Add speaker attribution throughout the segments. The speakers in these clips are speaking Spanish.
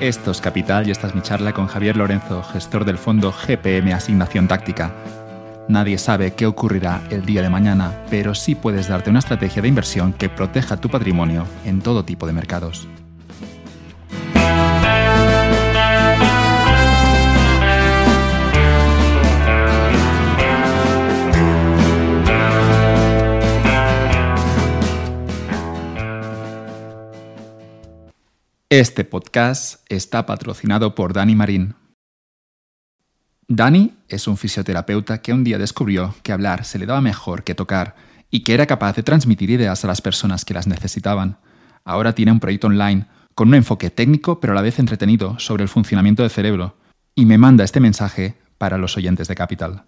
Speaker 1: Esto es Capital y esta es mi charla con Javier Lorenzo, gestor del fondo GPM Asignación Táctica. Nadie sabe qué ocurrirá el día de mañana, pero sí puedes darte una estrategia de inversión que proteja tu patrimonio en todo tipo de mercados. Este podcast está patrocinado por Dani Marín. Dani es un fisioterapeuta que un día descubrió que hablar se le daba mejor que tocar y que era capaz de transmitir ideas a las personas que las necesitaban. Ahora tiene un proyecto online con un enfoque técnico pero a la vez entretenido sobre el funcionamiento del cerebro y me manda este mensaje para los oyentes de Capital.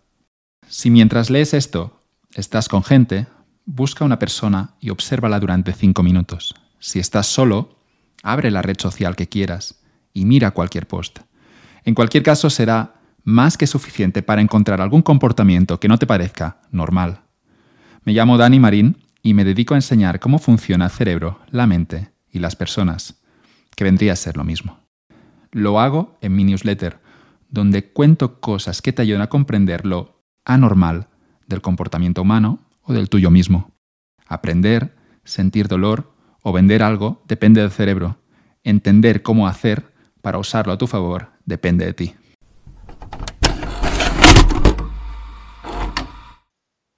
Speaker 1: Si mientras lees esto estás con gente, busca una persona y obsérvala durante cinco minutos. Si estás solo, Abre la red social que quieras y mira cualquier post. En cualquier caso será más que suficiente para encontrar algún comportamiento que no te parezca normal. Me llamo Dani Marín y me dedico a enseñar cómo funciona el cerebro, la mente y las personas, que vendría a ser lo mismo. Lo hago en mi newsletter, donde cuento cosas que te ayudan a comprender lo anormal del comportamiento humano o del tuyo mismo. Aprender, sentir dolor o vender algo depende del cerebro. Entender cómo hacer para usarlo a tu favor depende de ti.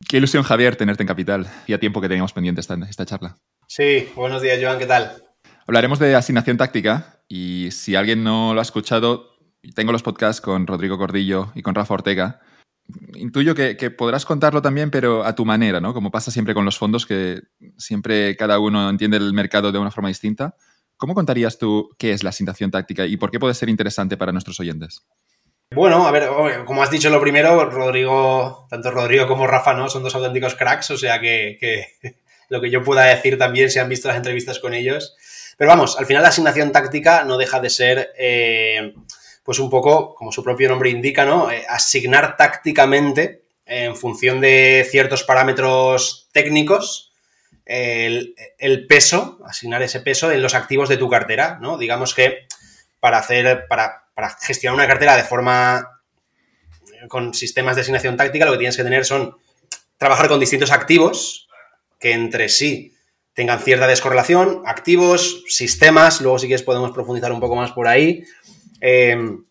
Speaker 1: Qué ilusión, Javier, tenerte en Capital. a tiempo que teníamos pendiente esta, esta charla.
Speaker 2: Sí, buenos días, Joan, ¿qué tal?
Speaker 1: Hablaremos de asignación táctica y si alguien no lo ha escuchado, tengo los podcasts con Rodrigo Cordillo y con Rafa Ortega intuyo que, podrás contarlo también, pero a tu manera, ¿no? Como pasa siempre con los fondos, que siempre cada uno entiende el mercado de una forma distinta. ¿Cómo contarías tú qué es la asignación táctica y por qué puede ser interesante para nuestros oyentes?
Speaker 2: Bueno, a ver, como has dicho lo primero, Rodrigo, tanto Rodrigo como Rafa, ¿no? Son dos auténticos cracks, o sea que, lo que yo pueda decir también se han visto las entrevistas con ellos. Pero vamos, al final la asignación táctica no deja de ser eh, pues un poco, como su propio nombre indica, ¿no? Eh, asignar tácticamente, en función de ciertos parámetros técnicos, el, peso, asignar ese peso en los activos de tu cartera, ¿no? Digamos que para hacer, para, para gestionar una cartera de forma con sistemas de asignación táctica, lo que tienes que tener son trabajar con distintos activos que entre sí tengan cierta descorrelación, activos, sistemas, luego si quieres podemos profundizar un poco más por ahí, Em,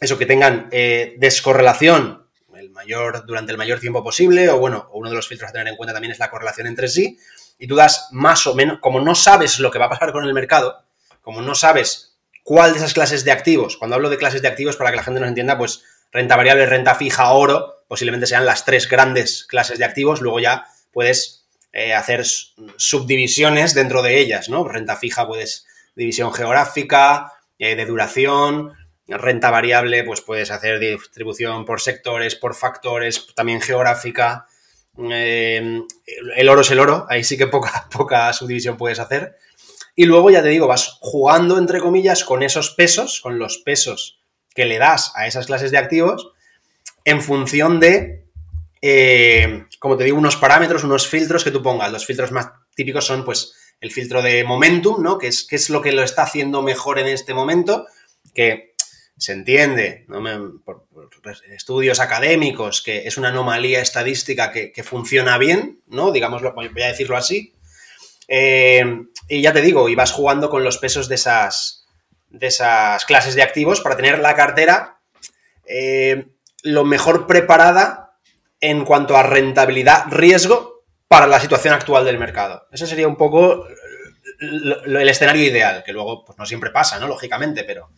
Speaker 2: eso, que tengan eh, descorrelación el mayor, durante el mayor tiempo posible, o bueno, uno de los filtros a tener en cuenta también es la correlación entre sí, y tú das más o menos, como no sabes lo que va a pasar con el mercado, como no sabes cuál de esas clases de activos, cuando hablo de clases de activos, para que la gente nos entienda, pues renta variable, renta fija, oro, posiblemente sean las tres grandes clases de activos, luego ya puedes eh, hacer subdivisiones dentro de ellas, ¿no? Renta fija, puedes división geográfica, eh, de duración, renta variable, pues puedes hacer distribución por sectores, por factores, también geográfica. Eh, el oro es el oro, ahí sí que poca, poca subdivisión puedes hacer. Y luego, ya te digo, vas jugando, entre comillas, con esos pesos, con los pesos que le das a esas clases de activos, en función de, eh, como te digo, unos parámetros, unos filtros que tú pongas. Los filtros más típicos son, pues, el filtro de momentum, ¿no? Que es, qué es lo que lo está haciendo mejor en este momento, que se entiende por, estudios académicos que es una anomalía estadística que, funciona bien, ¿no? Digámoslo, voy a decirlo así. Eh, y ya te digo, y vas jugando con los pesos de esas, de esas clases de activos para tener la cartera eh, lo mejor preparada en cuanto a rentabilidad, riesgo para la situación actual del mercado. Ese sería un poco el escenario ideal, que luego pues, no siempre pasa, ¿no? Lógicamente, pero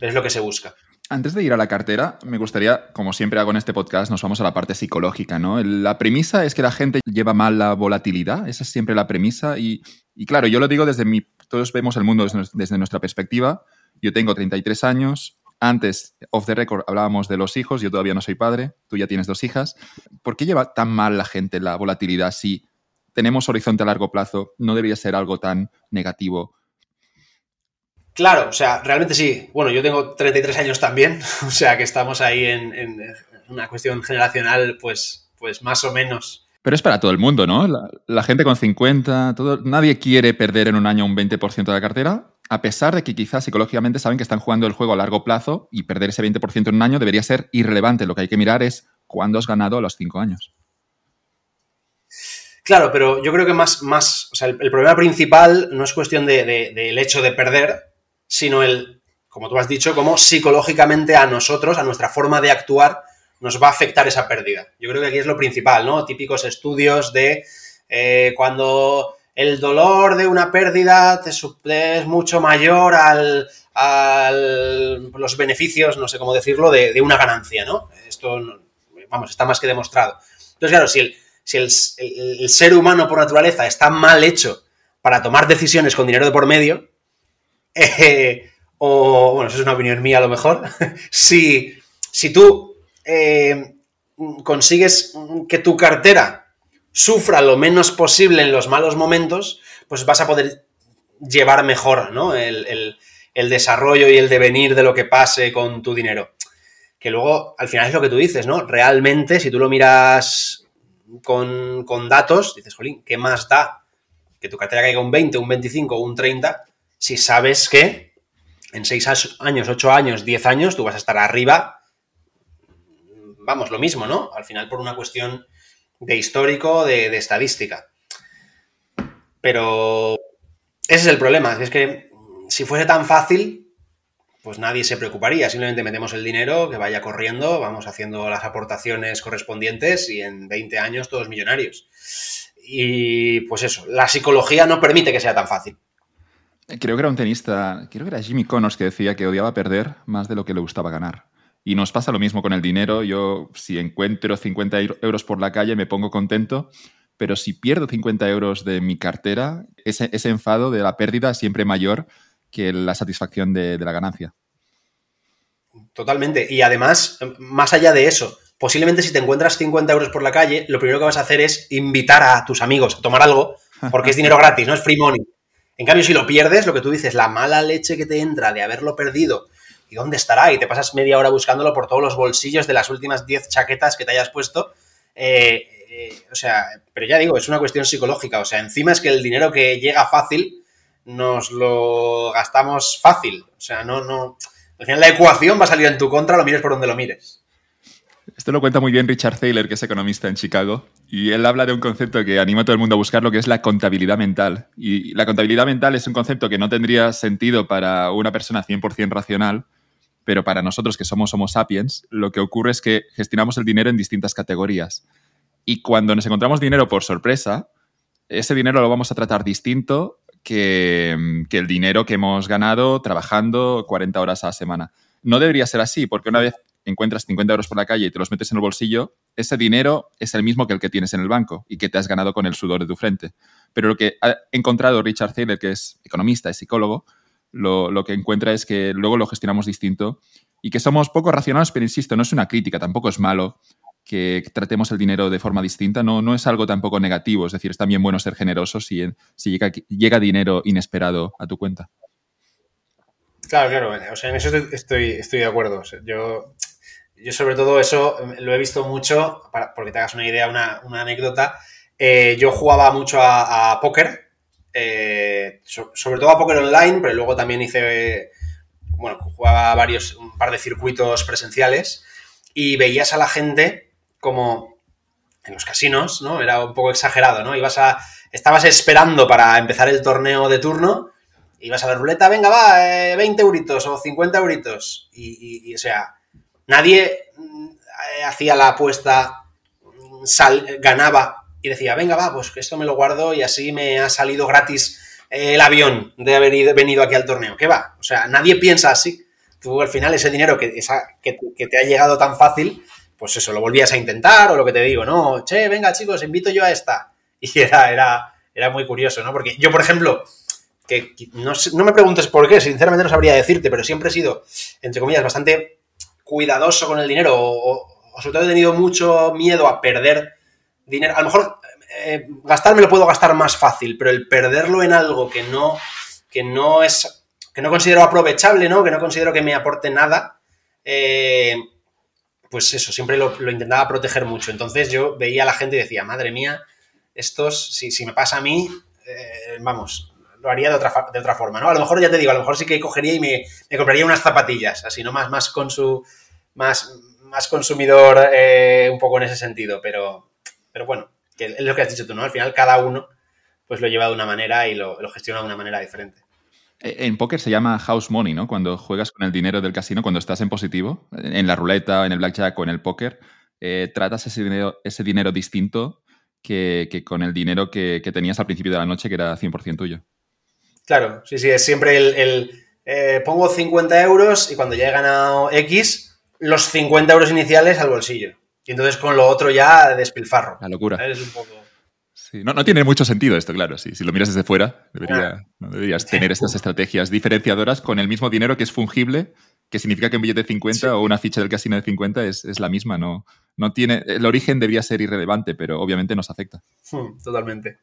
Speaker 2: es lo que se busca.
Speaker 1: Antes de ir a la cartera, me gustaría, como siempre hago en este podcast, nos vamos a la parte psicológica, ¿no? La premisa es que la gente lleva mal la volatilidad, esa es siempre la premisa y, claro, yo lo digo desde mi, todos vemos el mundo desde nuestra perspectiva, yo tengo 33 años, antes, off the record, hablábamos de los hijos, yo todavía no soy padre, tú ya tienes dos hijas. ¿Por qué lleva tan mal la gente la volatilidad si tenemos horizonte a largo plazo? ¿No debería ser algo tan negativo?
Speaker 2: Claro, o sea, realmente sí. Bueno, yo tengo 33 años también, o sea que estamos ahí en, una cuestión generacional, pues, pues más o menos.
Speaker 1: Pero es para todo el mundo, ¿no? La, la, gente con 50, todo, nadie quiere perder en un año un 20% de la cartera a pesar de que quizás psicológicamente saben que están jugando el juego a largo plazo y perder ese 20% en un año debería ser irrelevante. Lo que hay que mirar es cuándo has ganado a los cinco años.
Speaker 2: Claro, pero yo creo que más, más o sea, el, problema principal no es cuestión del hecho de perder, sino el, como tú has dicho, cómo psicológicamente a nosotros, a nuestra forma de actuar, nos va a afectar esa pérdida. Yo creo que aquí es lo principal, ¿no? Típicos estudios de eh, cuando el dolor de una pérdida te es mucho mayor al, los beneficios, no sé cómo decirlo, de, una ganancia, ¿no? Esto, vamos, está más que demostrado. Entonces, claro, si el, si el, ser humano por naturaleza está mal hecho para tomar decisiones con dinero de por medio, eh, o, bueno, eso es una opinión mía a lo mejor, si, si tú eh, consigues que tu cartera sufra lo menos posible en los malos momentos, pues vas a poder llevar mejor ¿no? el, el desarrollo y el devenir de lo que pase con tu dinero. Que luego, al final es lo que tú dices, ¿no? Realmente, si tú lo miras con, datos, dices, jolín, ¿qué más da que tu cartera caiga un 20, un 25 un 30 si sabes que en 6 años, 8 años, 10 años tú vas a estar arriba? Vamos, lo mismo, ¿no? Al final por una cuestión de histórico, de, de estadística. Pero ese es el problema, es que si fuese tan fácil, pues nadie se preocuparía. Simplemente metemos el dinero, que vaya corriendo, vamos haciendo las aportaciones correspondientes y en 20 años todos millonarios. Y pues eso, la psicología no permite que sea tan fácil.
Speaker 1: Creo que era un tenista, creo que era Jimmy Connors que decía que odiaba perder más de lo que le gustaba ganar. Y nos pasa lo mismo con el dinero. Yo, si encuentro 50 euros por la calle, me pongo contento. Pero si pierdo 50 euros de mi cartera, ese, ese enfado de la pérdida es siempre mayor que la satisfacción de, la ganancia.
Speaker 2: Totalmente. Y además, más allá de eso, posiblemente si te encuentras 50 euros por la calle, lo primero que vas a hacer es invitar a tus amigos a tomar algo, porque es dinero gratis, no es free money. En cambio, si lo pierdes, lo que tú dices, la mala leche que te entra de haberlo perdido, ¿y dónde estará? Y te pasas media hora buscándolo por todos los bolsillos de las últimas 10 chaquetas que te hayas puesto. Eh, eh, o sea, pero ya digo, es una cuestión psicológica. O sea, encima es que el dinero que llega fácil nos lo gastamos fácil. O sea, no, no. Al final la ecuación va a salir en tu contra, lo mires por donde lo mires.
Speaker 1: Esto lo cuenta muy bien Richard Thaler, que es economista en Chicago, y él habla de un concepto que anima a todo el mundo a buscar, lo que es la contabilidad mental. Y la contabilidad mental es un concepto que no tendría sentido para una persona 100% racional, pero para nosotros que somos Homo sapiens, lo que ocurre es que gestionamos el dinero en distintas categorías. Y cuando nos encontramos dinero por sorpresa, ese dinero lo vamos a tratar distinto que, el dinero que hemos ganado trabajando 40 horas a la semana. No debería ser así, porque una vez encuentras 50 euros por la calle y te los metes en el bolsillo, ese dinero es el mismo que el que tienes en el banco y que te has ganado con el sudor de tu frente. Pero lo que ha encontrado Richard Thaler, que es economista, y psicólogo, lo, lo, que encuentra es que luego lo gestionamos distinto y que somos poco racionales, pero insisto, no es una crítica, tampoco es malo que tratemos el dinero de forma distinta no, no es algo tampoco negativo, es decir, es también bueno ser generoso si, si llega, llega dinero inesperado a tu cuenta.
Speaker 2: Claro, claro, o sea, en eso estoy, estoy de acuerdo. yo, yo sobre todo eso lo he visto mucho, para, porque te hagas una idea, una, anécdota. Eh, yo jugaba mucho a, póker, eh, sobre todo a póker online, pero luego también hice, bueno, jugaba varios, un par de circuitos presenciales y veías a la gente como en los casinos, ¿no? Era un poco exagerado, ¿no? Ibas a, estabas esperando para empezar el torneo de turno, ibas a la ruleta, venga, va, 20 eh, euritos o 50 euritos. Y, o sea, nadie mm, hacía la apuesta, sal, ganaba y decía, venga, va, pues esto me lo guardo y así me ha salido gratis el avión de haber venido aquí al torneo. ¿Qué va? O sea, nadie piensa así. Tú al final ese dinero que, que te ha llegado tan fácil, pues eso, lo volvías a intentar o lo que te digo, no, che, venga chicos, invito yo a esta. Y era, era, era muy curioso, ¿no? Porque yo, por ejemplo, que no, no, me preguntes por qué, sinceramente no sabría decirte, pero siempre he sido, entre comillas, bastante cuidadoso con el dinero o, sobre todo he tenido mucho miedo a perder dinero. A lo mejor eh, gastarme lo puedo gastar más fácil, pero el perderlo en algo que no, que no es, que no considero aprovechable, ¿no? Que no considero que me aporte nada, eh, pues eso, siempre lo, intentaba proteger mucho. Entonces yo veía a la gente y decía, madre mía, estos, si, si me pasa a mí, eh, vamos, lo haría de otra, de otra forma, ¿no? A lo mejor, ya te digo, a lo mejor sí que cogería y me, compraría unas zapatillas, así, ¿no? Más, más, con más, más consumidor eh, un poco en ese sentido, pero, pero bueno, que es lo que has dicho tú, ¿no? Al final cada uno pues lo lleva de una manera y lo, gestiona de una manera diferente.
Speaker 1: Eh, en póker se llama house money, ¿no? Cuando juegas con el dinero del casino, cuando estás en positivo, en la ruleta, en el blackjack o en el póker, eh, tratas ese dinero, ese dinero distinto que, con el dinero que, tenías al principio de la noche, que era 100% tuyo.
Speaker 2: Claro, sí, sí, es siempre el, eh, pongo 50 euros y cuando ya he ganado X, los 50 euros iniciales al bolsillo. Y entonces con lo otro ya despilfarro.
Speaker 1: La locura. no, tiene mucho sentido esto, claro. Si lo miras desde fuera, no deberías tener estas estrategias diferenciadoras con el mismo dinero que es fungible, que significa que un billete de 50 o una ficha del casino de 50 es, es la misma, no, no tiene, el origen debería ser irrelevante, pero obviamente nos afecta.
Speaker 2: Hmm, totalmente.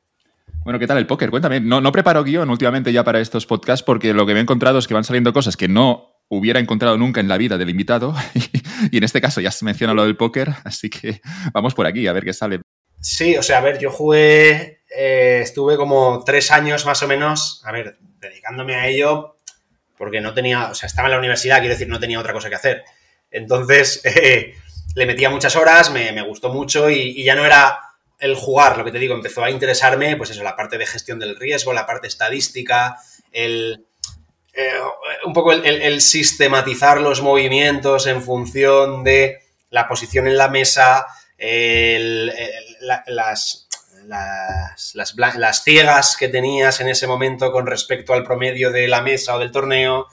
Speaker 1: Bueno, ¿qué tal el póker? Cuéntame. No, no preparo guion últimamente ya para estos podcasts porque lo que me he encontrado es que van saliendo cosas que no hubiera encontrado nunca en la vida del invitado. y en este caso ya se menciona lo del póker, así que vamos por aquí a ver qué sale.
Speaker 2: Sí, o sea, a ver, yo jugué, eh, estuve como tres años más o menos, a ver, dedicándome a ello porque no tenía, o sea, estaba en la universidad, quiero decir, no tenía otra cosa que hacer. Entonces, eh, le metía muchas horas, me, gustó mucho y, ya no era el jugar, lo que te digo, empezó a interesarme, pues eso, la parte de gestión del riesgo, la parte estadística, el, eh, un poco el, sistematizar los movimientos en función de la posición en la mesa, las, las, ciegas que tenías en ese momento con respecto al promedio de la mesa o del torneo.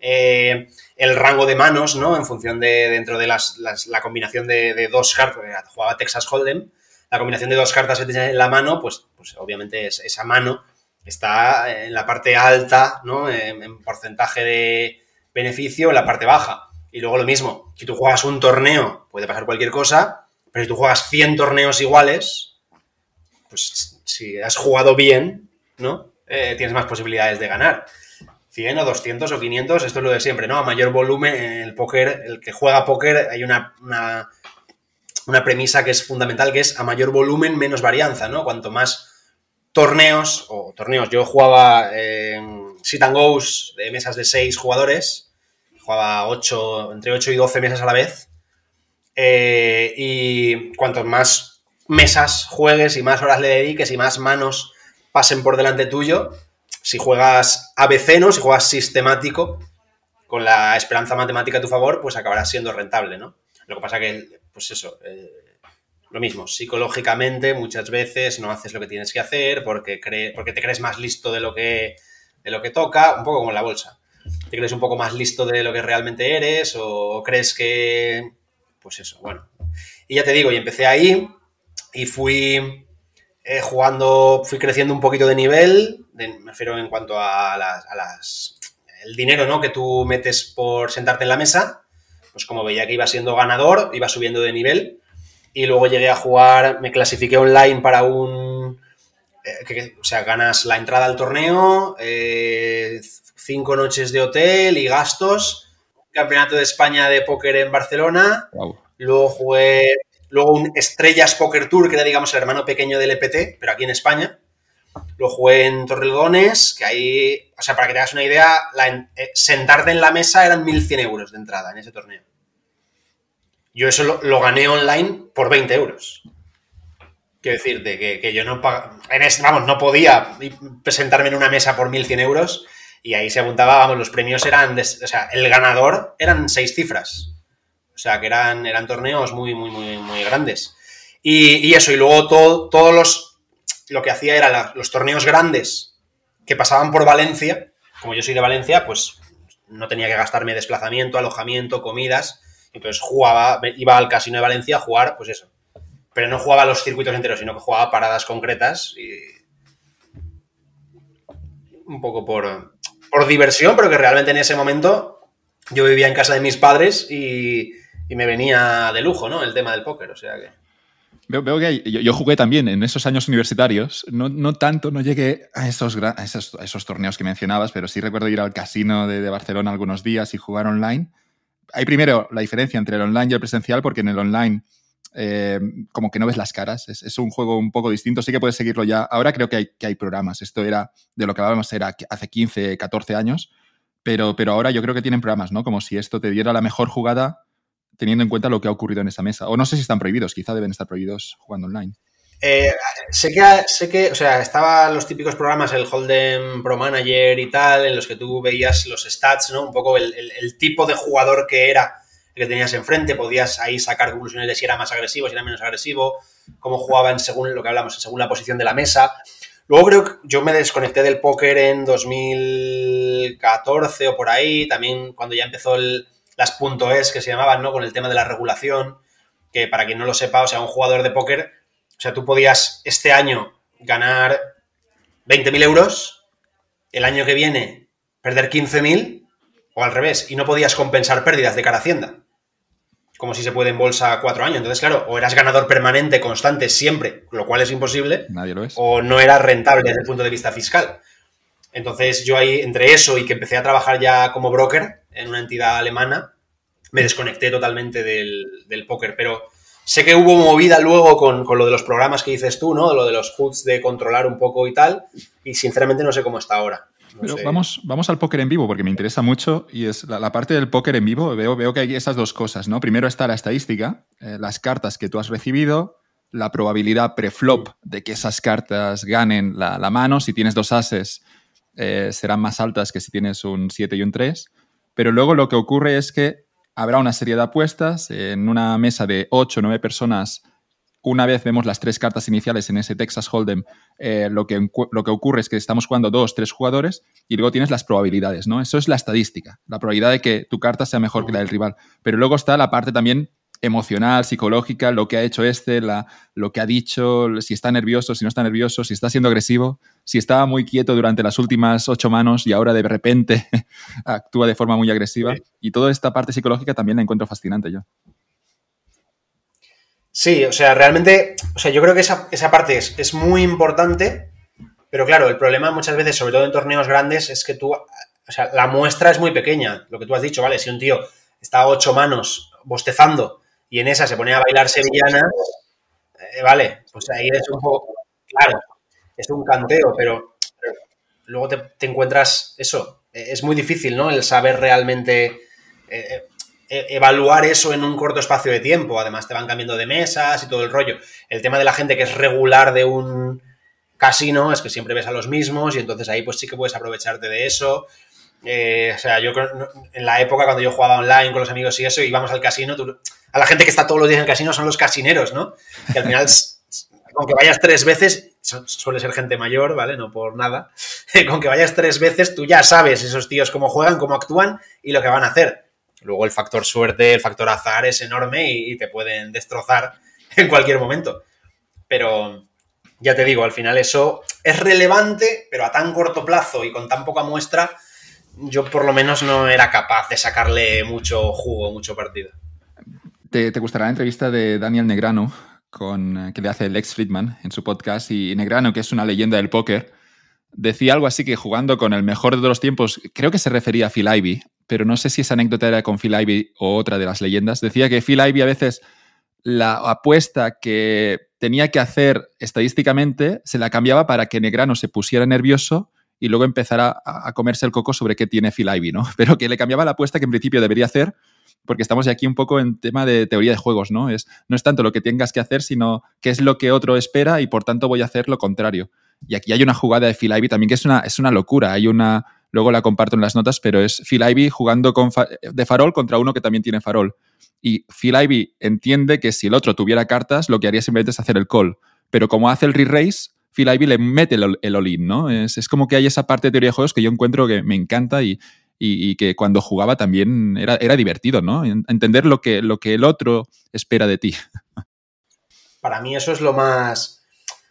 Speaker 2: Eh, el rango de manos, ¿no? En función de dentro de las, la combinación de, dos cartas, jugaba Texas Hold'em, la combinación de dos cartas que tienes en la mano, pues, pues obviamente es, esa mano está en la parte alta, ¿no? En, porcentaje de beneficio, en la parte baja. Y luego lo mismo, si tú juegas un torneo, puede pasar cualquier cosa, pero si tú juegas 100 torneos iguales, pues si has jugado bien, ¿no? Eh, tienes más posibilidades de ganar. 100 o 200 o 500, esto es lo de siempre, ¿no? A mayor volumen, en el póker, el que juega póker, hay una, una, premisa que es fundamental, que es a mayor volumen, menos varianza, ¿no? Cuanto más torneos, o torneos, yo jugaba en sit and goes de mesas de 6 jugadores, jugaba 8, entre 8 y 12 mesas a la vez, eh, y cuanto más mesas juegues y más horas le dediques y más manos pasen por delante tuyo, si juegas ABC, ¿no? Si juegas sistemático, con la esperanza matemática a tu favor, pues acabarás siendo rentable, ¿no? Lo que pasa que, pues eso, eh, lo mismo, psicológicamente muchas veces no haces lo que tienes que hacer porque, porque te crees más listo de lo, que, de lo que toca, un poco como en la bolsa. Te crees un poco más listo de lo que realmente eres o crees que, pues eso, bueno. Y ya te digo, y empecé ahí y fui eh, jugando, fui creciendo un poquito de nivel, me refiero en cuanto a las, el dinero ¿no? que tú metes por sentarte en la mesa, pues como veía que iba siendo ganador, iba subiendo de nivel y luego llegué a jugar, me clasifiqué online para un... Eh, o sea, ganas la entrada al torneo, eh, cinco noches de hotel y gastos, campeonato de España de póker en Barcelona, luego jugué Luego un Estrellas Poker Tour, que era, digamos, el hermano pequeño del EPT, pero aquí en España. Lo jugué en Torrelodones, que ahí, o sea, para que te hagas una idea, eh, sentarte en la mesa eran 1.100 euros de entrada en ese torneo. Yo eso lo, gané online por 20 euros. Quiero decirte que, yo no vamos, no podía presentarme en una mesa por 1.100 euros y ahí se apuntaba, vamos, los premios eran, o sea, el ganador eran seis cifras. O sea, que eran, eran torneos muy, muy, muy, muy grandes. Y, eso, y luego todo, todos los. Lo que hacía era los torneos grandes que pasaban por Valencia. Como yo soy de Valencia, pues no tenía que gastarme desplazamiento, alojamiento, comidas. Entonces jugaba, iba al casino de Valencia a jugar, pues eso. Pero no jugaba los circuitos enteros, sino que jugaba paradas concretas y. Un poco por, por diversión, pero que realmente en ese momento yo vivía en casa de mis padres y, y me venía de lujo, ¿no? El tema del póker, o sea que...
Speaker 1: Veo, que yo, jugué también en esos años universitarios, no, no tanto, no llegué a esos, esos, torneos que mencionabas, pero sí recuerdo ir al casino de, Barcelona algunos días y jugar online. Hay primero la diferencia entre el online y el presencial, porque en el online eh, como que no ves las caras. Es, un juego un poco distinto. Sí que puedes seguirlo ya. Ahora creo que hay, que hay programas. Esto era de lo que hablábamos era hace 15, 14 años. Pero, pero ahora yo creo que tienen programas, ¿no? Como si esto te diera la mejor jugada teniendo en cuenta lo que ha ocurrido en esa mesa. O no sé si están prohibidos, quizá deben estar prohibidos jugando online.
Speaker 2: Eh, sé, que, sé que, o sea, estaban los típicos programas, el Holden Pro Manager y tal, en los que tú veías los stats, ¿no? Un poco el, tipo de jugador que era el que tenías enfrente, podías ahí sacar conclusiones de si era más agresivo, si era menos agresivo, cómo jugaban según lo que hablamos, según la posición de la mesa. Luego creo que yo me desconecté del póker en 2014 o por ahí, también cuando ya empezó las .es que se llamaban, ¿no? Con el tema de la regulación, que para quien no lo sepa, o sea, un jugador de póker o sea, tú podías este año ganar 20.000 euros, el año que viene perder 15.000 o al revés, y no podías compensar pérdidas de cara a Hacienda, como si se puede en bolsa cuatro años. Entonces, claro, o eras ganador permanente, constante, siempre, lo cual es imposible,
Speaker 1: Nadie lo es.
Speaker 2: o no eras rentable desde el punto de vista fiscal. Entonces, yo ahí, entre eso y que empecé a trabajar ya como broker en una entidad alemana, me desconecté totalmente del, del póker, pero Sé que hubo movida luego con, lo de los programas que dices tú, ¿no? Lo de los HUDs de controlar un poco y tal. Y sinceramente no sé cómo está ahora.
Speaker 1: Pero vamos, vamos al póker en vivo, porque me interesa mucho y es la, parte del póker en vivo. Veo, veo que hay esas dos cosas, ¿no? Primero está la estadística, eh, las cartas que tú has recibido, la probabilidad preflop de que esas cartas ganen la, mano. Si tienes dos ases, eh, serán más altas que si tienes un 7 y un 3. Pero luego lo que ocurre es que habrá una serie de apuestas. En una mesa de 8 o 9 personas, una vez vemos las tres cartas iniciales en ese Texas Hold'em, eh, lo, que, lo que ocurre es que estamos jugando dos, tres jugadores y luego tienes las probabilidades, ¿no? Eso es la estadística, la probabilidad de que tu carta sea mejor que la del rival. Pero luego está la parte también emocional, psicológica, lo que ha hecho este, la, lo que ha dicho, si está nervioso, si no está nervioso, si está siendo agresivo, si estaba muy quieto durante las últimas ocho manos y ahora de repente actúa de forma muy agresiva. Y toda esta parte psicológica también la encuentro fascinante yo.
Speaker 2: Sí, o sea, realmente, o sea, yo creo que esa, parte es, es muy importante, pero claro, el problema muchas veces, sobre todo en torneos grandes, es que tú, o sea, la muestra es muy pequeña. Lo que tú has dicho, ¿vale? Si un tío está a ocho manos bostezando y en esa se pone a bailar sevillana, eh, vale, pues ahí es un poco, claro, es un canteo, pero, luego te, encuentras eso, eh, es muy difícil, ¿no? El saber realmente eh, evaluar eso en un corto espacio de tiempo, además te van cambiando de mesas y todo el rollo. El tema de la gente que es regular de un casino es que siempre ves a los mismos y entonces ahí pues sí que puedes aprovecharte de eso. Eh, o sea, yo en la época cuando yo jugaba online con los amigos y eso, íbamos al casino, a la gente que está todos los días en el casino son los casineros, ¿no? Que al final, aunque vayas tres veces, suele ser gente mayor, ¿vale? No por nada. Con que vayas tres veces, tú ya sabes esos tíos cómo juegan, cómo actúan y lo que van a hacer. Luego el factor suerte, el factor azar es enorme y, te pueden destrozar en cualquier momento. Pero ya te digo, al final eso es relevante, pero a tan corto plazo y con tan poca muestra, yo por lo menos no era capaz de sacarle mucho jugo, mucho partido.
Speaker 1: ¿Te, gustará la entrevista de Daniel Negrano con, eh, que le hace Lex Friedman en su podcast? Y Negrano, que es una leyenda del póker, decía algo así que jugando con el mejor de los tiempos, creo que se refería a Phil Ivey, pero no sé si esa anécdota era con Phil Ivey o otra de las leyendas. Decía que Phil Ivey a veces la apuesta que tenía que hacer estadísticamente se la cambiaba para que Negrano se pusiera nervioso y luego empezar a, comerse el coco sobre qué tiene Phil Ivey, ¿no? Pero que le cambiaba la apuesta que en principio debería hacer, porque estamos aquí un poco en tema de teoría de juegos, ¿no? Es, no es tanto lo que tengas que hacer, sino qué es lo que otro espera y por tanto voy a hacer lo contrario. Y aquí hay una jugada de Phil Ivey también que es una, es una locura. Hay una, luego la comparto en las notas, pero es Phil Ivey jugando con de farol contra uno que también tiene farol. Y Phil Ivey entiende que si el otro tuviera cartas, lo que haría simplemente es hacer el call. Pero como hace el re-race, Phil Ivey le mete el, all-in, ¿no? Es, como que hay esa parte de teoría de juegos que yo encuentro que me encanta y, que cuando jugaba también era, era, divertido, ¿no? Entender lo que, lo que el otro espera de ti.
Speaker 2: Para mí eso es lo más...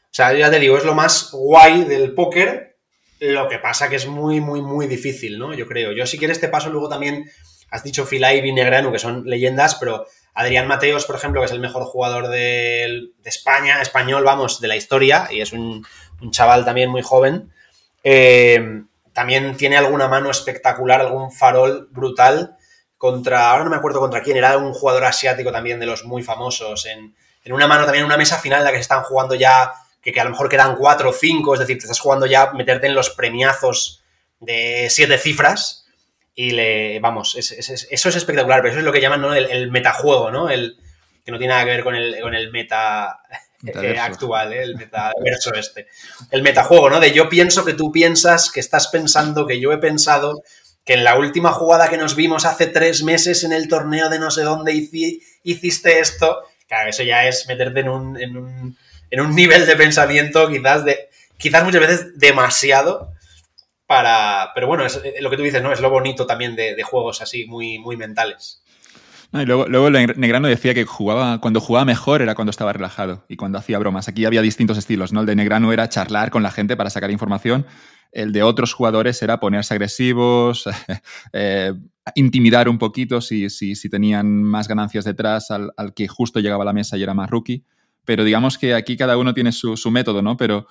Speaker 2: O sea, ya te digo, es lo más guay del póker. Lo que pasa que es muy, muy, muy difícil, ¿no? Yo creo. Yo si quieres te paso luego también... Has dicho Ivey y que son leyendas, pero Adrián Mateos, por ejemplo, que es el mejor jugador de, España, español, vamos, de la historia, y es un, chaval también muy joven, eh, también tiene alguna mano espectacular, algún farol brutal contra, ahora no me acuerdo contra quién, era un jugador asiático también de los muy famosos en, en una mano también una mesa final en la que se están jugando ya, que, a lo mejor quedan cuatro o cinco, es decir, te estás jugando ya meterte en los premiazos de siete cifras y le, vamos, eso es espectacular, pero eso es lo que llaman el, metajuego, ¿no? El, que no tiene nada que ver con el, con el meta actual, ¿eh? el metaverso este. El metajuego, ¿no? De yo pienso que tú piensas, que estás pensando, que yo he pensado, que en la última jugada que nos vimos hace tres meses en el torneo de no sé dónde hiciste esto. Claro, eso ya es meterte en un, en un, en un nivel de pensamiento quizás, de, quizás muchas veces demasiado para... Pero bueno, es lo que tú dices, ¿no? Es lo bonito también de, juegos así, muy, muy mentales.
Speaker 1: Luego, luego Negrano decía que jugaba, cuando jugaba mejor era cuando estaba relajado y cuando hacía bromas. Aquí había distintos estilos, ¿no? El de Negrano era charlar con la gente para sacar información. El de otros jugadores era ponerse agresivos, eh, intimidar un poquito si, si, si, tenían más ganancias detrás al, al, que justo llegaba a la mesa y era más rookie. Pero digamos que aquí cada uno tiene su, su método, ¿no? Pero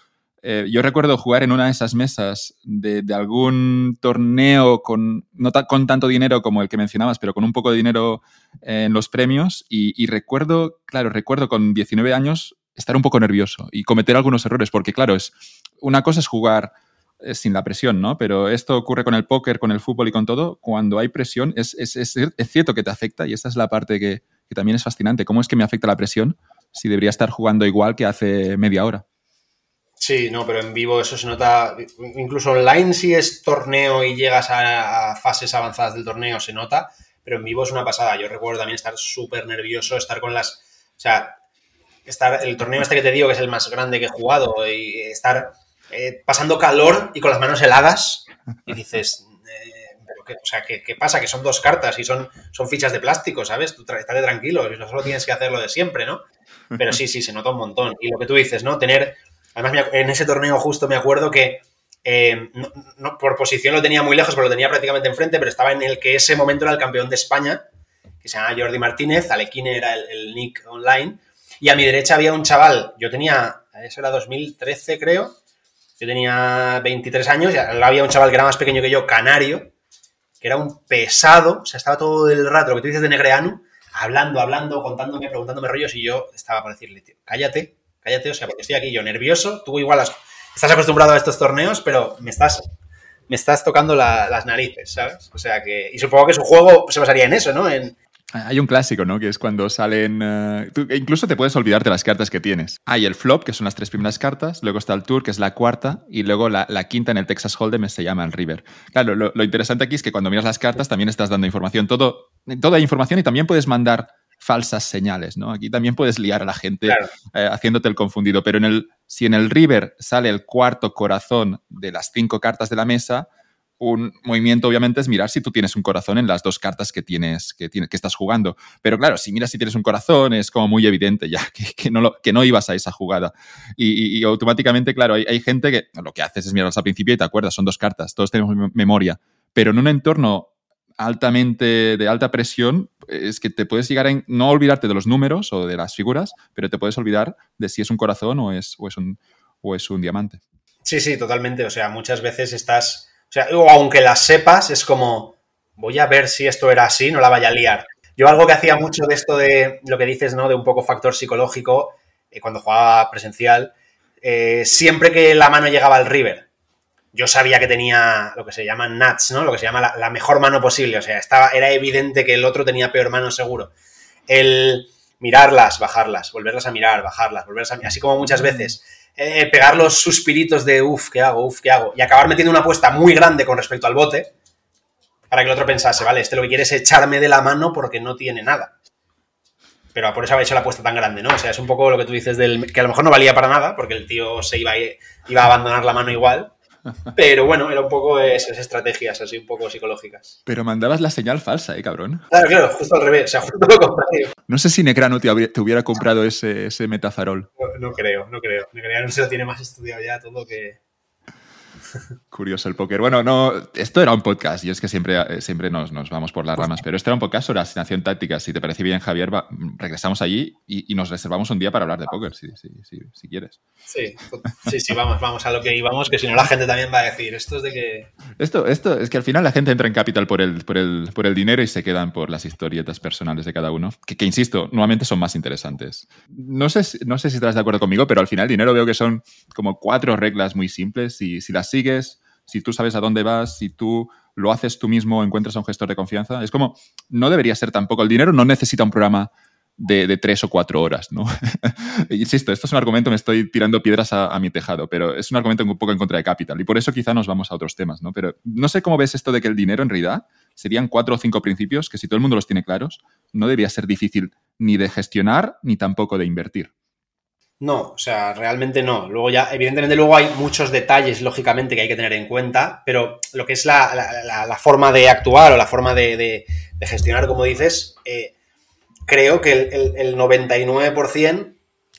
Speaker 1: eh, yo recuerdo jugar en una de esas mesas de, algún torneo con, no con tanto dinero como el que mencionabas, pero con un poco de dinero en los premios. Y, recuerdo, claro, recuerdo con 19 años estar un poco nervioso y cometer algunos errores, porque claro, es, una cosa es jugar eh, sin la presión, ¿no? Pero esto ocurre con el póker, con el fútbol y con todo. Cuando hay presión, es, cierto que te afecta y esa es la parte que también es fascinante. ¿Cómo es que me afecta la presión si debería estar jugando igual que hace media hora?
Speaker 2: Sí, no, pero en vivo eso se nota, incluso online si es torneo y llegas a, fases avanzadas del torneo se nota, pero en vivo es una pasada. Yo recuerdo también estar súper nervioso, estar con las, o sea, estar, el torneo este que te digo que es el más grande que he jugado y estar eh, pasando calor y con las manos heladas y dices, eh, ¿qué, o sea, ¿qué, pasa? Que son dos cartas y son, son fichas de plástico, ¿sabes? Tú estate tranquilo, no solo tienes que hacerlo de siempre, ¿no? Pero sí, sí, se nota un montón. Y lo que tú dices, ¿no? Tener Además, en ese torneo justo me acuerdo que eh, por posición lo tenía muy lejos, pero lo tenía prácticamente enfrente, pero estaba en el que ese momento era el campeón de España, que se llama Jordi Martínez, Alequine era el, nick online, y a mi derecha había un chaval, yo tenía, eso era 2013 creo, yo tenía 23 años, y había un chaval que era más pequeño que yo, canario, que era un pesado, o sea, estaba todo el rato, lo que tú dices de Negreanu, hablando, hablando, contándome, preguntándome rollos, y yo estaba para decirle, tío, cállate, cállate, o sea, porque estoy aquí yo nervioso, tú igual estás acostumbrado a estos torneos, pero me estás, me estás tocando las narices, ¿sabes? O sea que, y supongo que su juego se basaría en eso, ¿no?
Speaker 1: Hay un clásico, ¿no? Que es cuando salen... Eh, incluso te puedes olvidarte las cartas que tienes. Hay el flop, que son las tres primeras cartas, luego está el tour, que es la cuarta, y luego la, quinta en el Texas Hold'em se llama el river. Claro, lo, lo, interesante aquí es que cuando miras las cartas también estás dando información. Todo, toda información y también puedes mandar falsas señales, ¿no? Aquí también puedes liar a la gente eh, haciéndote el confundido, pero en el, si en el river sale el cuarto corazón de las cinco cartas de la mesa, un movimiento obviamente es mirar si tú tienes un corazón en las dos cartas que tienes que, que estás jugando. Pero claro, si miras si tienes un corazón es como muy evidente ya que, no, que no ibas a esa jugada. Y, automáticamente, claro, hay, hay, gente que lo que haces es mirarlas al principio y te acuerdas, son dos cartas, todos tenemos memoria. Pero en un entorno altamente de alta presión es que te puedes llegar a no olvidarte de los números o de las figuras, pero te puedes olvidar de si es un corazón o es, o es, un, o es un diamante.
Speaker 2: Sí, sí, totalmente. O sea, muchas veces estás, o sea, aunque las sepas, es como, voy a ver si esto era así, no la vaya a liar. Yo algo que hacía mucho de esto de lo que dices, ¿no? De un poco factor psicológico, eh, cuando jugaba presencial, eh, siempre que la mano llegaba al river, yo sabía que tenía lo que se llama nuts, ¿no? Lo que se llama la, mejor mano posible. O sea, estaba, era evidente que el otro tenía peor mano seguro. El mirarlas, bajarlas, volverlas a mirar, bajarlas, volverlas a mirar, así como muchas veces. Eh, pegar los suspiritos de uff, ¿qué hago? Uff, ¿qué hago? Y acabar metiendo una apuesta muy grande con respecto al bote para que el otro pensase, vale, este lo que quiere es echarme de la mano porque no tiene nada. Pero por eso había hecho la apuesta tan grande, ¿no? O sea, es un poco lo que tú dices del que a lo mejor no valía para nada porque el tío se iba iba a abandonar la mano igual, pero bueno, era un poco esas estrategias así un poco psicológicas.
Speaker 1: Pero mandabas la señal falsa, ¿eh, cabrón?
Speaker 2: Claro, claro, justo al revés, o sea, justo lo contrario.
Speaker 1: No sé si Necrano te, hubiera comprado ese, ese metazarol.
Speaker 2: No, creo, no creo. Necrano se lo tiene más estudiado ya todo que...
Speaker 1: Curioso el póker. Bueno, no, esto era un podcast y es que siempre, eh, siempre nos, nos, vamos por las ramas, pero esto era un podcast sobre asignación táctica. Si te parece bien, Javier, regresamos allí y, nos reservamos un día para hablar de póker, si, si, si, quieres.
Speaker 2: Sí, sí, sí, vamos, vamos a lo que íbamos, que si no la gente también va a decir, esto es de que...
Speaker 1: Esto, esto es que al final la gente entra en Capital por el, por el, por el dinero y se quedan por las historietas personales de cada uno, que, que insisto, nuevamente son más interesantes. No sé, no sé si estás de acuerdo conmigo, pero al final el dinero veo que son como cuatro reglas muy simples y si las si tú sabes a dónde vas, si tú lo haces tú mismo, encuentras a un gestor de confianza. Es como, no debería ser tampoco. El dinero no necesita un programa de, tres o cuatro horas, ¿no? Insisto, esto es un argumento, me estoy tirando piedras a, mi tejado, pero es un argumento un poco en contra de Capital y por eso quizá nos vamos a otros temas, ¿no? Pero no sé cómo ves esto de que el dinero en realidad serían cuatro o cinco principios que si todo el mundo los tiene claros, no debería ser difícil ni de gestionar ni tampoco de invertir.
Speaker 2: No, o sea, realmente no. Luego ya, evidentemente, luego hay muchos detalles, lógicamente, que hay que tener en cuenta, pero lo que es la, forma de actuar o la forma de, gestionar, como dices, eh, creo que el, 99%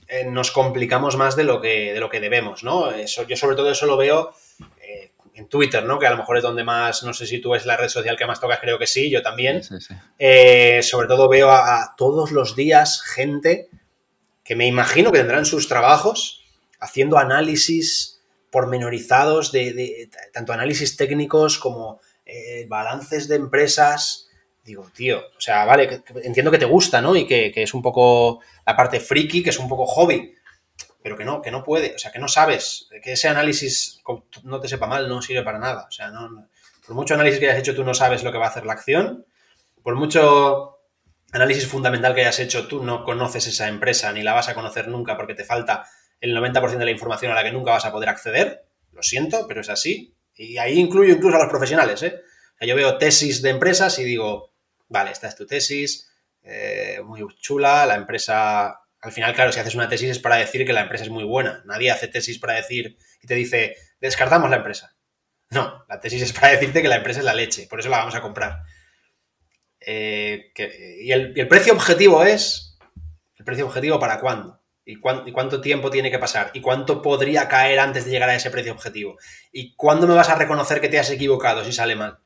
Speaker 2: eh, nos complicamos más de lo que, de lo que debemos, ¿no? Eso, yo sobre todo eso lo veo eh, en Twitter, ¿no? Que a lo mejor es donde más, no sé si tú es la red social que más tocas, creo que sí, yo también. sobre todo veo a todos los días gente que me imagino que tendrán sus trabajos haciendo análisis pormenorizados de, tanto análisis técnicos como eh, balances de empresas. Digo, tío, o sea, vale, entiendo que te gusta, ¿no? Y que, es un poco la parte friki, que es un poco hobby, pero que no, que no puede, o sea, que no sabes, que ese análisis no te sepa mal, no sirve para nada. O sea, por mucho análisis que hayas hecho, tú no sabes lo que va a hacer la acción. Por mucho análisis fundamental que hayas hecho, tú no conoces esa empresa ni la vas a conocer nunca porque te falta el 90% de la información a la que nunca vas a poder acceder. Lo siento, pero es así. Y ahí incluyo incluso a los profesionales. ¿eh? yo veo tesis de empresas y digo, vale, esta es tu tesis, eh, muy chula, la empresa... Al final, claro, si haces una tesis es para decir que la empresa es muy buena. Nadie hace tesis para decir y te dice, descartamos la empresa. No, la tesis es para decirte que la empresa es la leche, por eso la vamos a comprar. Eh, y, el, precio objetivo es, ¿el precio objetivo para cuándo? ¿Y, cuánto tiempo tiene que pasar? ¿Y cuánto podría caer antes de llegar a ese precio objetivo? ¿Y cuándo me vas a reconocer que te has equivocado si sale mal?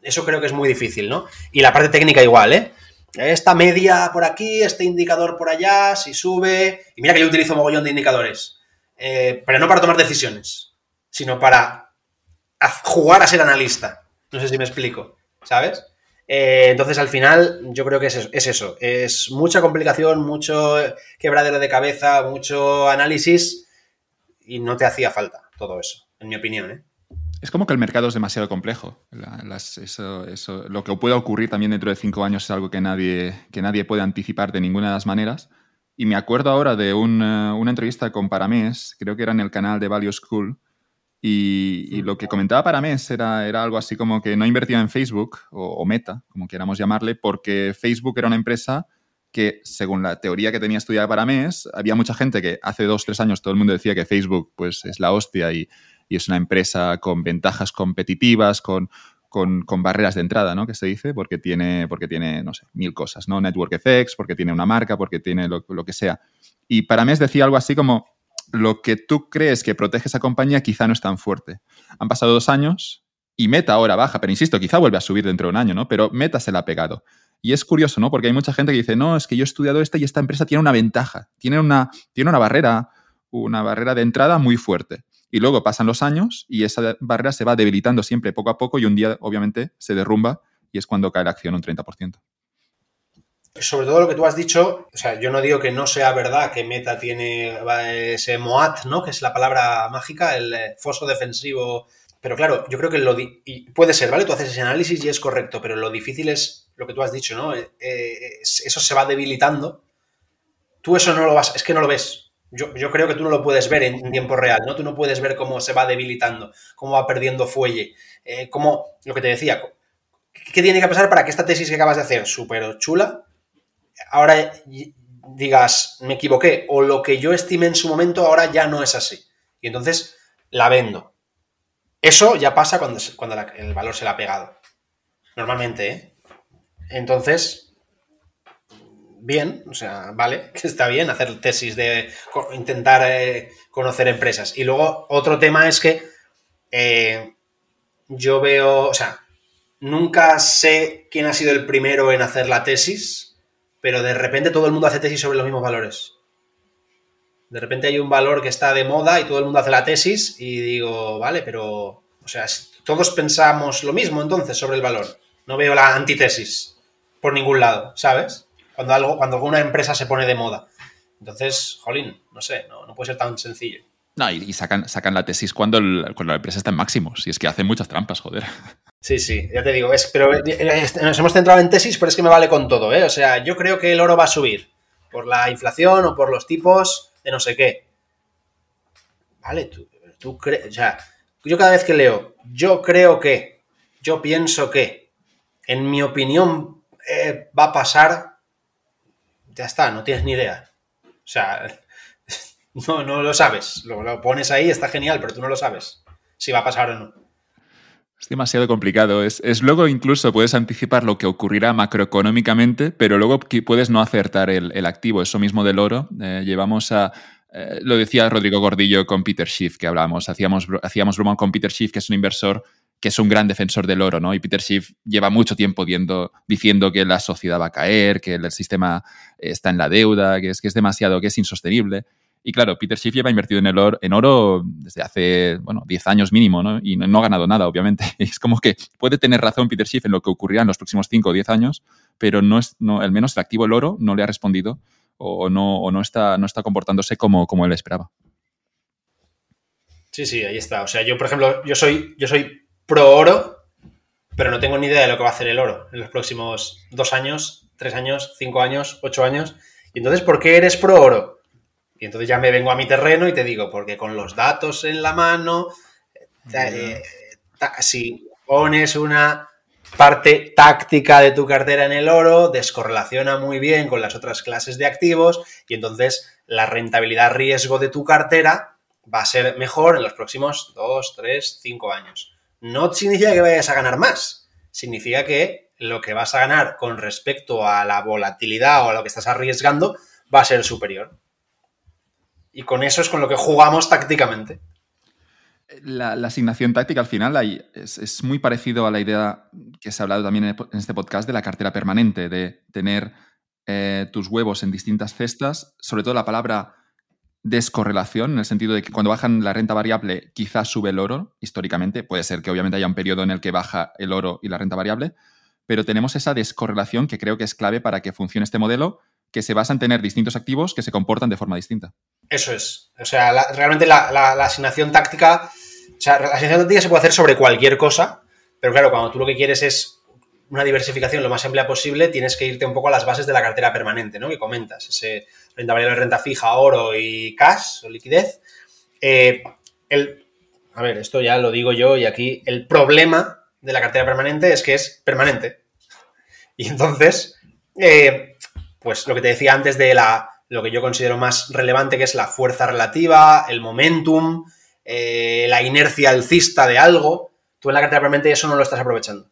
Speaker 2: Eso creo que es muy difícil, ¿no? Y la parte técnica igual, ¿eh? Esta media por aquí, este indicador por allá, si sube... Y mira que yo utilizo mogollón de indicadores. Eh, pero no para tomar decisiones, sino para jugar a ser analista. No sé si me explico, ¿sabes? Eh, entonces, al final, yo creo que es, eso. Es mucha complicación, mucho quebradero de cabeza, mucho análisis y no te hacía falta todo eso, en mi opinión. ¿eh?
Speaker 1: Es como que el mercado es demasiado complejo. eso, lo que pueda ocurrir también dentro de cinco años es algo que nadie, que nadie puede anticipar de ninguna de las maneras. Y me acuerdo ahora de una entrevista con Paramés, creo que era en el canal de Value School, y, lo que comentaba para Mes era, era algo así como que no invertía en Facebook o, Meta, como queramos llamarle, porque Facebook era una empresa que, según la teoría que tenía estudiada para Mes, había mucha gente que hace dos, tres años todo el mundo decía que Facebook pues, es la hostia y, y es una empresa con ventajas competitivas, con, con, con, barreras de entrada, ¿no? Que se dice, porque tiene, porque tiene, no sé, mil cosas, ¿no? Network effects, porque tiene una marca, porque tiene lo, lo que sea. Y para Mes decía algo así como, lo que tú crees que protege esa compañía quizá no es tan fuerte. Han pasado dos años y Meta ahora baja, pero insisto, quizá vuelve a subir dentro de un año, ¿no? Pero Meta se la ha pegado. Y es curioso, ¿no? Porque hay mucha gente que dice, no, es que yo he estudiado esta y esta empresa tiene una ventaja, tiene una, tiene una barrera, una barrera de entrada muy fuerte. Y luego pasan los años y esa barrera se va debilitando siempre poco a poco y un día, obviamente, se derrumba y es cuando cae la acción un 30%
Speaker 2: sobre todo lo que tú has dicho, o sea, yo no digo que no sea verdad que Meta tiene ese MOAT, ¿no? Que es la palabra mágica, el eh, foso defensivo. Pero claro, yo creo que lo y puede ser, ¿vale? Tú haces ese análisis y es correcto, pero lo difícil es lo que tú has dicho, ¿no? Eh, eh, eso se va debilitando. Tú eso no lo vas, es que no lo ves. Yo, yo, creo que tú no lo puedes ver en tiempo real, ¿no? Tú no puedes ver cómo se va debilitando, cómo va perdiendo fuelle, cómo, lo que te decía, ¿qué tiene que pasar para que esta tesis que acabas de hacer, súper chula, ahora digas, me equivoqué, o lo que yo estimé en su momento ahora ya no es así. Y entonces la vendo. Eso ya pasa cuando, cuando el valor se le ha pegado. Normalmente, ¿eh? Entonces, bien, o sea, vale, que está bien hacer tesis de intentar eh, conocer empresas. Y luego otro tema es que eh, yo veo, o sea, nunca sé quién ha sido el primero en hacer la tesis, pero de repente todo el mundo hace tesis sobre los mismos valores. De repente hay un valor que está de moda y todo el mundo hace la tesis y digo, vale, pero, o sea, todos pensamos lo mismo entonces sobre el valor. No veo la antítesis por ningún lado, ¿sabes? Cuando, algo, cuando alguna empresa se pone de moda. Entonces, jolín, no sé, no, no puede ser tan sencillo.
Speaker 1: No, y, sacan, sacan la tesis cuando, cuando la empresa está en máximos. Y es que hacen muchas trampas, joder.
Speaker 2: Sí, sí, ya te digo, es, pero eh, eh, nos hemos centrado en tesis, pero es que me vale con todo, ¿eh? O sea, yo creo que el oro va a subir por la inflación o por los tipos de no sé qué. Vale, tú, tú crees, o sea, yo cada vez que leo, yo creo que, yo pienso que, en mi opinión eh, va a pasar, ya está, no tienes ni idea. O sea, no, no lo sabes. Lo, lo pones ahí, está genial, pero tú no lo sabes si va a pasar o no.
Speaker 1: Es demasiado complicado. Es, luego incluso puedes anticipar lo que ocurrirá macroeconómicamente, pero luego puedes no acertar el, activo. Eso mismo del oro. Eh, llevamos a. Eh, lo decía Rodrigo Gordillo con Peter Schiff, que hablábamos. Hacíamos, hacíamos broma con Peter Schiff, que es un inversor que es un gran defensor del oro, ¿no? Y Peter Schiff lleva mucho tiempo diciendo que la sociedad va a caer, que el sistema está en la deuda, que es, que es demasiado, que es insostenible. Y claro, Peter Schiff lleva invertido en, el oro, desde hace, bueno, 10 años mínimo, ¿no? Y no, ha ganado nada, obviamente. Es como que puede tener razón Peter Schiff en lo que ocurrirá en los próximos 5 o 10 años, pero no es, no, al menos el activo el oro no le ha respondido o no, o no, está, no está comportándose como, como él esperaba.
Speaker 2: Sí, sí, ahí está. O sea, yo, por ejemplo, yo soy, yo soy pro oro, pero no tengo ni idea de lo que va a hacer el oro en los próximos dos años, tres años, cinco años, ocho años. Y entonces, ¿por qué eres pro oro? Y entonces ya me vengo a mi terreno y te digo, porque con los datos en la mano, eh, si pones una parte táctica de tu cartera en el oro, descorrelaciona muy bien con las otras clases de activos y entonces la rentabilidad riesgo de tu cartera va a ser mejor en los próximos 2, 3, 5 años. No significa que vayas a ganar más, significa que lo que vas a ganar con respecto a la volatilidad o a lo que estás arriesgando va a ser superior. Y con eso es con lo que jugamos tácticamente.
Speaker 1: La, asignación táctica al final es, muy parecido a la idea que se ha hablado también en este podcast de la cartera permanente, de tener eh, tus huevos en distintas cestas, sobre todo la palabra descorrelación, en el sentido de que cuando bajan la renta variable quizás sube el oro, históricamente, puede ser que obviamente haya un periodo en el que baja el oro y la renta variable, pero tenemos esa descorrelación que creo que es clave para que funcione este modelo, que se basa en tener distintos activos que se comportan de forma distinta.
Speaker 2: Eso es. O sea, realmente la, asignación táctica. O sea, la asignación táctica se puede hacer sobre cualquier cosa, pero claro, cuando tú lo que quieres es una diversificación lo más amplia posible, tienes que irte un poco a las bases de la cartera permanente, ¿no? Que comentas, ese renta variable, renta fija, oro y cash o liquidez. Eh, el, a ver, esto ya lo digo yo y aquí el problema de la cartera permanente es que es permanente. Y entonces, eh, pues lo que te decía antes de la lo que yo considero más relevante, que es la fuerza relativa, el momentum, eh, la inercia alcista de algo, tú en la cartera permanente eso no lo estás aprovechando.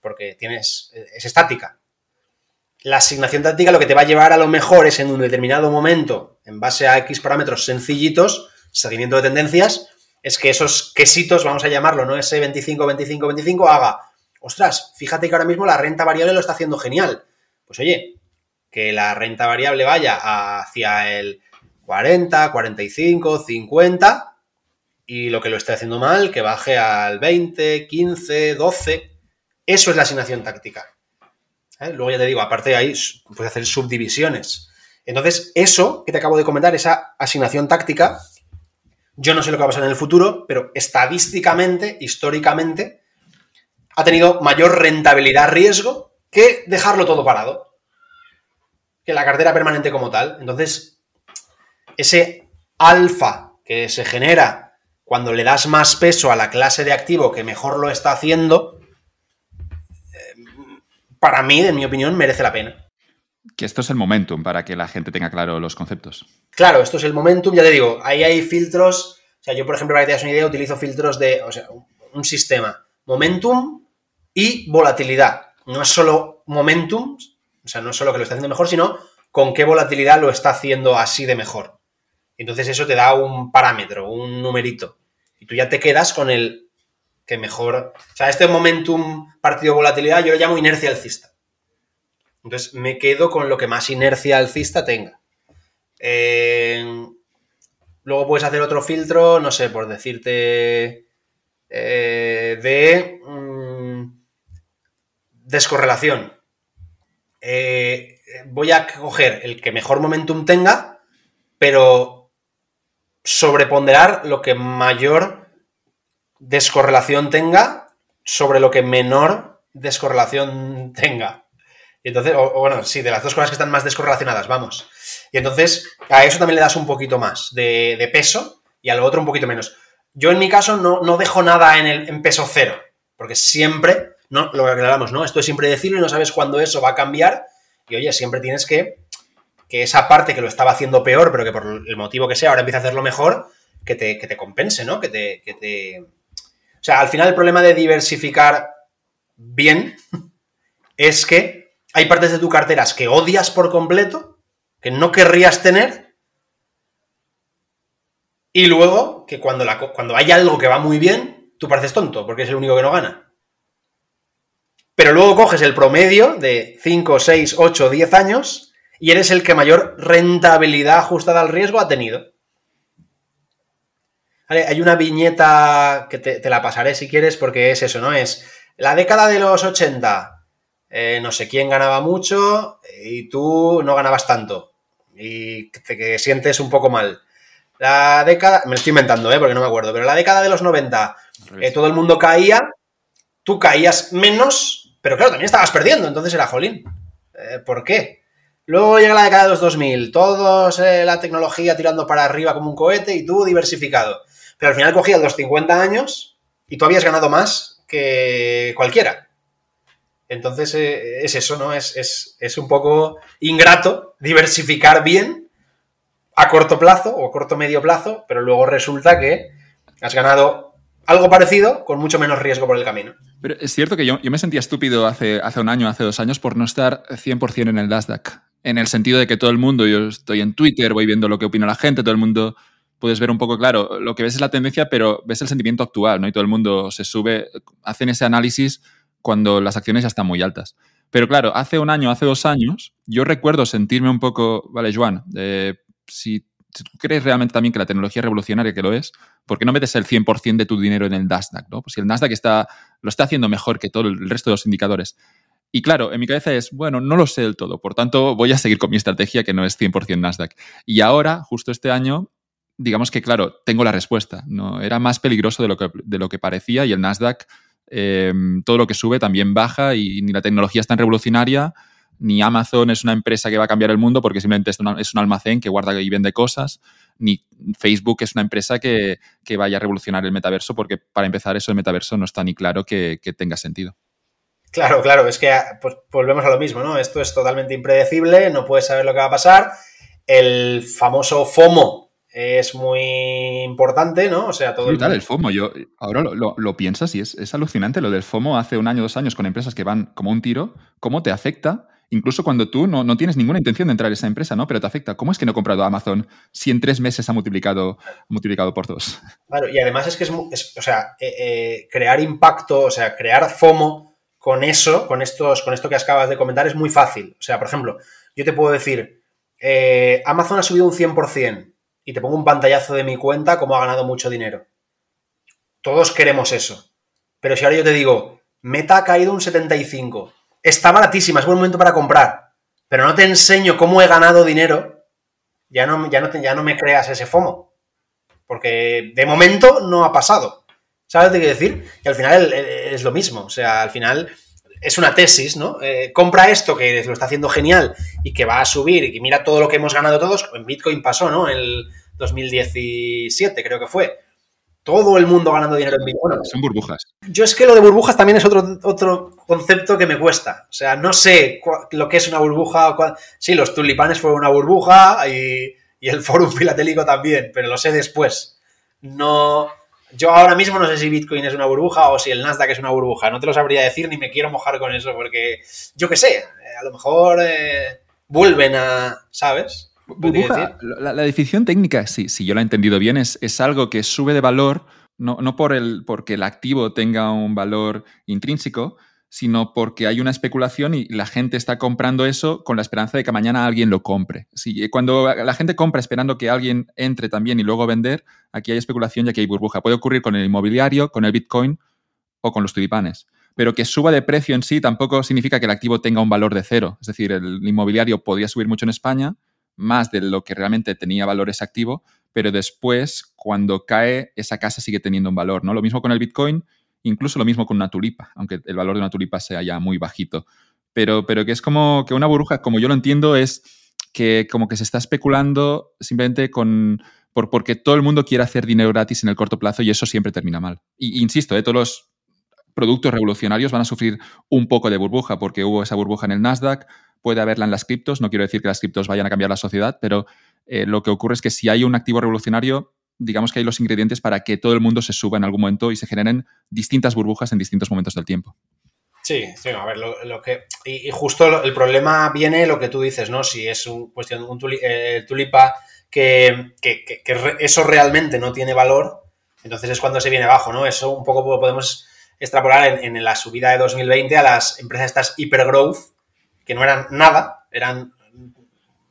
Speaker 2: Porque tienes, es estática. La asignación táctica lo que te va a llevar a lo mejor es en un determinado momento, en base a X parámetros sencillitos, seguimiento de tendencias, es que esos quesitos, vamos a llamarlo, ¿no? Ese 25, 25, 25, haga, ostras, fíjate que ahora mismo la renta variable lo está haciendo genial. Pues oye, que la renta variable vaya hacia el 40, 45, 50 y lo que lo esté haciendo mal, que baje al 20, 15, 12. Eso es la asignación táctica. ¿Eh? Luego ya te digo, aparte de ahí, puedes hacer subdivisiones. Entonces, eso que te acabo de comentar, esa asignación táctica, yo no sé lo que va a pasar en el futuro, pero estadísticamente, históricamente, ha tenido mayor rentabilidad riesgo que dejarlo todo parado que la cartera permanente como tal. Entonces, ese alfa que se genera cuando le das más peso a la clase de activo que mejor lo está haciendo, eh, para mí, en mi opinión, merece la pena.
Speaker 1: Que esto es el momentum para que la gente tenga claro los conceptos.
Speaker 2: Claro, esto es el momentum, ya te digo, ahí hay filtros. O sea, yo, por ejemplo, para que te hagas una idea, utilizo filtros de, o sea, un sistema, momentum y volatilidad. No es solo momentum, o sea, no solo que lo está haciendo mejor, sino con qué volatilidad lo está haciendo así de mejor. Entonces eso te da un parámetro, un numerito. Y tú ya te quedas con el que mejor. O sea, este momentum partido volatilidad yo lo llamo inercia alcista. Entonces me quedo con lo que más inercia alcista tenga. Eh, luego puedes hacer otro filtro, no sé, por decirte. Eh, de mm, descorrelación. Eh, voy a coger el que mejor momentum tenga, pero sobreponderar lo que mayor descorrelación tenga sobre lo que menor descorrelación tenga. Y entonces, o, bueno, sí, de las dos cosas que están más descorrelacionadas, vamos. Y entonces a eso también le das un poquito más de, peso y al otro un poquito menos. Yo en mi caso no, dejo nada en peso cero, porque siempre, no, lo que aclaramos, ¿no? Esto es y no sabes cuándo eso va a cambiar. Y oye, siempre tienes que, que esa parte que lo estaba haciendo peor, pero que por el motivo que sea ahora empieza a hacerlo mejor, que te, que te compense, ¿no? Que te, que te... O sea, al final el problema de diversificar bien es que hay partes de tu carteras que odias por completo, que no querrías tener, y luego que cuando, la, cuando hay algo que va muy bien, tú pareces tonto, porque es el único que no gana. Pero luego coges el promedio de 5, 6, 8, 10 años y eres el que mayor rentabilidad ajustada al riesgo ha tenido. hay una viñeta que te, la pasaré si quieres porque es eso, ¿no? Es la década de los 80, eh, no sé quién ganaba mucho y tú no ganabas tanto y te sientes un poco mal. La década, me lo estoy inventando, ¿eh? porque no me acuerdo, pero la década de los 90, eh, todo el mundo caía, tú caías menos, pero claro, también estabas perdiendo, entonces era jolín. Eh, ¿Por qué? Luego llega la década de los 2000, todos la tecnología tirando para arriba como un cohete y tú diversificado. Pero al final cogías los 50 años y tú habías ganado más que cualquiera. Entonces es eso, ¿no? Es, es, es un poco ingrato diversificar bien a corto plazo o corto medio plazo, pero luego resulta que has ganado algo parecido con mucho menos riesgo por el camino.
Speaker 1: Pero es cierto que yo, me sentía estúpido hace, hace un año, hace dos años, por no estar 100% en el Nasdaq. En el sentido de que todo el mundo, yo estoy en Twitter, voy viendo lo que opina la gente, todo el mundo puedes ver un poco claro, lo que ves es la tendencia, pero ves el sentimiento actual, ¿no? Y todo el mundo se sube, hacen ese análisis cuando las acciones ya están muy altas. Pero claro, hace un año, hace dos años, yo recuerdo sentirme un poco, vale, Juan, eh, si, tú crees realmente también que la tecnología es revolucionaria, que lo es, ¿por qué no metes el 100% de tu dinero en el Nasdaq? ¿no? Pues si el Nasdaq está, lo está haciendo mejor que todo el resto de los indicadores. Y claro, en mi cabeza es, bueno, no lo sé del todo, por tanto voy a seguir con mi estrategia que no es 100% Nasdaq. Y ahora, justo este año, digamos que, claro, tengo la respuesta. ¿no? Era más peligroso de lo que, de lo que parecía y el Nasdaq, em, todo lo que sube también baja y ni la tecnología es tan revolucionaria ni Amazon es una empresa que va a cambiar el mundo porque simplemente es, un almacén que guarda y vende cosas, ni Facebook es una empresa que, vaya a revolucionar el metaverso porque para empezar eso el metaverso no está ni claro que, tenga sentido.
Speaker 2: Claro, claro, es que ah, pues, volvemos a lo mismo, ¿no? Esto es totalmente impredecible, no puedes saber lo que va a pasar. El famoso FOMO es muy importante, ¿no? O sea, todo
Speaker 1: el... el FOMO. Yo, ahora lo, piensas y es, es, alucinante lo del FOMO hace un año, dos años con empresas que van como un tiro, cómo te afecta incluso cuando tú no, tienes ninguna intención de entrar en esa empresa, ¿no? Pero te afecta. ¿Cómo es que no he comprado Amazon si en tres meses ha multiplicado, multiplicado por dos?
Speaker 2: Claro, y además es que es, o sea, eh, eh, crear impacto, o sea, crear FOMO con eso, con, estos, con esto que acabas de comentar, es muy fácil. O sea, por ejemplo, yo te puedo decir, eh, Amazon ha subido un 100% y te pongo un pantallazo de mi cuenta como ha ganado mucho dinero. Todos queremos eso. Pero si ahora yo te digo, Meta ha caído un 75%, está baratísima, es buen momento para comprar, pero no te enseño cómo he ganado dinero, ya no, ya no, ya no me creas ese FOMO. Porque de momento no ha pasado. ¿Sabes qué quiero decir? Y al final es lo mismo. O sea, al final es una tesis, ¿no? Eh, compra esto que lo está haciendo genial y que va a subir y que mira todo lo que hemos ganado todos. En Bitcoin pasó, ¿no? El 2017 creo que fue todo el mundo ganando dinero en Bitcoin.
Speaker 1: Son burbujas.
Speaker 2: Yo es que lo de burbujas también es otro, otro concepto que me cuesta. O sea, no sé lo que es una burbuja. Sí, los tulipanes fueron una burbuja y, el Fórum Filatélico también, pero lo sé después. No. Yo ahora mismo no sé si Bitcoin es una burbuja o si el Nasdaq es una burbuja. No te lo sabría decir ni me quiero mojar con eso porque yo qué sé, a lo mejor eh, vuelven a, ¿sabes?
Speaker 1: La, definición técnica, sí, si yo la he entendido bien, es, es algo que sube de valor no, no por el, porque el activo tenga un valor intrínseco, sino porque hay una especulación y la gente está comprando eso con la esperanza de que mañana alguien lo compre. Sí, cuando la gente compra esperando que alguien entre también y luego vender, aquí hay especulación y aquí hay burbuja. Puede ocurrir con el inmobiliario, con el Bitcoin o con los tulipanes. Pero que suba de precio en sí tampoco significa que el activo tenga un valor de cero. Es decir, el inmobiliario podría subir mucho en España, más de lo que realmente tenía valor ese activo, pero después, cuando cae, esa casa sigue teniendo un valor. ¿no? Lo mismo con el Bitcoin Incluso lo mismo con una tulipa, aunque el valor de una tulipa sea ya muy bajito. Pero, pero que es como que una burbuja, como yo lo entiendo, es que como que se está especulando simplemente con, por, porque todo el mundo quiere hacer dinero gratis en el corto plazo y eso siempre termina mal. Y insisto, ¿eh? todos los productos revolucionarios van a sufrir un poco de burbuja porque hubo esa burbuja en el Nasdaq, puede haberla en las criptos, no quiero decir que las criptos vayan a cambiar la sociedad, pero eh, lo que ocurre es que si hay un activo revolucionario, digamos que hay los ingredientes para que todo el mundo se suba en algún momento y se generen distintas burbujas en distintos momentos del tiempo.
Speaker 2: Sí, sí, a ver, lo, que. Y, justo el problema viene lo que tú dices, ¿no? Si es un cuestión de un eh, tulipa que, eso realmente no tiene valor, entonces es cuando se viene abajo, ¿no? Eso un poco podemos extrapolar en, en la subida de 2020 a las empresas estas hipergrowth, que no eran nada, eran.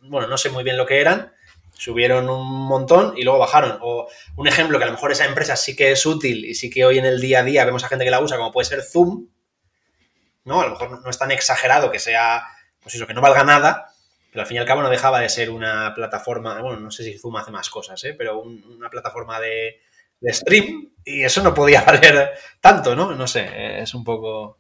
Speaker 2: Bueno, no sé muy bien lo que eran, subieron un montón y luego bajaron. O un ejemplo que a lo mejor esa empresa sí que es útil y sí que hoy en el día a día vemos a gente que la usa, como puede ser Zoom, ¿no? A lo mejor no es tan exagerado que sea, pues eso, que no valga nada, pero al fin y al cabo no dejaba de ser una plataforma, bueno, no sé si Zoom hace más cosas, ¿eh? pero una plataforma de, de stream y eso no podía valer tanto, ¿no? No sé, es un poco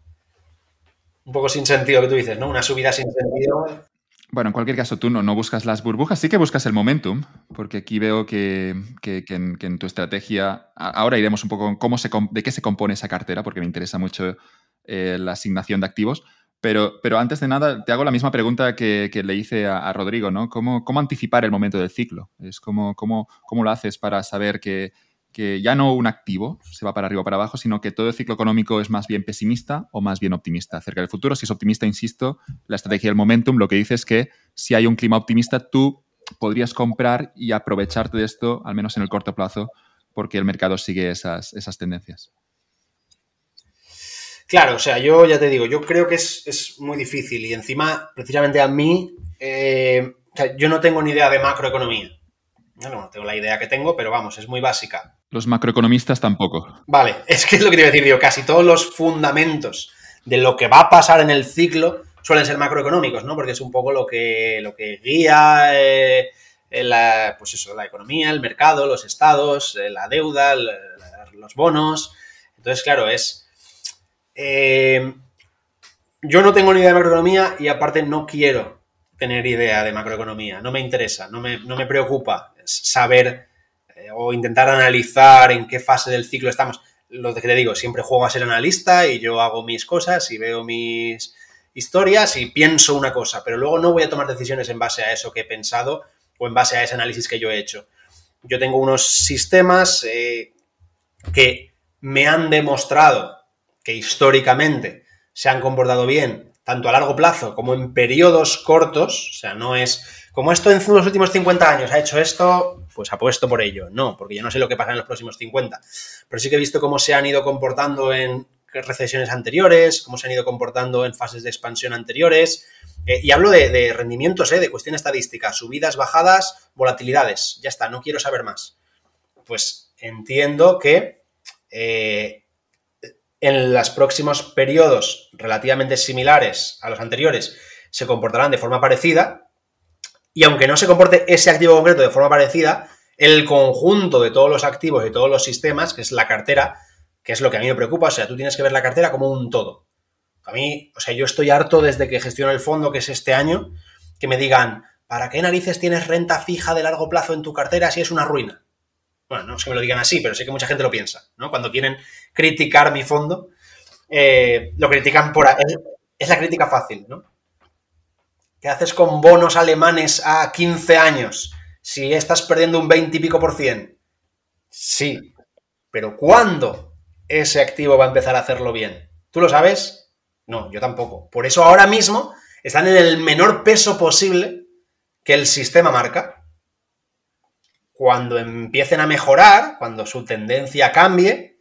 Speaker 2: un poco sin sentido que tú dices, ¿no? Una subida sin sentido.
Speaker 1: Bueno, en cualquier caso, tú no, no, buscas las burbujas, sí que buscas el momentum, porque aquí veo que, en, tu estrategia, ahora iremos un poco cómo se, de qué se compone esa cartera, porque me interesa mucho eh, la asignación de activos, pero, pero, antes de nada te hago la misma pregunta que, le hice a, Rodrigo, ¿no? ¿Cómo, ¿Cómo, anticipar el momento del ciclo? Es como, cómo, ¿Cómo lo haces para saber que, que ya no un activo se va para arriba o para abajo, sino que todo el ciclo económico es más bien pesimista o más bien optimista acerca del futuro. Si es optimista, insisto, la estrategia del momentum lo que dice es que si hay un clima optimista, tú podrías comprar y aprovecharte de esto, al menos en el corto plazo, porque el mercado sigue esas, esas tendencias.
Speaker 2: Claro, o sea, yo ya te digo, yo creo que es, muy difícil y encima, precisamente a mí, eh, yo no tengo ni idea de macroeconomía. No, no tengo la idea que tengo, pero vamos, es muy básica.
Speaker 1: Los macroeconomistas tampoco.
Speaker 2: Vale, es que es lo que te iba a decir, digo, casi todos los fundamentos de lo que va a pasar en el ciclo suelen ser macroeconómicos, ¿no? Porque es un poco lo que, lo que guía eh, la, pues eso, la economía, el mercado, los estados, eh, la deuda, los bonos. Entonces, claro, es... Eh, yo no tengo ni idea de macroeconomía y aparte no quiero tener idea de macroeconomía, no me interesa, no me, no me preocupa saber eh, o intentar analizar en qué fase del ciclo estamos. Lo que te digo, siempre juego a ser analista y yo hago mis cosas y veo mis historias y pienso una cosa, pero luego no voy a tomar decisiones en base a eso que he pensado o en base a ese análisis que yo he hecho. Yo tengo unos sistemas eh, que me han demostrado que históricamente se han comportado bien, tanto a largo plazo como en periodos cortos, o sea, no es como esto en los últimos 50 años ha hecho esto, pues apuesto por ello. No, porque yo no sé lo que pasa en los próximos 50. Pero sí que he visto cómo se han ido comportando en recesiones anteriores, cómo se han ido comportando en fases de expansión anteriores. Eh, y hablo de, rendimientos, eh, de cuestión estadística, subidas, bajadas, volatilidades. Ya está, no quiero saber más. Pues entiendo que eh, en los próximos periodos relativamente similares a los anteriores se comportarán de forma parecida, y aunque no se comporte ese activo concreto de forma parecida, el conjunto de todos los activos y todos los sistemas, que es la cartera, que es lo que a mí me preocupa, o sea, tú tienes que ver la cartera como un todo. A mí, o sea, yo estoy harto desde que gestiono el fondo, que es este año, que me digan, ¿para qué narices tienes renta fija de largo plazo en tu cartera si es una ruina? Bueno, no es que me lo digan así, pero sé que mucha gente lo piensa, ¿no? Cuando quieren criticar mi fondo, eh, lo critican por... Es, es la crítica fácil, ¿no? ¿Qué haces con bonos alemanes a 15 años si estás perdiendo un 20 y pico por cien? Sí, pero ¿cuándo ese activo va a empezar a hacerlo bien? ¿Tú lo sabes? No, yo tampoco. Por eso ahora mismo están en el menor peso posible que el sistema marca. Cuando empiecen a mejorar, cuando su tendencia cambie,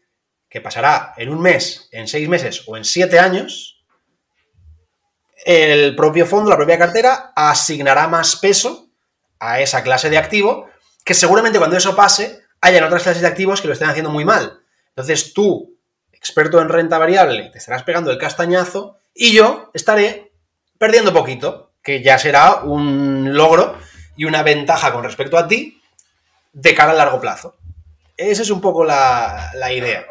Speaker 2: que pasará en un mes, en seis meses o en siete años, el propio fondo, la propia cartera, asignará más peso a esa clase de activo, que seguramente cuando eso pase, hayan otras clases de activos que lo estén haciendo muy mal. Entonces tú, experto en renta variable, te estarás pegando el castañazo y yo estaré perdiendo poquito, que ya será un logro y una ventaja con respecto a ti de cara a largo plazo. Esa es un poco la, idea.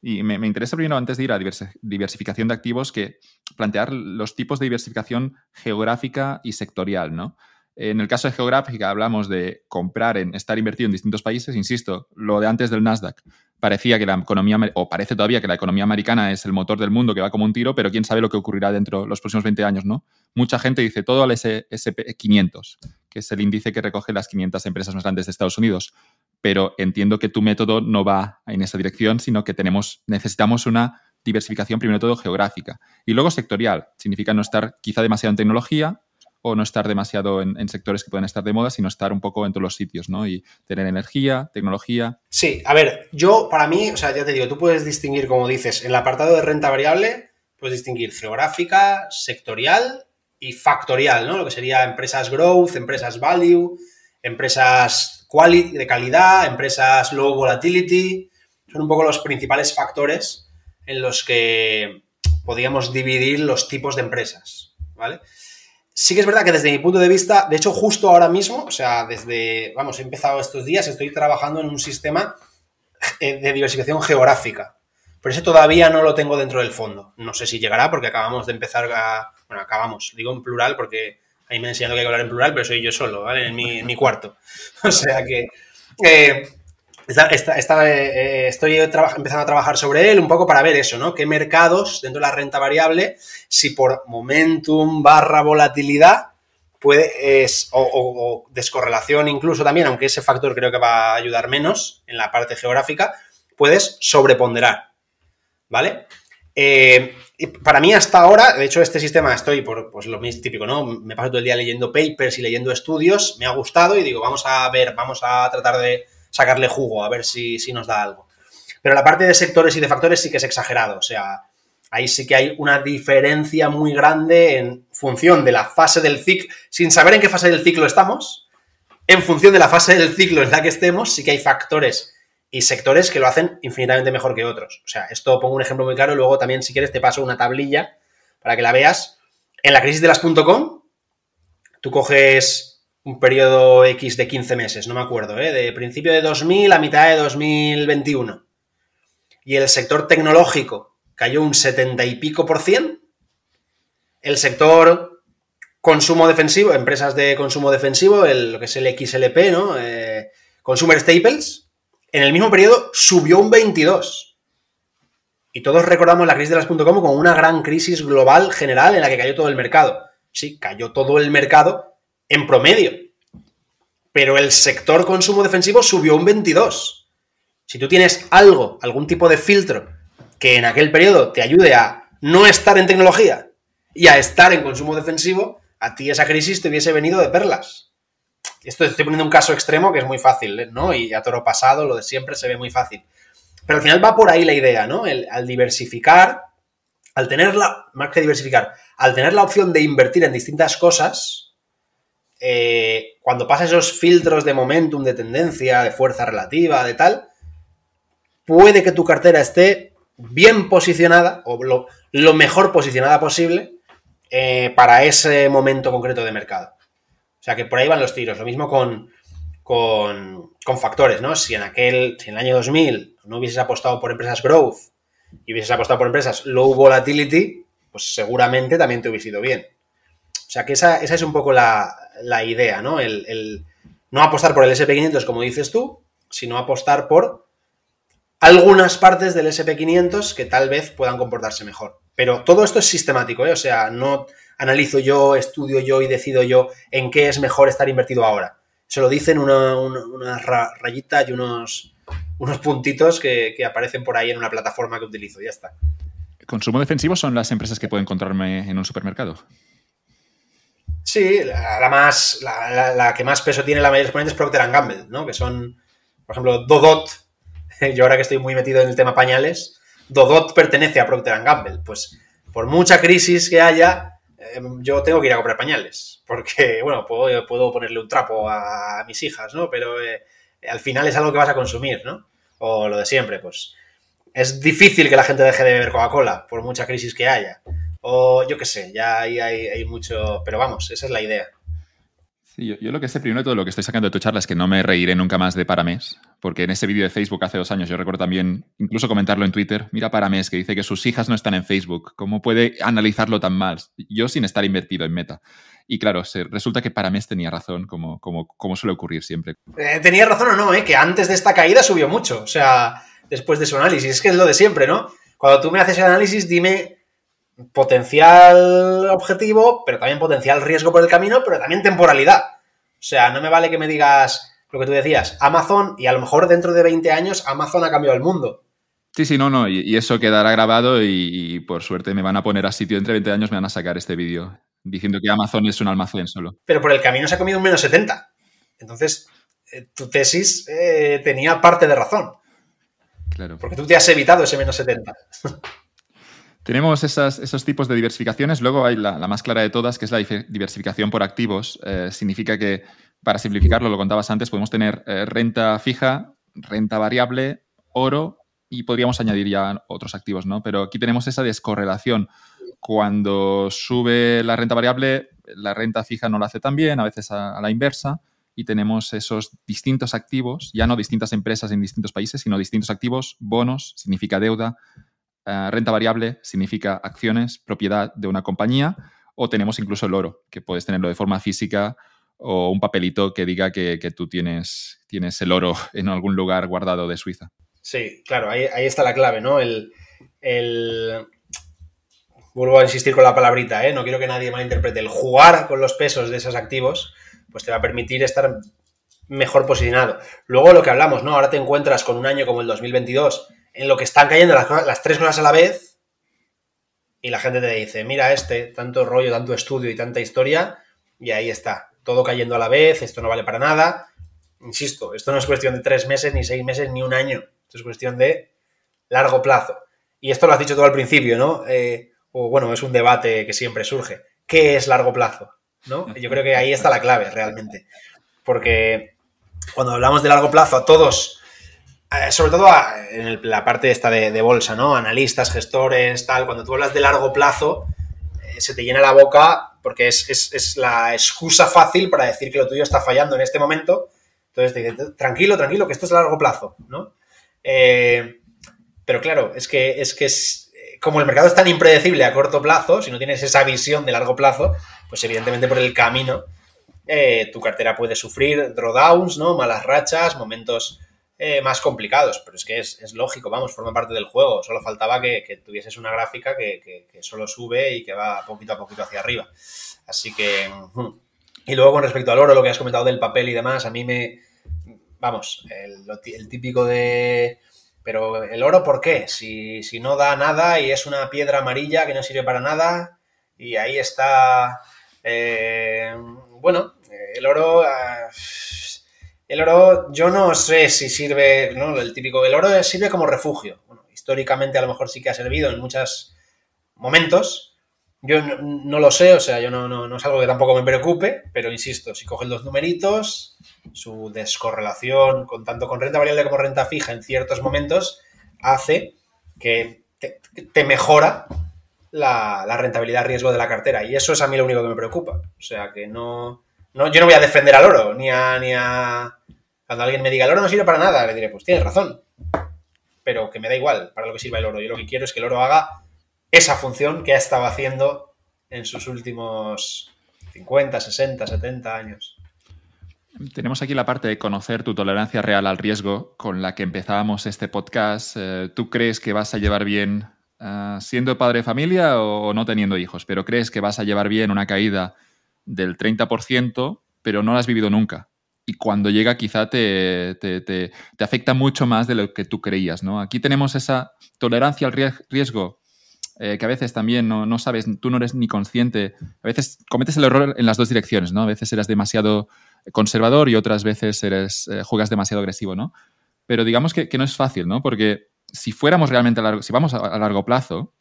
Speaker 1: Y me, interesa primero, antes de ir a diversificación de activos, que plantear los tipos de diversificación geográfica y sectorial, ¿no? En el caso de geográfica hablamos de comprar en estar invertido en distintos países, insisto, lo de antes del Nasdaq parecía que la economía, o parece todavía que la economía americana es el motor del mundo que va como un tiro, pero quién sabe lo que ocurrirá dentro de los próximos 20 años, ¿no? Mucha gente dice todo al S&P 500, que es el índice que recoge las 500 empresas más grandes de Estados Unidos, pero entiendo que tu método no va en esa dirección, sino que tenemos, necesitamos una diversificación primero todo geográfica y luego sectorial. Significa no estar quizá demasiado en tecnología, o no estar demasiado en, sectores que pueden estar de moda, sino estar un poco en todos los sitios, ¿no? Y tener energía, tecnología.
Speaker 2: Sí, a ver, yo para mí, o sea, ya te digo, tú puedes distinguir, como dices, en el apartado de renta variable, puedes distinguir geográfica, sectorial y factorial, ¿no? Lo que sería empresas growth, empresas value, empresas quality, de calidad, empresas low volatility. Son un poco los principales factores en los que podríamos dividir los tipos de empresas, ¿vale? sí que es verdad que desde mi punto de vista, de hecho, justo ahora mismo, o sea, desde, vamos, he empezado estos días, estoy trabajando en un sistema eh, de diversificación geográfica. Por eso todavía no lo tengo dentro del fondo. No sé si llegará porque acabamos de empezar a... Bueno, acabamos, digo en plural porque ahí me han enseñado que hay que hablar en plural, pero soy yo solo, ¿vale? En mi, cuarto. O sea que... Eh, eh, estoy empezando a trabajar sobre él un poco para ver eso, ¿no? ¿Qué mercados dentro de la renta variable, si por momentum barra volatilidad, puede, es, o, descorrelación incluso también, aunque ese factor creo que va a ayudar menos en la parte geográfica, puedes sobreponderar, ¿vale? Eh, para mí hasta ahora, de hecho este sistema estoy por pues lo mismo típico, ¿no? Me paso todo el día leyendo papers y leyendo estudios, me ha gustado y digo, vamos a ver, vamos a tratar de sacarle jugo, a ver si, nos da algo. Pero la parte de sectores y de factores sí que es exagerado, o sea, ahí sí que hay una diferencia muy grande en función de la fase del ciclo, sin saber en qué fase del ciclo estamos, en función de la fase del ciclo en la que estemos, sí que hay factores y sectores que lo hacen infinitamente mejor que otros. O sea, esto pongo un ejemplo muy claro, luego también si quieres te paso una tablilla para que la veas. En la crisis de las .com, tú coges un periodo X de 15 meses, no me acuerdo, ¿eh? de principio de 2000 a mitad de 2021. Y el sector tecnológico cayó un 70 y pico por cien. El sector consumo defensivo, empresas de consumo defensivo, lo que es el XLP, ¿no? Eh, Consumer Staples, en el mismo periodo subió un 22. Y todos recordamos la crisis de las .com como una gran crisis global general en la que cayó todo el mercado. Sí, cayó todo el mercado, en promedio. Pero el sector consumo defensivo subió un 22. Si tú tienes algo, algún tipo de filtro que en aquel periodo te ayude a no estar en tecnología y a estar en consumo defensivo, a ti esa crisis te hubiese venido de perlas. Esto estoy poniendo un caso extremo que es muy fácil, ¿eh? ¿no? Y a toro pasado, lo de siempre se ve muy fácil. Pero al final va por ahí la idea, ¿no? El, al diversificar, al tener la, más que diversificar, al tener la opción de invertir en distintas cosas, eh, cuando pasa esos filtros de momentum, de tendencia, de fuerza relativa, de tal, puede que tu cartera esté bien posicionada o lo, mejor posicionada posible eh, para ese momento concreto de mercado. O sea que por ahí van los tiros. Lo mismo con, con, factores, ¿no? Si en aquel, si en el año 2000 no hubieses apostado por empresas growth y hubieses apostado por empresas low volatility, pues seguramente también te hubiese ido bien. O sea que esa, esa es un poco la, la idea, ¿no? El, no apostar por el SP500 como dices tú, sino apostar por algunas partes del SP500 que tal vez puedan comportarse mejor. Pero todo esto es sistemático, ¿eh? O sea, no analizo yo, estudio yo y decido yo en qué es mejor estar invertido ahora. Se lo dicen una, una, rayita y unos, unos puntitos que, que, aparecen por ahí en una plataforma que utilizo, ya está.
Speaker 1: ¿Consumo defensivo son las empresas que puedo encontrarme en un supermercado?
Speaker 2: Sí, la, más, la, que más peso tiene la mayor exponente es Procter Gamble, ¿no? Que son, por ejemplo, Dodot. Yo ahora que estoy muy metido en el tema pañales, Dodot pertenece a Procter Gamble. Pues por mucha crisis que haya, yo tengo que ir a comprar pañales. Porque, bueno, puedo, puedo ponerle un trapo a mis hijas, ¿no? Pero eh, al final es algo que vas a consumir, ¿no? O lo de siempre, pues es difícil que la gente deje de beber Coca-Cola por mucha crisis que haya. O yo qué sé, ya ahí hay, mucho... Pero vamos, esa es la idea.
Speaker 1: Sí, yo, lo que sé primero de todo lo que estoy sacando de tu charla es que no me reiré nunca más de Paramés, porque en ese vídeo de Facebook hace dos años yo recuerdo también incluso comentarlo en Twitter, mira Paramés que dice que sus hijas no están en Facebook, ¿cómo puede analizarlo tan mal? Yo sin estar invertido en Meta. Y claro, se, resulta que Paramés tenía razón, como, como, como suele ocurrir siempre.
Speaker 2: Eh, tenía razón o no, ¿eh? que antes de esta caída subió mucho, o sea, después de su análisis, es que es lo de siempre, ¿no? Cuando tú me haces el análisis, dime potencial objetivo, pero también potencial riesgo por el camino, pero también temporalidad. O sea, no me vale que me digas lo que tú decías, Amazon, y a lo mejor dentro de 20 años Amazon ha cambiado el mundo.
Speaker 1: Sí, sí, no, no, y, eso quedará grabado y, por suerte me van a poner a sitio entre 20 años, me van a sacar este vídeo diciendo que Amazon es un almacén solo.
Speaker 2: Pero por el camino se ha comido un menos 70. Entonces, eh, tu tesis eh, tenía parte de razón. Claro. Porque tú te has evitado ese menos 70.
Speaker 1: Tenemos esos tipos de diversificaciones. Luego hay la, más clara de todas, que es la diversificación por activos. Eh, significa que, para simplificarlo, lo contabas antes, podemos tener eh, renta fija, renta variable, oro y podríamos añadir ya otros activos, ¿no? Pero aquí tenemos esa descorrelación. Cuando sube la renta variable, la renta fija no lo hace tan bien, a veces a la inversa, y tenemos esos distintos activos, ya no distintas empresas en distintos países, sino distintos activos, bonos, significa deuda, eh, renta variable significa acciones, propiedad de una compañía, o tenemos incluso el oro, que puedes tenerlo de forma física o un papelito que diga que, tú tienes, tienes el oro en algún lugar guardado de Suiza.
Speaker 2: Sí, claro, ahí, está la clave, ¿no? El, Vuelvo a insistir con la palabrita, ¿eh? No quiero que nadie malinterprete. El jugar con los pesos de esos activos, pues te va a permitir estar mejor posicionado. Luego lo que hablamos, ¿no? Ahora te encuentras con un año como el 2022 en lo que están cayendo las, tres cosas a la vez y la gente te dice, mira este, tanto rollo, tanto estudio y tanta historia, y ahí está, todo cayendo a la vez, esto no vale para nada. Insisto, esto no es cuestión de tres meses, ni seis meses, ni un año, esto es cuestión de largo plazo. Y esto lo has dicho todo al principio, ¿no? Eh, o bueno, es un debate que siempre surge. ¿Qué es largo plazo? ¿No? Yo creo que ahí está la clave realmente. Porque cuando hablamos de largo plazo, a todos sobre todo en la parte esta de, bolsa, ¿no? Analistas, gestores, tal, cuando tú hablas de largo plazo, eh, se te llena la boca porque es, la excusa fácil para decir que lo tuyo está fallando en este momento. Entonces te dices, tranquilo, tranquilo, que esto es a largo plazo, ¿no? Eh, pero claro, es que, es que es, como el mercado es tan impredecible a corto plazo, si no tienes esa visión de largo plazo, pues evidentemente por el camino tu cartera puede sufrir drawdowns, ¿no? Malas rachas, momentos eh, más complicados, pero es que es, lógico, vamos, forma parte del juego. Solo faltaba que, tuvieses una gráfica que, solo sube y que va poquito a poquito hacia arriba. Así que... Y luego con respecto al oro, lo que has comentado del papel y demás, a mí me... Vamos, el, típico de... Pero el oro, ¿por qué? Si, si, no da nada y es una piedra amarilla que no sirve para nada y ahí está... Eh, bueno, el oro... Ah, el oro, yo no sé si sirve, ¿no? El típico, el oro sirve como refugio. Históricamente a lo mejor sí que ha servido en muchos momentos. Yo no, lo sé, o sea, yo no, no, es algo que tampoco me preocupe, pero insisto, si cogen los numeritos, su descorrelación con tanto con renta variable como renta fija en ciertos momentos hace que te, mejora la, la, rentabilidad riesgo de la cartera. Y eso es a mí lo único que me preocupa. O sea, que no, no yo no voy a defender al oro, ni a, ni a, cuando alguien me diga, el oro no sirve para nada, le diré, pues tienes razón. Pero que me da igual para lo que sirva el oro. Yo lo que quiero es que el oro haga esa función que ha estado haciendo en sus últimos 50, 60, 70 años.
Speaker 1: Tenemos aquí la parte de conocer tu tolerancia real al riesgo con la que empezábamos este podcast. Eh, ¿Tú crees que vas a llevar bien eh, siendo padre de familia o no teniendo hijos? Pero crees que vas a llevar bien una caída del 30%, pero no la has vivido nunca y cuando llega quizá te, te, afecta mucho más de lo que tú creías, ¿no? Aquí tenemos esa tolerancia al riesgo eh, que a veces también no, sabes, tú no eres ni consciente, a veces cometes el error en las dos direcciones, ¿no? A veces eres demasiado conservador y otras veces eres, eh, juegas demasiado agresivo, ¿no? Pero digamos que, no es fácil, ¿no? Porque si fuéramos realmente si vamos a, largo plazo,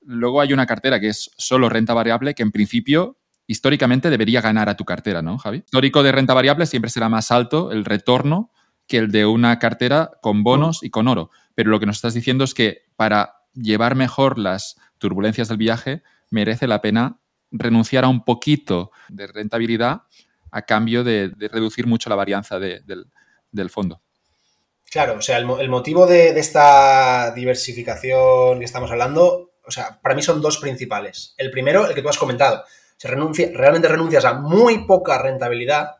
Speaker 1: luego hay una cartera que es solo renta variable que en principio históricamente debería ganar a tu cartera, ¿no, Javi? Histórico de renta variable siempre será más alto el retorno que el de una cartera con bonos y con oro. Pero lo que nos estás diciendo es que para llevar mejor las turbulencias del viaje merece la pena renunciar a un poquito de rentabilidad a cambio de, reducir mucho la varianza del, fondo.
Speaker 2: Claro, o sea, el, motivo de, esta diversificación que estamos hablando, o sea, para mí son dos principales. El primero, el que tú has comentado, se renuncia, realmente renuncias a muy poca rentabilidad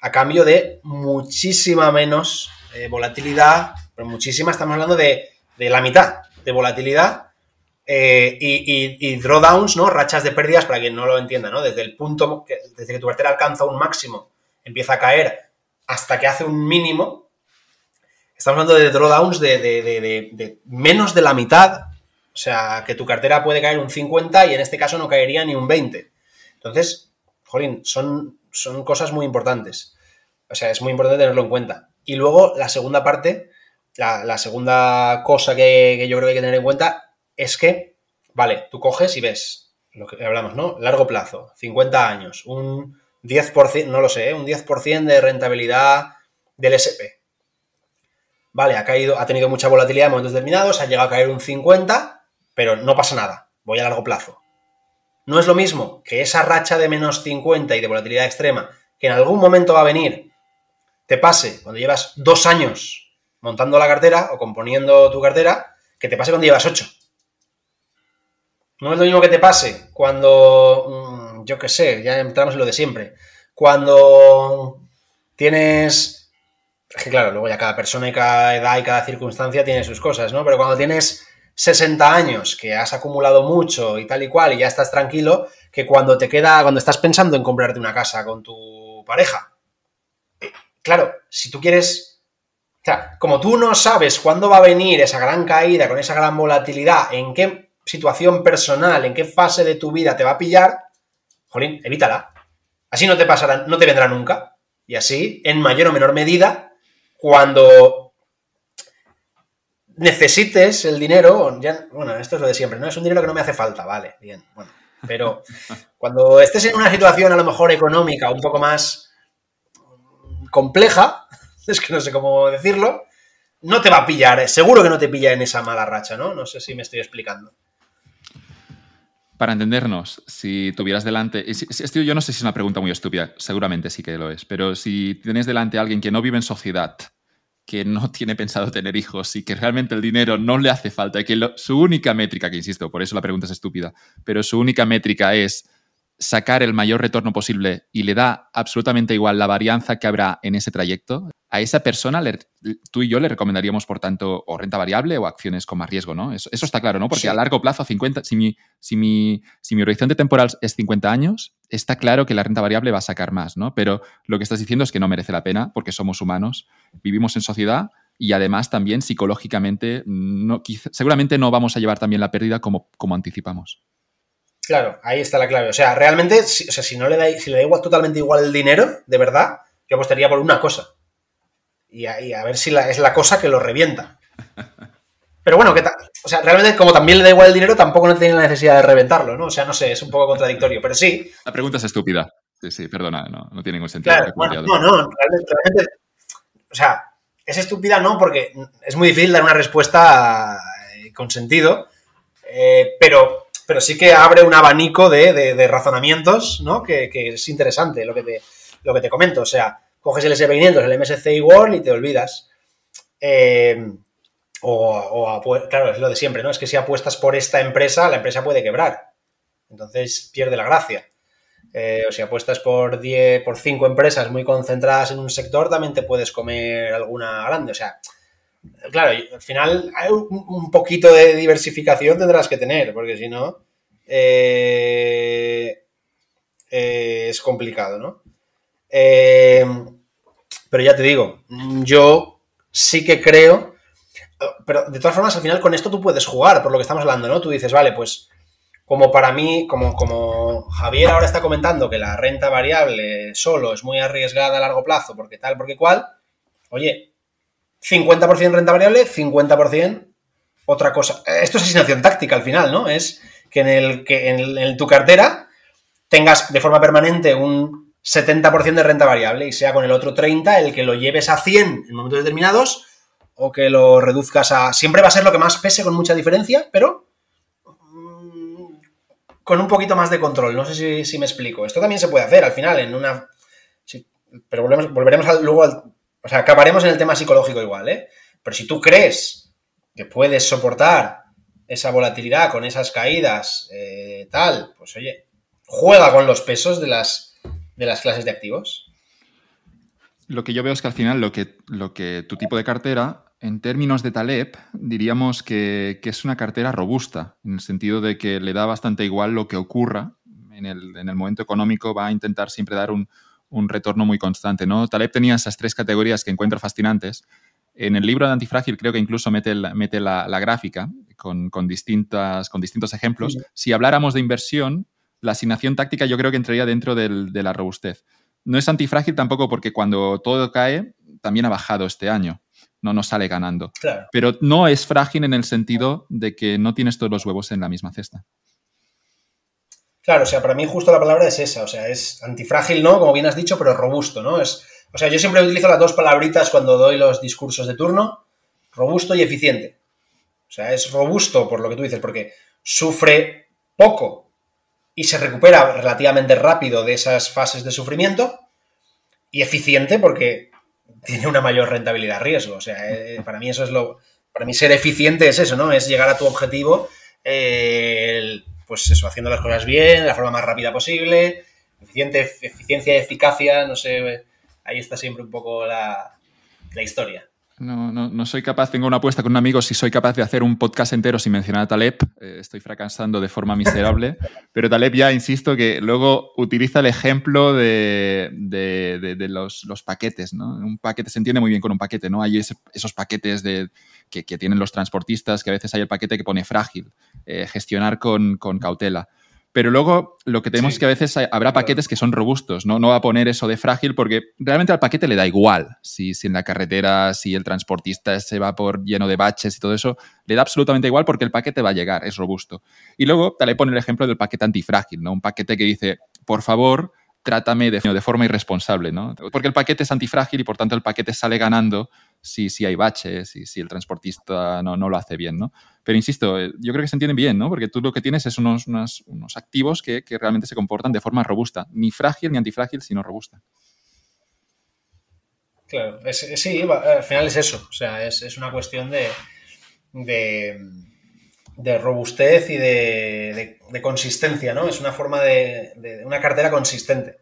Speaker 2: a cambio de muchísima menos eh, volatilidad, pero muchísima, estamos hablando de, la mitad de volatilidad eh, y, drawdowns, ¿no? Rachas de pérdidas, para quien no lo entienda, ¿no? Desde el punto, que, desde que tu cartera alcanza un máximo, empieza a caer hasta que hace un mínimo, estamos hablando de drawdowns de, de menos de la mitad, o sea, que tu cartera puede caer un 50 y en este caso no caería ni un 20. Entonces, jolín, son, son cosas muy importantes. O sea, es muy importante tenerlo en cuenta. Y luego la segunda parte, la, segunda cosa que, yo creo que hay que tener en cuenta es que, vale, tú coges y ves lo que hablamos, ¿no? Largo plazo, 50 años, un 10%, no lo sé, ¿eh? un 10% de rentabilidad del SP. Vale, ha caído, ha tenido mucha volatilidad en momentos determinados, ha llegado a caer un 50, pero no pasa nada, voy a largo plazo. No es lo mismo que esa racha de menos 50 y de volatilidad extrema, que en algún momento va a venir, te pase cuando llevas dos años montando la cartera o componiendo tu cartera, que te pase cuando llevas ocho. No es lo mismo que te pase cuando, mm, yo qué sé, ya entramos en lo de siempre, cuando tienes... Es que claro, luego ya cada persona y cada edad y cada circunstancia tiene sus cosas, ¿no? Pero cuando tienes 60 años, que has acumulado mucho y tal y cual, y ya estás tranquilo, que cuando te queda, cuando estás pensando en comprarte una casa con tu pareja. Claro, si tú quieres. O sea, como tú no sabes cuándo va a venir esa gran caída, con esa gran volatilidad, en qué situación personal, en qué fase de tu vida te va a pillar, jolín, evítala. Así no te pasará, no te vendrá nunca. Y así, en mayor o menor medida, cuando necesites el dinero, ya, bueno, esto es lo de siempre, ¿no? Es un dinero que no me hace falta, vale, bien, bueno. Pero cuando estés en una situación a lo mejor económica un poco más compleja, es que no sé cómo decirlo, no te va a pillar, eh, seguro que no te pilla en esa mala racha, ¿no? No sé si me estoy explicando.
Speaker 1: Para entendernos, si tuvieras delante, yo no sé si es una pregunta muy estúpida, seguramente sí que lo es, pero si tienes delante a alguien que no vive en sociedad, que no tiene pensado tener hijos y que realmente el dinero no le hace falta y que su única métrica, que insisto, por eso la pregunta es estúpida, pero su única métrica es sacar el mayor retorno posible y le da absolutamente igual la varianza que habrá en ese trayecto, a esa persona tú y yo le recomendaríamos, por tanto, o renta variable o acciones con más riesgo, ¿no? Eso, está claro, ¿no? Porque a largo plazo, 50, si mi, si, mi, si mi horizonte temporal es 50 años, está claro que la renta variable va a sacar más, ¿no? Pero lo que estás diciendo es que no merece la pena porque somos humanos, vivimos en sociedad y además también psicológicamente no, seguramente no vamos a llevar también la pérdida como, como anticipamos.
Speaker 2: Claro, ahí está la clave. O sea, realmente, si, o sea, si no le da, si le da igual, totalmente igual el dinero, de verdad, yo apostaría por una cosa. Y a, ver si es la cosa que lo revienta. Pero bueno, o sea, realmente como también le da igual el dinero, tampoco no tiene la necesidad de reventarlo, ¿no? O sea, no sé, es un poco contradictorio, pero sí.
Speaker 1: La pregunta es estúpida. Sí, sí, perdona, no, no tiene ningún sentido.
Speaker 2: Claro, no, no, realmente, o sea, es estúpida no, porque es muy difícil dar una respuesta eh, con sentido, eh, pero pero sí que abre un abanico de, razonamientos, ¿no? Que, es interesante lo que, te, lo que te comento. O sea, coges el S500, el MSCI World y te olvidas. Eh, o, claro, es lo de siempre, ¿no? Es que si apuestas por esta empresa, la empresa puede quebrar. Entonces pierde la gracia. Eh, o si apuestas por 10, por 5 empresas muy concentradas en un sector, también te puedes comer alguna grande. O sea, claro, al final hay un poquito de diversificación tendrás que tener, porque si no, eh, eh, es complicado, ¿no? Eh, pero ya te digo, yo sí que creo, pero de todas formas, al final con esto tú puedes jugar, por lo que estamos hablando, ¿no? Tú dices, vale, pues como para mí, como, como Javier ahora está comentando que la renta variable solo es muy arriesgada a largo plazo, porque tal, porque cual, oye, 50% renta variable, 50% otra cosa. Esto es asignación táctica al final, ¿no? Es que en, el, que en, tu cartera tengas de forma permanente un 70% de renta variable y sea con el otro 30 el que lo lleves a 100 en momentos determinados o que lo reduzcas a... Siempre va a ser lo que más pese con mucha diferencia, pero con un poquito más de control. No sé si, me explico. Esto también se puede hacer al final en una... pero volveremos luego al... O sea, acabaremos en el tema psicológico igual, ¿eh? Pero si tú crees que puedes soportar esa volatilidad con esas caídas, eh, tal, pues oye, juega con los pesos de las, de las clases de activos.
Speaker 1: Lo que yo veo es que al final lo que, lo que tu tipo de cartera en términos de Taleb, diríamos que, es una cartera robusta, en el sentido de que le da bastante igual lo que ocurra en el, momento económico, va a intentar siempre dar un, retorno muy constante. ¿no? Taleb tenía esas tres categorías que encuentro fascinantes. En el libro de Antifrágil creo que incluso mete, mete la, gráfica con, distintas, con distintos ejemplos. Si habláramos de inversión, la asignación táctica yo creo que entraría dentro de la robustez. No es antifrágil tampoco porque cuando todo cae, también ha bajado este año no nos sale ganando. Pero no es frágil en el sentido de que no tienes todos los huevos en la misma cesta.
Speaker 2: Claro, o sea, para mí justo la palabra es esa, o sea, es antifrágil, ¿no? Como bien has dicho, pero robusto, ¿no? Es, o sea, yo siempre utilizo las dos palabritas cuando doy los discursos de turno, robusto y eficiente. O sea, es robusto por lo que tú dices, porque sufre poco y se recupera relativamente rápido de esas fases de sufrimiento, y eficiente porque tiene una mayor rentabilidad riesgo. O sea, eh, para mí eso es lo. Para mí ser eficiente es eso, ¿no? Es llegar a tu objetivo, eh, pues eso, haciendo las cosas bien, de la forma más rápida posible. Eficiente, eficiencia eficacia, no sé. Ahí está siempre un poco la, la historia.
Speaker 1: No, no, no, soy capaz, tengo una apuesta con un amigo, si soy capaz de hacer un podcast entero sin mencionar a Taleb, eh, estoy fracasando de forma miserable, pero Taleb ya, insisto, que luego utiliza el ejemplo de, de, los, paquetes, ¿no? Un paquete se entiende muy bien con un paquete, ¿no? Hay esos paquetes de, que, que, tienen los transportistas, que a veces hay el paquete que pone frágil, eh, gestionar con, con cautela. Pero luego lo que tenemos es que a veces habrá paquetes que son robustos, ¿no? No va a poner eso de frágil porque realmente al paquete le da igual si, si en la carretera, si el transportista se va por lleno de baches y todo eso, le da absolutamente igual porque el paquete va a llegar, es robusto. Y luego te le pone el ejemplo del paquete antifrágil, ¿no? Un paquete que dice, por favor, trátame de, de, forma irresponsable, ¿no? Porque el paquete es antifrágil y por tanto el paquete sale ganando si, si hay baches y si el transportista no, no, lo hace bien, ¿no? Pero insisto, eh, yo creo que se entienden bien, ¿no? Porque tú lo que tienes es unos, unos, activos que, que, realmente se comportan de forma robusta, ni frágil ni antifrágil, sino robusta.
Speaker 2: Claro, sí, al final es eso, o sea, es, es una cuestión de, de, de robustez y de, de, consistencia, ¿no? Es una forma de, una cartera consistente.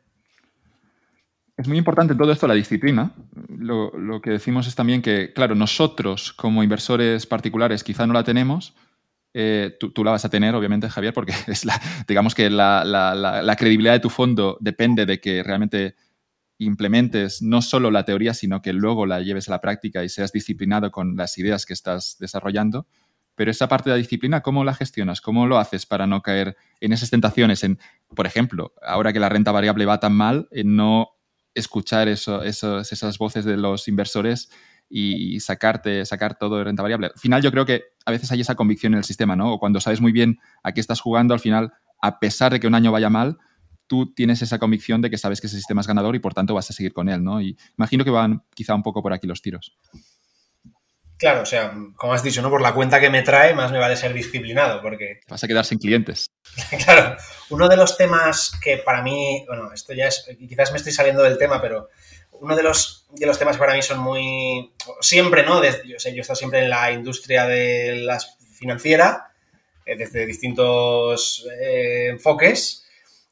Speaker 1: Es muy importante todo esto la disciplina. Lo, que decimos es también que, claro, nosotros como inversores particulares quizá no la tenemos. Eh, tú, la vas a tener, obviamente, Javier, porque es la, digamos que la, credibilidad de tu fondo depende de que realmente implementes no solo la teoría, sino que luego la lleves a la práctica y seas disciplinado con las ideas que estás desarrollando. Pero esa parte de la disciplina, ¿cómo la gestionas? ¿Cómo lo haces para no caer en esas tentaciones? En, por ejemplo, ahora que la renta variable va tan mal, no escuchar eso, esas voces de los inversores y sacarte, sacar todo de renta variable. Al final yo creo que a veces hay esa convicción en el sistema, ¿no? O cuando sabes muy bien a qué estás jugando, al final, a pesar de que un año vaya mal, tú tienes esa convicción de que sabes que ese sistema es ganador y por tanto vas a seguir con él, ¿no? Y imagino que van quizá un poco por aquí los tiros.
Speaker 2: Claro, o sea, como has dicho, ¿no? Por la cuenta que me trae, más me vale ser disciplinado, porque...
Speaker 1: Vas a quedar sin clientes.
Speaker 2: claro, uno de los temas que para mí, bueno, esto ya es, quizás me estoy saliendo del tema, pero uno de los, de los temas que para mí son muy, siempre, ¿no? Desde, yo, sé, yo he estado siempre en la industria de la financiera, eh, desde distintos eh, enfoques,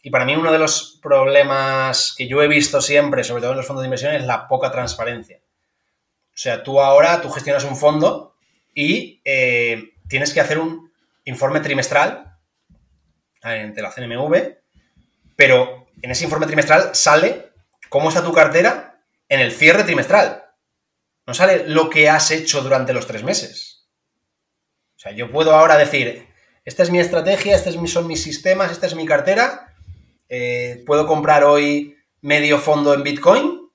Speaker 2: y para mí uno de los problemas que yo he visto siempre, sobre todo en los fondos de inversión, es la poca transparencia. O sea, tú ahora, tú gestionas un fondo y eh, tienes que hacer un informe trimestral ante la CNMV, pero en ese informe trimestral sale cómo está tu cartera en el cierre trimestral. No sale lo que has hecho durante los tres meses. sea, yo puedo ahora decir, esta es mi estrategia, estos son mis sistemas, esta es mi cartera, eh, puedo comprar hoy medio fondo en Bitcoin,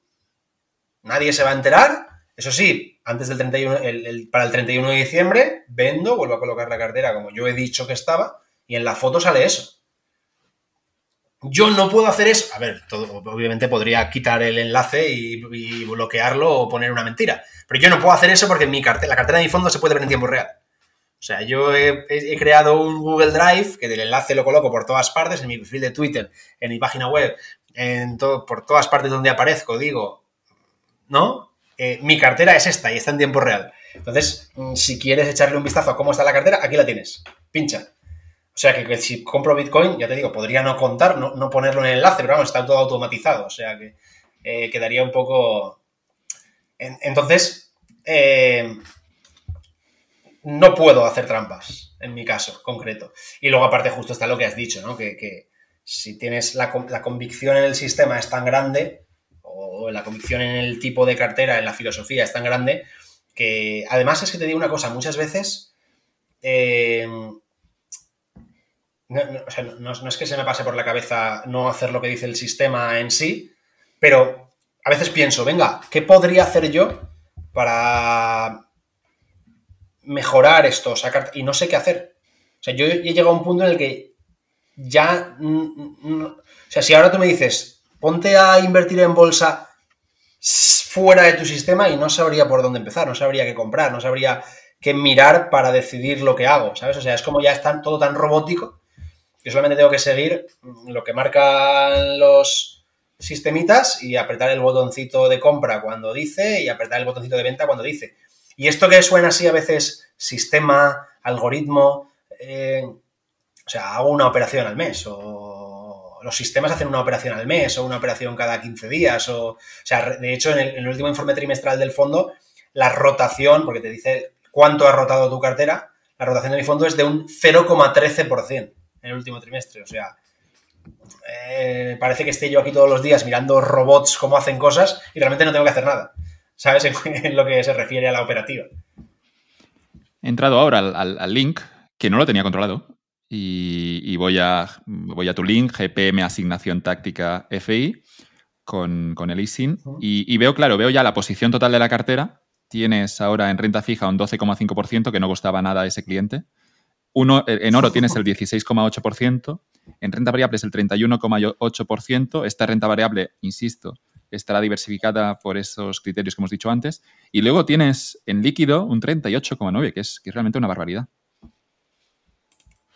Speaker 2: nadie se va a enterar, eso sí, antes del 31, para el 31 de diciembre, vendo, vuelvo a colocar la cartera como yo he dicho que estaba, y en la foto sale eso. Yo no puedo hacer eso. A ver, obviamente podría quitar el enlace y, bloquearlo o poner una mentira. Pero yo no puedo hacer eso porque mi cartera, la cartera de mi fondo se puede ver en tiempo real. O sea, yo he, creado un Google Drive que del enlace lo coloco por todas partes, en mi perfil de Twitter, en mi página web, en por todas partes donde aparezco, digo, ¿no? Eh, mi cartera es esta y está en tiempo real. Entonces, mm, si quieres echarle un vistazo a cómo está la cartera, aquí la tienes. Pincha. O sea que, si compro Bitcoin, ya te digo, podría no contar, no, ponerlo en el enlace, pero vamos, está todo automatizado. O sea que eh, quedaría un poco. entonces, eh, no puedo hacer trampas, en mi caso concreto. Y luego, aparte, justo está lo que has dicho, ¿no? Que, si tienes la, la, convicción en el sistema es tan grande, o la convicción en el tipo de cartera, en la filosofía es tan grande, que además es que te digo una cosa, muchas veces. Eh, no, es que se me pase por la cabeza no hacer lo que dice el sistema en sí, pero a veces pienso, venga, ¿qué podría hacer yo para mejorar esto? Sacar... Y no sé qué hacer. O sea, yo he llegado a un punto en el que ya... o sea, si ahora tú me dices, ponte a invertir en bolsa fuera de tu sistema y no sabría por dónde empezar, no sabría qué comprar, no sabría qué mirar para decidir lo que hago, ¿sabes? O sea, es como ya está todo tan robótico yo solamente tengo que seguir lo que marcan los sistemitas y apretar el botoncito de compra cuando dice y apretar el botoncito de venta cuando dice. Y esto que suena así a veces sistema, algoritmo, eh, o sea, hago una operación al mes o los sistemas hacen una operación al mes o una operación cada 15 días o, o sea, de hecho en el, último informe trimestral del fondo, la rotación, porque te dice cuánto ha rotado tu cartera, la rotación de mi fondo es de un 0,13% en el último trimestre. O sea, eh, parece que esté yo aquí todos los días mirando robots cómo hacen cosas y realmente no tengo que hacer nada. ¿Sabes? En, lo que se refiere a la operativa.
Speaker 1: He entrado ahora al, link que no lo tenía controlado y, voy, a, voy a tu link, GPM Asignación Táctica FI, con, el ISIN y, y, veo, claro, veo ya la posición total de la cartera. Tienes ahora en renta fija un 12,5% que no costaba nada a ese cliente. Uno, en oro tienes el 16,8%, en renta variable es el 31,8%. Esta renta variable, insisto, estará diversificada por esos criterios que hemos dicho antes. Y luego tienes en líquido un 38,9%, que es, que es realmente una barbaridad.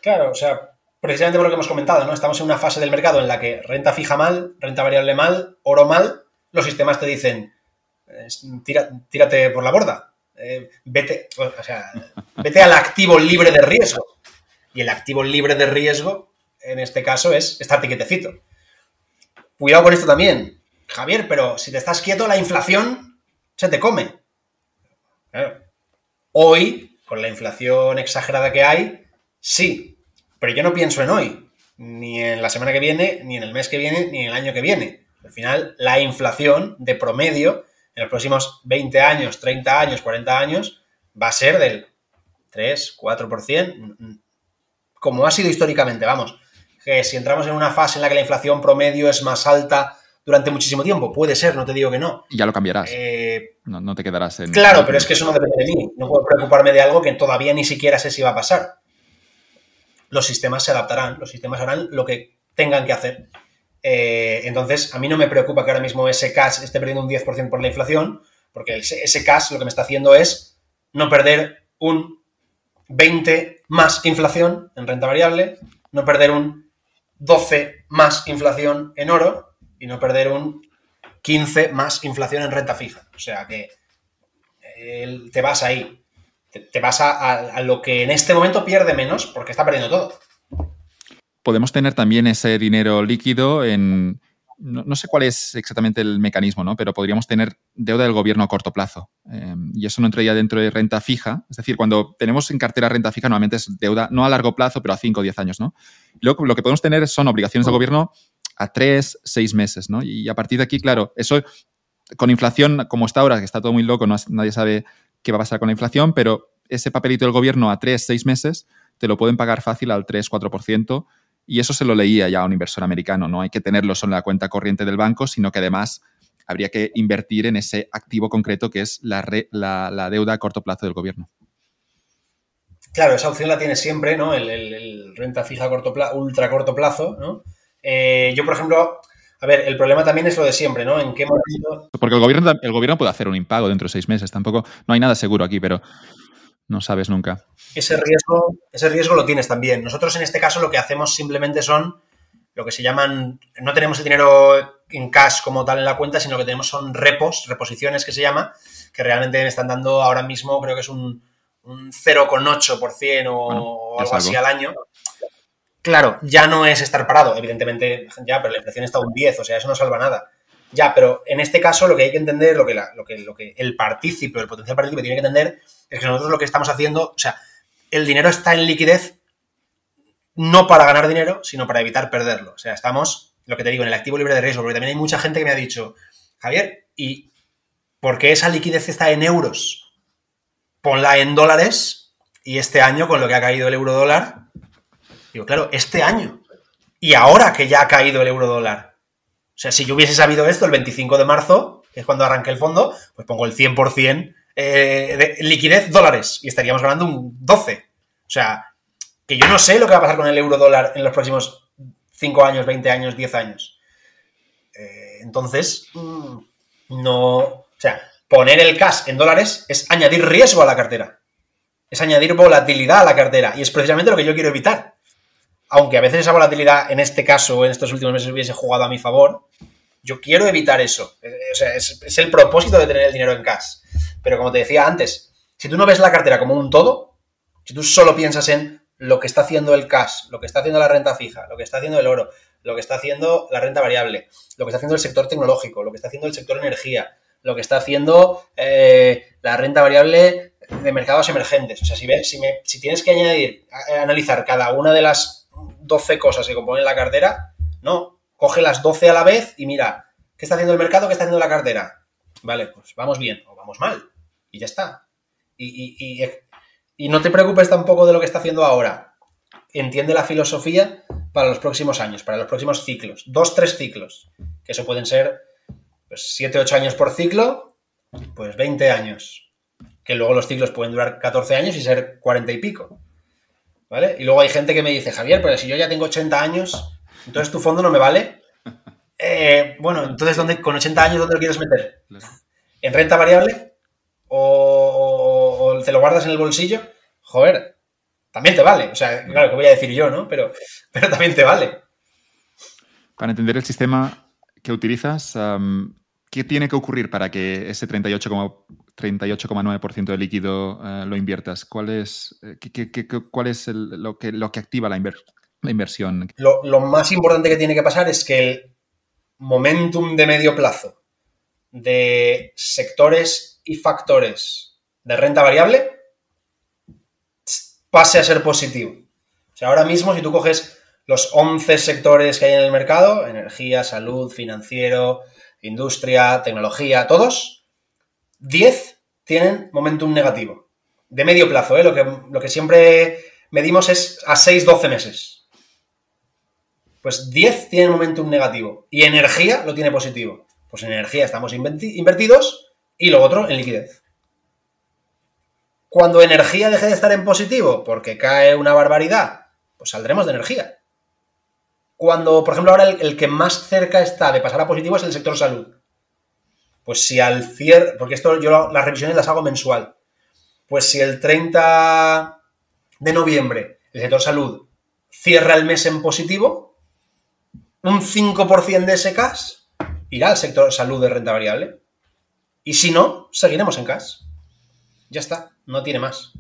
Speaker 2: Claro, o sea, precisamente por lo que hemos comentado, ¿no? Estamos en una fase del mercado en la que renta fija mal, renta variable mal, oro mal, los sistemas te dicen, tírate por la borda, eh, vete, o sea, vete al activo libre de riesgo. Y el activo libre de riesgo, en este caso, es estar quietecito. Cuidado con esto también, Javier, pero si te estás quieto, la inflación se te come. Hoy, con la inflación exagerada que hay, sí, pero yo no pienso en hoy, ni en la semana que viene, ni en el mes que viene, ni en el año que viene. Al final, la inflación de promedio en los próximos 20 años, 30 años, 40 años, va a ser del 3, 4%, como ha sido históricamente, vamos. Que si entramos en una fase en la que la inflación promedio es más alta durante muchísimo tiempo, puede ser, no te digo que no.
Speaker 1: Y ya lo cambiarás. Eh, no, te quedarás en...
Speaker 2: Claro, pero es que eso no depende de mí. No puedo preocuparme de algo que todavía ni siquiera sé si va a pasar. Los sistemas se adaptarán, los sistemas harán lo que tengan que hacer. Eh, entonces, a mí no me preocupa que ahora mismo ese cash esté perdiendo un 10% por la inflación, porque ese cash lo que me está haciendo es no perder un 20 más inflación en renta variable, no perder un 12 más inflación en oro y no perder un 15 más inflación en renta fija. O sea que te vas ahí, te, vas a lo que en este momento pierde menos porque está perdiendo todo
Speaker 1: podemos tener también ese dinero líquido en, no, sé cuál es exactamente el mecanismo, ¿no? pero podríamos tener deuda del gobierno a corto plazo. Em, y eso no entraría dentro de renta fija. Es decir, cuando tenemos en cartera renta fija, normalmente es deuda no a largo plazo, pero a 5 o 10 años. ¿no? Luego, lo que podemos tener son obligaciones del gobierno a 3, 6 meses. ¿no? Y a partir de aquí, claro, eso con inflación como está ahora, que está todo muy loco, nadie sabe qué va a pasar con la inflación, pero ese papelito del gobierno a 3, 6 meses, te lo pueden pagar fácil al 3, 4%. Y eso se lo leía ya a un inversor americano. No hay que tenerlo solo en la cuenta corriente del banco, sino que además habría que invertir en ese activo concreto que es la, la, deuda a corto plazo del gobierno.
Speaker 2: Claro, esa opción la tiene siempre, ¿no? El, renta fija a ultra corto plazo, ¿no? Eh, yo, por ejemplo, a ver, el problema también es lo de siempre, ¿no? ¿En qué momento?
Speaker 1: Porque el gobierno, el gobierno puede hacer un impago dentro de seis meses, tampoco, no hay nada seguro aquí, pero no sabes nunca.
Speaker 2: Ese riesgo, ese riesgo lo tienes también. Nosotros en este caso lo que hacemos simplemente son lo que se llaman, no tenemos el dinero en cash como tal en la cuenta, sino que tenemos son repos, reposiciones que se llama, que realmente me están dando ahora mismo, creo que es un, un 0,8% o algo así al año. Claro, ya no es estar parado, evidentemente, ya, pero la inflación está un 10, o sea, eso no salva nada. Ya, pero en este caso lo que hay que entender, lo que, lo que, lo que el partícipe, el potencial partícipe tiene que entender, es que nosotros lo que estamos haciendo, o sea, el dinero está en liquidez no para ganar dinero, sino para evitar perderlo. O sea, estamos, lo que te digo, en el activo libre de riesgo, porque también hay mucha gente que me ha dicho, Javier, ¿y por qué esa liquidez está en euros? Ponla en dólares y este año, con lo que ha caído el euro dólar, digo, claro, este año. Y ahora que ya ha caído el euro dólar. O sea, si yo hubiese sabido esto el 25 de marzo, que es cuando arranque el fondo, pues pongo el 100% eh, de liquidez dólares y estaríamos ganando un 12. O sea, que yo no sé lo que va a pasar con el euro dólar en los próximos 5 años, 20 años, 10 años. Eh, entonces, mm, no. O sea, poner el cash en dólares es añadir riesgo a la cartera. Es añadir volatilidad a la cartera. Y es precisamente lo que yo quiero evitar. Aunque a veces esa volatilidad, en este caso, en estos últimos meses, hubiese jugado a mi favor, yo quiero evitar eso. Eh, o sea, es, el propósito de tener el dinero en cash. Pero como te decía antes, si tú no ves la cartera como un todo, si tú solo piensas en lo que está haciendo el cash, lo que está haciendo la renta fija, lo que está haciendo el oro, lo que está haciendo la renta variable, lo que está haciendo el sector tecnológico, lo que está haciendo el sector energía, lo que está haciendo eh, la renta variable de mercados emergentes. O sea, si, si, si tienes que añadir, analizar cada una de las 12 cosas que componen la cartera, no, coge las 12 a la vez y mira, ¿qué está haciendo el mercado? ¿Qué está haciendo la cartera? Vale, pues vamos bien o vamos mal. Y ya está. y y no te preocupes tampoco de lo que está haciendo ahora. Entiende la filosofía para los próximos años, para los próximos ciclos. Dos, tres ciclos. Que eso pueden ser pues, 7, 8 años por ciclo, pues 20 años. Que luego los ciclos pueden durar 14 años y ser 40 y pico. ¿Vale? Y luego hay gente que me dice, Javier, pero si yo ya tengo 80 años, entonces tu fondo no me vale. Eh, bueno, entonces ¿dónde, con 80 años, ¿dónde lo quieres meter? ¿En renta variable? o, te lo guardas en el bolsillo, joder, también te vale. O sea, claro, que voy a decir yo, ¿no? Pero, pero también te vale.
Speaker 1: Para entender el sistema que utilizas, ¿qué tiene que ocurrir para que ese 38,9% de líquido eh, lo inviertas? ¿Cuál es, eh, cuál es lo, que, lo que activa la, la inversión?
Speaker 2: Lo, lo más importante que tiene que pasar es que el momentum de medio plazo de sectores y factores de renta variable pase a ser positivo. O sea, ahora mismo si tú coges los 11 sectores que hay en el mercado, energía, salud, financiero, industria, tecnología, todos, 10 tienen momentum negativo. De medio plazo, ¿eh? lo, que, lo que siempre medimos es a 6-12 meses. Pues 10 tienen momentum negativo y energía lo tiene positivo. Pues en energía estamos invertidos y lo otro en liquidez. Cuando energía deje de estar en positivo porque cae una barbaridad, pues saldremos de energía. Cuando, por ejemplo, ahora el, que más cerca está de pasar a positivo es el sector salud. Pues si al cierre, porque esto yo las revisiones las hago mensual, pues si el 30 de noviembre el sector salud cierra el mes en positivo, un 5% de ese cash irá al sector salud de renta variable. Y si no, seguiremos en cash. Ya está, no tiene más.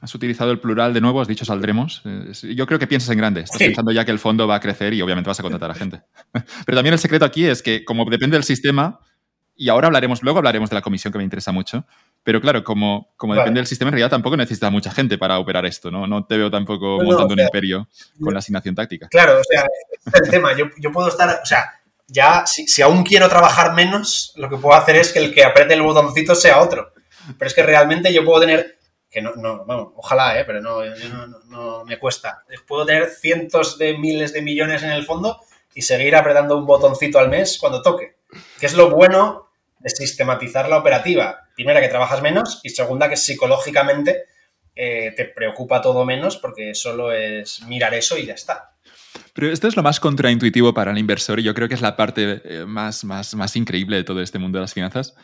Speaker 1: Has utilizado el plural de nuevo, has dicho saldremos. Yo creo que piensas en grande. Estás pensando ya que el fondo va a crecer y obviamente vas a contratar a gente. Pero también el secreto aquí es que, como depende del sistema, y ahora hablaremos, luego hablaremos de la comisión que me interesa mucho. Pero claro, como, como depende del sistema, en realidad tampoco necesita mucha gente para operar esto, ¿no? No te veo tampoco montando un imperio con la asignación táctica.
Speaker 2: Claro, o sea, es el tema. Yo, yo puedo estar, o sea, ya, si, aún quiero trabajar menos, lo que puedo hacer es que el que apriete el botoncito sea otro. Pero es que realmente yo puedo tener que no, no bueno, ojalá, ¿eh? pero no, no, no, me cuesta. Puedo tener cientos de miles de millones en el fondo y seguir apretando un botoncito al mes cuando toque. Que es lo bueno de sistematizar la operativa. Primera, que trabajas menos y segunda, que psicológicamente eh, te preocupa todo menos porque solo es mirar eso y ya está.
Speaker 1: Pero esto es lo más contraintuitivo para el inversor y yo creo que es la parte eh, más, más, más increíble de todo este mundo de las finanzas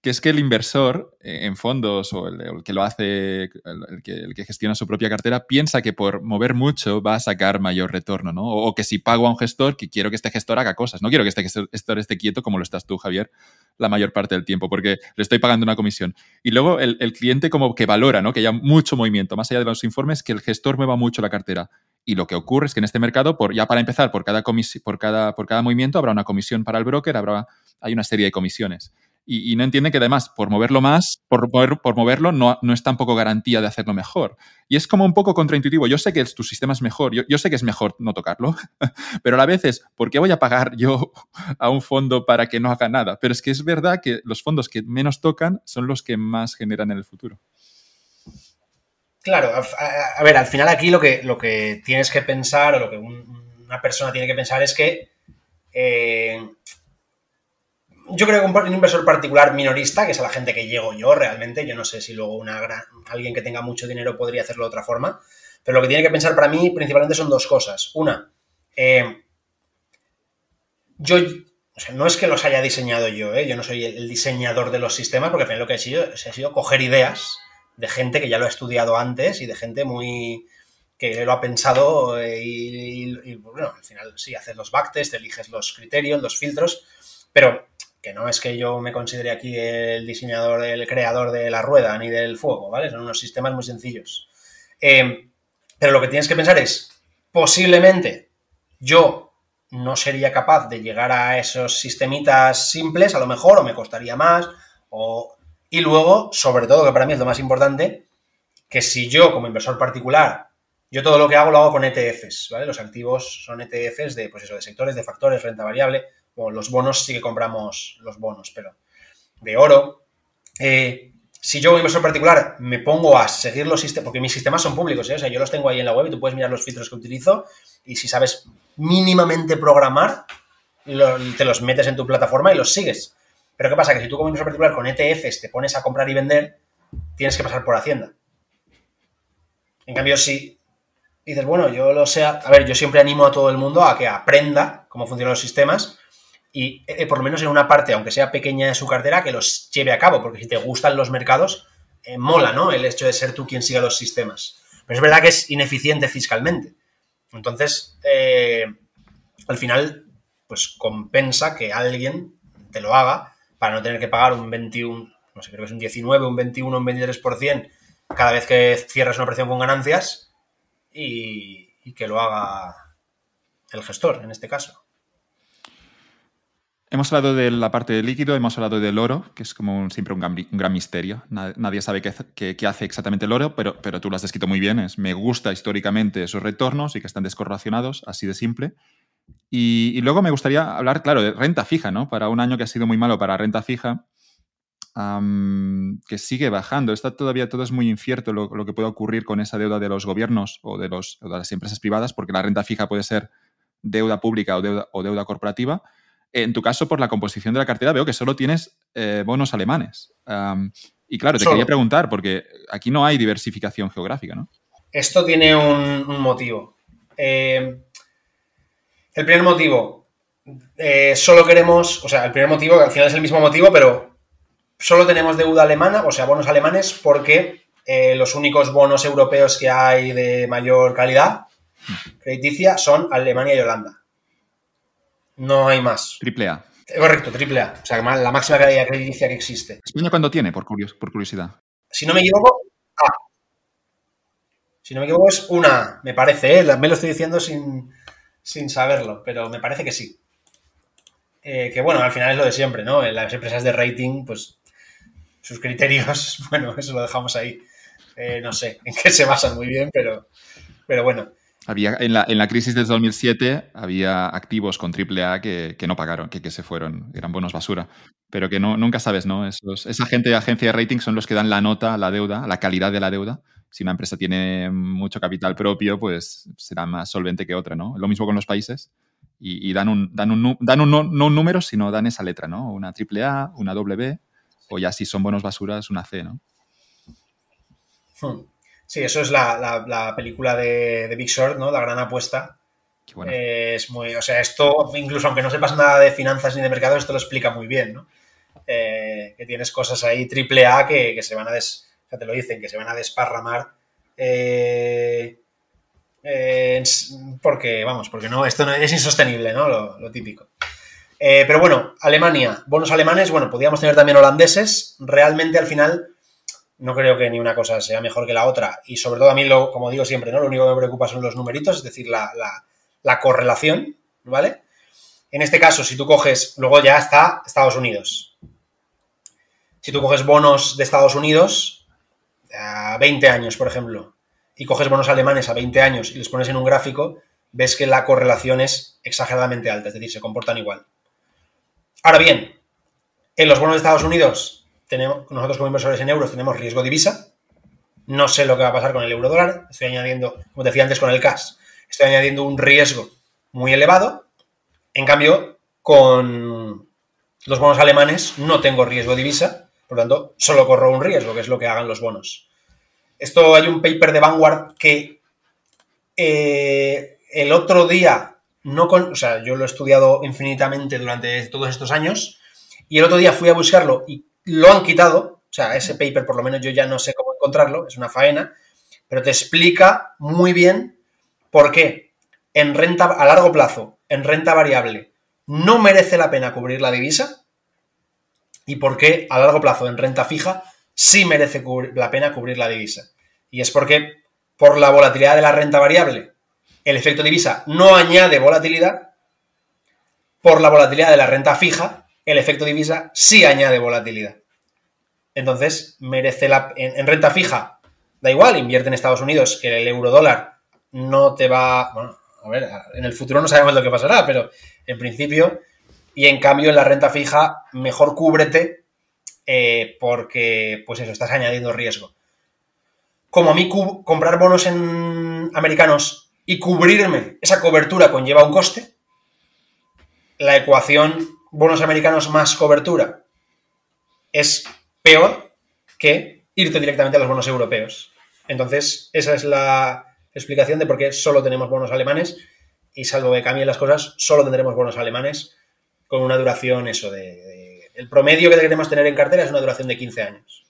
Speaker 1: que es que el inversor eh, en fondos o el, que lo hace, el, que, gestiona su propia cartera, piensa que por mover mucho va a sacar mayor retorno, ¿no? O, que si pago a un gestor, que quiero que este gestor haga cosas. No quiero que este gestor esté quieto como lo estás tú, Javier, la mayor parte del tiempo, porque le estoy pagando una comisión. Y luego el, cliente como que valora, ¿no? Que haya mucho movimiento, más allá de los informes, que el gestor mueva mucho la cartera. Y lo que ocurre es que en este mercado, por, ya para empezar, por cada, por, cada, por cada movimiento habrá una comisión para el broker, habrá, hay una serie de comisiones y, no entiende que además por moverlo más, por, por moverlo, no, no, es tampoco garantía de hacerlo mejor. Y es como un poco contraintuitivo. Yo sé que tu sistema es mejor, yo, yo sé que es mejor no tocarlo, pero a la vez es, ¿por qué voy a pagar yo a un fondo para que no haga nada? Pero es que es verdad que los fondos que menos tocan son los que más generan en el futuro.
Speaker 2: Claro, a, ver, al final aquí lo que, lo que tienes que pensar o lo que una persona tiene que pensar es que eh, yo creo que un, inversor particular minorista, que es a la gente que llego yo realmente, yo no sé si luego una alguien que tenga mucho dinero podría hacerlo de otra forma, pero lo que tiene que pensar para mí principalmente son dos cosas. Una, eh, yo, o sea, no es que los haya diseñado yo, ¿eh? yo no soy el, diseñador de los sistemas, porque al final lo que he sido, ha sido coger ideas de gente que ya lo ha estudiado antes y de gente muy que lo ha pensado eh, y, bueno, al final sí, haces los backtests, eliges los criterios, los filtros, pero que no es que yo me considere aquí el diseñador, el creador de la rueda ni del fuego, ¿vale? Son unos sistemas muy sencillos. Eh, pero lo que tienes que pensar es, posiblemente yo no sería capaz de llegar a esos sistemitas simples, a lo mejor, o me costaría más, o... Y luego, sobre todo, que para mí es lo más importante, que si yo como inversor particular, yo todo lo que hago lo hago con ETFs, ¿vale? Los activos son ETFs de, pues eso, de sectores, de factores, renta variable, los bonos sí que compramos los bonos, pero de oro. Eh, si yo, como inversor particular, me pongo a seguir los sistemas, porque mis sistemas son públicos, ¿eh? o sea, yo los tengo ahí en la web y tú puedes mirar los filtros que utilizo y si sabes mínimamente programar, te los metes en tu plataforma y los sigues. Pero ¿qué pasa? Que si tú como inversor particular con ETFs te pones a comprar y vender, tienes que pasar por Hacienda. En cambio, si dices, bueno, yo lo sé, a ver, yo siempre animo a todo el mundo a que aprenda cómo funcionan los sistemas y eh, por lo menos en una parte, aunque sea pequeña de su cartera, que los lleve a cabo, porque si te gustan los mercados, eh, mola, ¿no? El hecho de ser tú quien siga los sistemas. Pero es verdad que es ineficiente fiscalmente. Entonces, eh, al final, pues compensa que alguien te lo haga para no tener que pagar un 21, no sé, creo que es un 19, un 21, un 23% cada vez que cierras una operación con ganancias y que lo haga el gestor, en este caso.
Speaker 1: Hemos hablado de la parte del líquido, hemos hablado del oro, que es como siempre un gran, misterio. Nadie sabe qué, hace exactamente el oro, pero, pero tú lo has descrito muy bien. Me gusta históricamente esos retornos y que están descorrelacionados, así de simple. Y, luego me gustaría hablar, claro, de renta fija, ¿no? Para un año que ha sido muy malo para renta fija, que sigue bajando. Está todavía todo es muy incierto lo, que puede ocurrir con esa deuda de los gobiernos o de, las empresas privadas, porque la renta fija puede ser deuda pública o o deuda corporativa en tu caso, por la composición de la cartera, veo que solo tienes eh, bonos alemanes. y claro, te quería preguntar, porque aquí no hay diversificación geográfica, ¿no?
Speaker 2: Esto tiene un, motivo. Eh, el primer motivo, eh, solo queremos, o sea, el primer motivo, que al final es el mismo motivo, pero solo tenemos deuda alemana, o sea, bonos alemanes, porque los únicos bonos europeos que hay de mayor calidad mm. crediticia son Alemania y Holanda. No hay más.
Speaker 1: Triple A.
Speaker 2: Correcto, triple A. O sea, la máxima calidad crediticia que existe.
Speaker 1: ¿España cuándo tiene, por, por curiosidad?
Speaker 2: Si no me equivoco, A. Si no me equivoco, es una me parece, ¿eh? me lo estoy diciendo sin, saberlo, pero me parece que sí. Eh, que bueno, al final es lo de siempre, ¿no? Las empresas de rating, pues sus criterios, bueno, eso lo dejamos ahí. Eh, no sé en qué se basan muy bien, pero, pero bueno.
Speaker 1: Había, en, la, en la crisis del 2007 había activos con AAA que, que no pagaron, que, se fueron, eran bonos basura. Pero que nunca sabes, ¿no? Esa gente de agencia de rating son los que dan la nota a la deuda, a la calidad de la deuda. Si una empresa tiene mucho capital propio, pues será más solvente que otra, ¿no? Lo mismo con los países. Y, y dan, un, dan, un, dan un, no, no un número, sino dan esa letra, ¿no? Una AAA, una W, o ya si son bonos basuras, una C, ¿no?
Speaker 2: Hmm. Sí, eso es la, la, la película de, de, Big Short, ¿no? La gran apuesta. Bueno. Eh, es muy, o sea, esto, incluso aunque no sepas nada de finanzas ni de mercado, esto lo explica muy bien, ¿no? Eh, que tienes cosas ahí triple A que, que, se van a des, o sea, te lo dicen, que se van a desparramar. Eh, porque, vamos, porque no, esto no, es insostenible, ¿no? Lo, lo típico. pero bueno, Alemania, bonos alemanes, bueno, podríamos tener también holandeses. Realmente al final no creo que ni una cosa sea mejor que la otra. Y sobre todo a mí, lo, como digo siempre, ¿no? lo único que me preocupa son los numeritos, es decir, la, la, la, correlación, ¿vale? En este caso, si tú coges, luego ya está Estados Unidos. Si tú coges bonos de Estados Unidos a 20 años, por ejemplo, y coges bonos alemanes a 20 años y los pones en un gráfico, ves que la correlación es exageradamente alta, es decir, se comportan igual. Ahora bien, en los bonos de Estados Unidos tenemos, nosotros como inversores en euros tenemos riesgo divisa. No sé lo que va a pasar con el euro dólar. Estoy añadiendo, como decía antes con el cash, estoy añadiendo un riesgo muy elevado. En cambio, con los bonos alemanes no tengo riesgo divisa, por lo tanto, solo corro un riesgo, que es lo que hagan los bonos. Esto hay un paper de Vanguard que eh, el otro día, no con, o sea, yo lo he estudiado infinitamente durante todos estos años, y el otro día fui a buscarlo y lo han quitado, o sea, ese paper por lo menos yo ya no sé cómo encontrarlo, es una faena, pero te explica muy bien por qué en renta a largo plazo, en renta variable, no merece la pena cubrir la divisa y por qué a largo plazo en renta fija sí merece la pena cubrir la divisa. Y es porque por la volatilidad de la renta variable, el efecto divisa no añade volatilidad, por la volatilidad de la renta fija, el efecto divisa sí añade volatilidad. Entonces, merece la. En, en, renta fija, da igual, invierte en Estados Unidos, que el euro dólar no te va. Bueno, a ver, en el futuro no sabemos lo que pasará, pero en principio. Y en cambio, en la renta fija, mejor cúbrete, eh, porque, pues eso, estás añadiendo riesgo. Como a mí comprar bonos en americanos y cubrirme esa cobertura conlleva un coste, la ecuación bonos americanos más cobertura es peor que irte directamente a los bonos europeos. Entonces, esa es la explicación de por qué solo tenemos bonos alemanes y salvo que cambien las cosas, solo tendremos bonos alemanes con una duración, eso, de, el promedio que queremos tener en cartera es una duración de 15 años.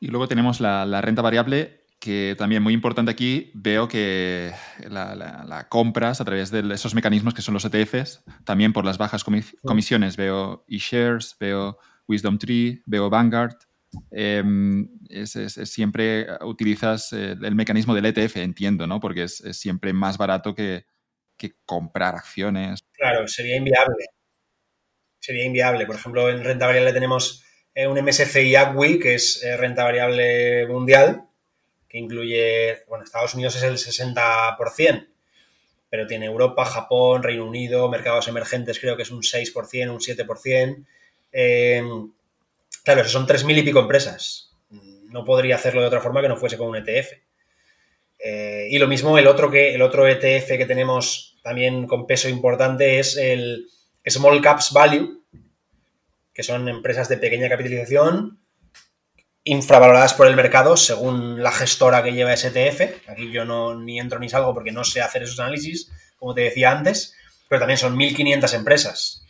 Speaker 1: Y luego tenemos la renta variable que también muy importante aquí, veo que la, la, la, compras a través de esos mecanismos que son los ETFs, también por las bajas comisiones, veo eShares, veo Wisdom Tree, veo Vanguard. Eh, es, es, es, siempre utilizas eh, el mecanismo del ETF, entiendo, ¿no? Porque es, siempre más barato que, que, comprar acciones.
Speaker 2: Claro, sería inviable. Sería inviable. Por ejemplo, en renta variable tenemos eh, un MSCI ACWI, que es eh, renta variable mundial, que incluye, bueno, Estados Unidos es el 60%, pero tiene Europa, Japón, Reino Unido, mercados emergentes creo que es un 6%, un 7%. Eh, claro, son 3.000 y pico empresas. No podría hacerlo de otra forma que no fuese con un ETF. Eh, y lo mismo el otro, que, el otro ETF que tenemos también con peso importante es el Small Caps Value, que son empresas de pequeña capitalización infravaloradas por el mercado según la gestora que lleva ese ETF. Aquí yo no ni entro ni salgo porque no sé hacer esos análisis, como te decía antes, pero también son 1.500 empresas.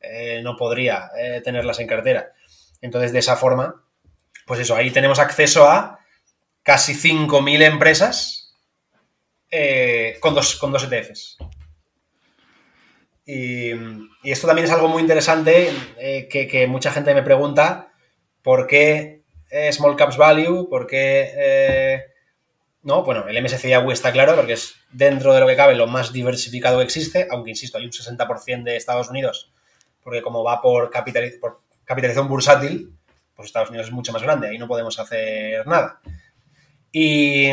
Speaker 2: Eh, no podría eh, tenerlas en cartera. Entonces, de esa forma, pues eso, ahí tenemos acceso a casi 5.000 empresas eh, con, dos, con dos ETFs. Y, esto también es algo muy interesante que, que mucha gente me pregunta por qué Small Caps Value, porque... Eh, no, bueno, el MSCI AWE está claro porque es dentro de lo que cabe lo más diversificado que existe, aunque insisto, hay un 60% de Estados Unidos, porque como va por, capitaliz por capitalización bursátil, pues Estados Unidos es mucho más grande, ahí no podemos hacer nada. Y,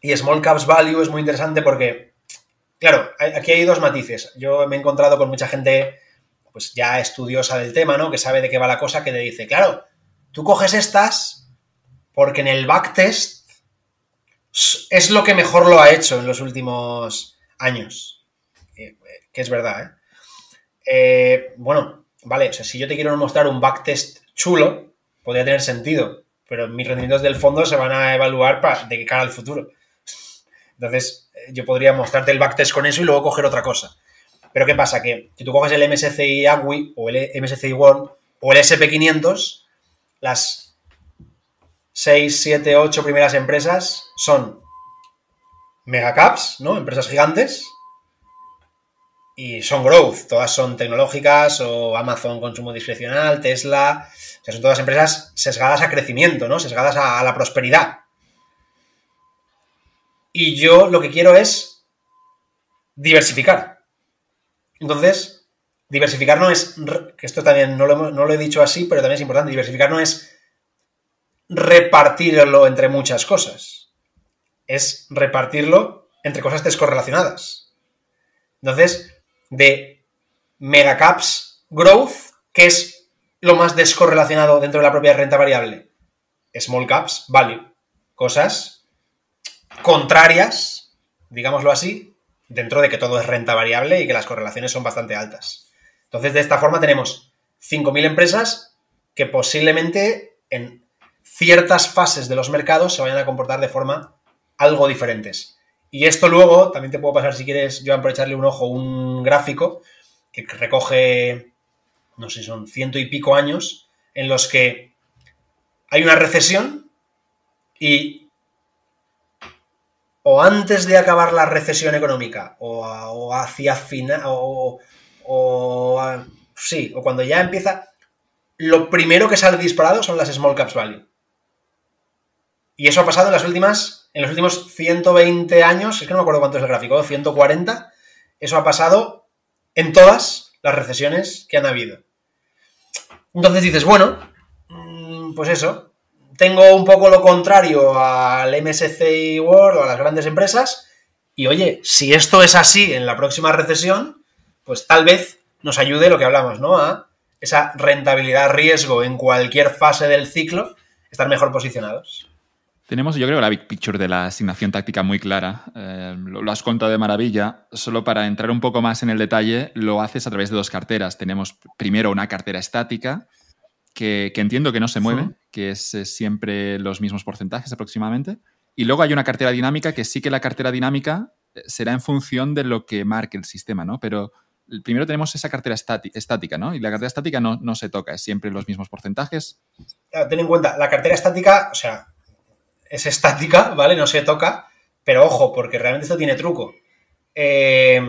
Speaker 2: Y Small Caps Value es muy interesante porque, claro, aquí hay dos matices. Yo me he encontrado con mucha gente, pues ya estudiosa del tema, ¿no? Que sabe de qué va la cosa, que te dice, claro, tú coges estas porque en el backtest es lo que mejor lo ha hecho en los últimos años. Eh, que es verdad, ¿eh? ¿eh? Bueno, vale, o sea, si yo te quiero mostrar un backtest chulo, podría tener sentido, pero mis rendimientos del fondo se van a evaluar para, de cara al futuro. Entonces, eh, yo podría mostrarte el backtest con eso y luego coger otra cosa. Pero ¿qué pasa? Que si tú coges el MSCI Agui o el MSCI World o el SP500, las 6, 7, 8 primeras empresas son megacaps, ¿no? Empresas gigantes. Y son growth, todas son tecnológicas o Amazon consumo discrecional, Tesla, o sea, son todas empresas sesgadas a crecimiento, ¿no? Sesgadas a, la prosperidad. Y yo lo que quiero es diversificar. Entonces, diversificar no es, que esto también no lo, no lo he dicho así, pero también es importante, diversificar no es repartirlo entre muchas cosas. Es repartirlo entre cosas descorrelacionadas. Entonces, de megacaps growth, que es lo más descorrelacionado dentro de la propia renta variable, small caps value, cosas contrarias, digámoslo así, dentro de que todo es renta variable y que las correlaciones son bastante altas. Entonces, de esta forma tenemos 5.000 empresas que posiblemente en ciertas fases de los mercados se vayan a comportar de forma algo diferentes. Y esto luego, también te puedo pasar si quieres, Joan, por echarle un ojo, un gráfico que recoge, no sé, son ciento y pico años en los que hay una recesión y o antes de acabar la recesión económica o, hacia final o, o sí, o cuando ya empieza, lo primero que sale disparado son las small caps value. Y eso ha pasado en las últimas, en los últimos 120 años, es que no me acuerdo cuánto es el gráfico, 140, eso ha pasado en todas las recesiones que han habido. Entonces dices, bueno, mm, pues eso, tengo un poco lo contrario al MSCI World o a las grandes empresas, y oye, si esto es así en la próxima recesión, pues tal vez nos ayude lo que hablamos, ¿no? A esa rentabilidad riesgo en cualquier fase del ciclo, estar mejor posicionados.
Speaker 1: Tenemos, yo creo, la big picture de la asignación táctica muy clara. Eh, lo, has contado de maravilla. Solo para entrar un poco más en el detalle, lo haces a través de dos carteras. Tenemos primero una cartera estática, que, entiendo que no se mueve, que es, siempre los mismos porcentajes aproximadamente. Y luego hay una cartera dinámica, que sí que la cartera dinámica eh, será en función de lo que marque el sistema, ¿no? Pero primero tenemos esa cartera estática, ¿no? Y la cartera estática no, no se toca, es siempre los mismos porcentajes.
Speaker 2: Ten en cuenta, la cartera estática, o sea, es estática, ¿vale? No se toca, pero ojo, porque realmente esto tiene truco. Eh,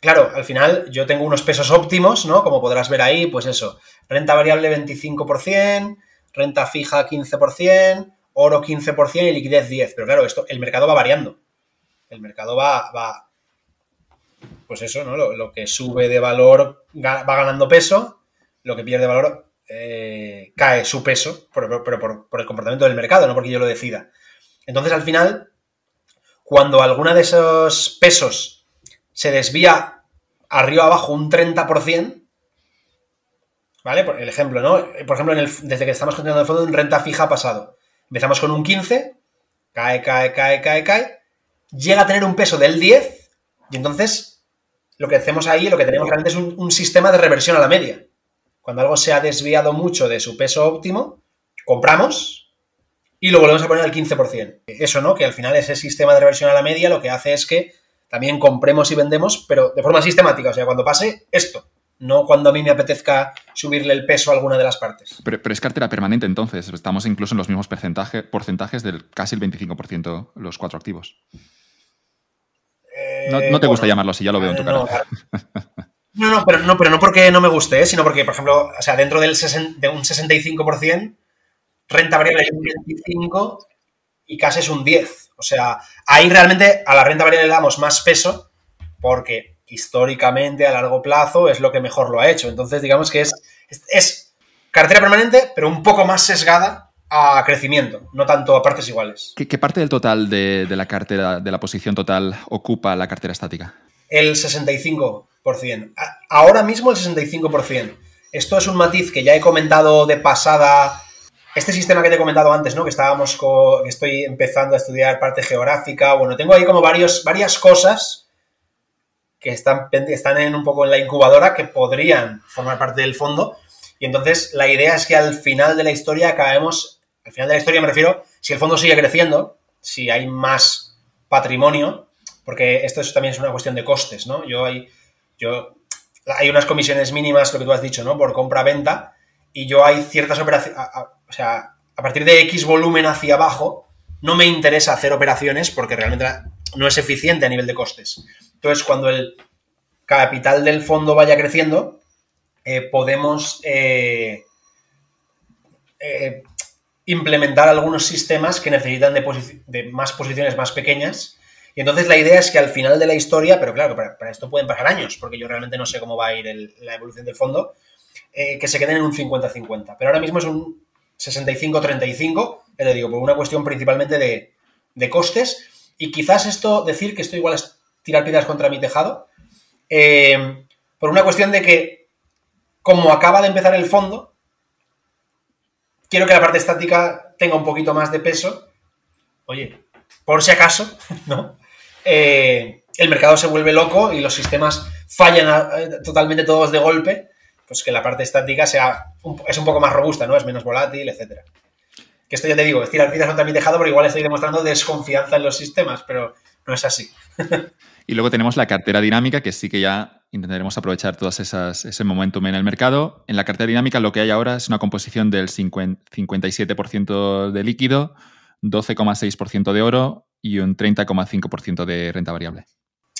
Speaker 2: claro, al final yo tengo unos pesos óptimos, ¿no? Como podrás ver ahí, pues eso, renta variable 25%, renta fija 15%, oro 15% y liquidez 10%. Pero claro, esto, el mercado va variando. El mercado va, va pues eso, ¿no? Lo, que sube de valor va ganando peso, lo que pierde valor eh, cae su peso, pero, por, el comportamiento del mercado, no porque yo lo decida. Entonces, al final, cuando alguna de esos pesos se desvía arriba abajo un 30%, ¿vale? Por el ejemplo, ¿no? Por ejemplo, desde que estamos continuando el fondo en renta fija pasado. Empezamos con un 15, cae, cae, cae, cae, cae, llega a tener un peso del 10 y entonces lo que hacemos ahí, lo que tenemos realmente es un sistema de reversión a la media. Cuando algo se ha desviado mucho de su peso óptimo, compramos y lo volvemos a poner al 15%. Eso, ¿no? Que al final ese sistema de reversión a la media lo que hace es que también compremos y vendemos, pero de forma sistemática. O sea, cuando pase esto, no cuando a mí me apetezca subirle el peso a alguna de las partes.
Speaker 1: Pero, es cartera permanente entonces, estamos incluso en los mismos porcentajes del casi el 25% los cuatro activos. No, te gusta llamarlo así, ya lo veo en tu cara.
Speaker 2: No, no, pero no, pero no porque no me guste, ¿eh? sino porque, por ejemplo, o sea, dentro del de un 65%, renta variable es un 25% y casi es un 10%. O sea, ahí realmente a la renta variable le damos más peso porque históricamente a largo plazo es lo que mejor lo ha hecho. Entonces, digamos que es, es, cartera permanente, pero un poco más sesgada a crecimiento, no tanto a partes iguales.
Speaker 1: ¿Qué, parte del total de, la cartera, de la posición total, ocupa la cartera estática?
Speaker 2: El 65%. Ahora mismo el 65%. Esto es un matiz que ya he comentado de pasada. Este sistema que te he comentado antes, ¿no? Que estábamos con, que estoy empezando a estudiar parte geográfica. Bueno, tengo ahí como varios, varias cosas que están, están en un poco en la incubadora que podrían formar parte del fondo. Y entonces la idea es que al final de la historia acabemos al final de la historia me refiero, si el fondo sigue creciendo, si hay más patrimonio, porque esto también es una cuestión de costes, ¿no? Yo hay, yo, hay unas comisiones mínimas, lo que tú has dicho, ¿no? Por compra-venta, y yo hay ciertas operaciones, o sea, a partir de X volumen hacia abajo, no me interesa hacer operaciones porque realmente no es eficiente a nivel de costes. Entonces, cuando el capital del fondo vaya creciendo, eh, podemos eh, eh, implementar algunos sistemas que necesitan de, más posiciones más pequeñas. Y entonces la idea es que al final de la historia, pero claro, para, esto pueden pasar años, porque yo realmente no sé cómo va a ir la evolución del fondo, eh, que se queden en un 50-50. Pero ahora mismo es un 65-35, te digo, por una cuestión principalmente de, costes. Y quizás esto, decir que esto igual es tirar piedras contra mi tejado, eh, por una cuestión de que, como acaba de empezar el fondo, quiero que la parte estática tenga un poquito más de peso. Oye, por si acaso, ¿no? Eh, el mercado se vuelve loco y los sistemas fallan eh, totalmente todos de golpe, pues que la parte estática sea es un poco más robusta, ¿no? Es menos volátil, etcétera. Que esto ya te digo, es tirar piedras contra mi tejado porque igual estoy demostrando desconfianza en los sistemas, pero no es así.
Speaker 1: y luego tenemos la cartera dinámica, que sí que ya intentaremos aprovechar esas, ese momentum en el mercado. En la cartera dinámica lo que hay ahora es una composición del 57% de líquido, 12,6% de oro y un 30,5% de renta variable.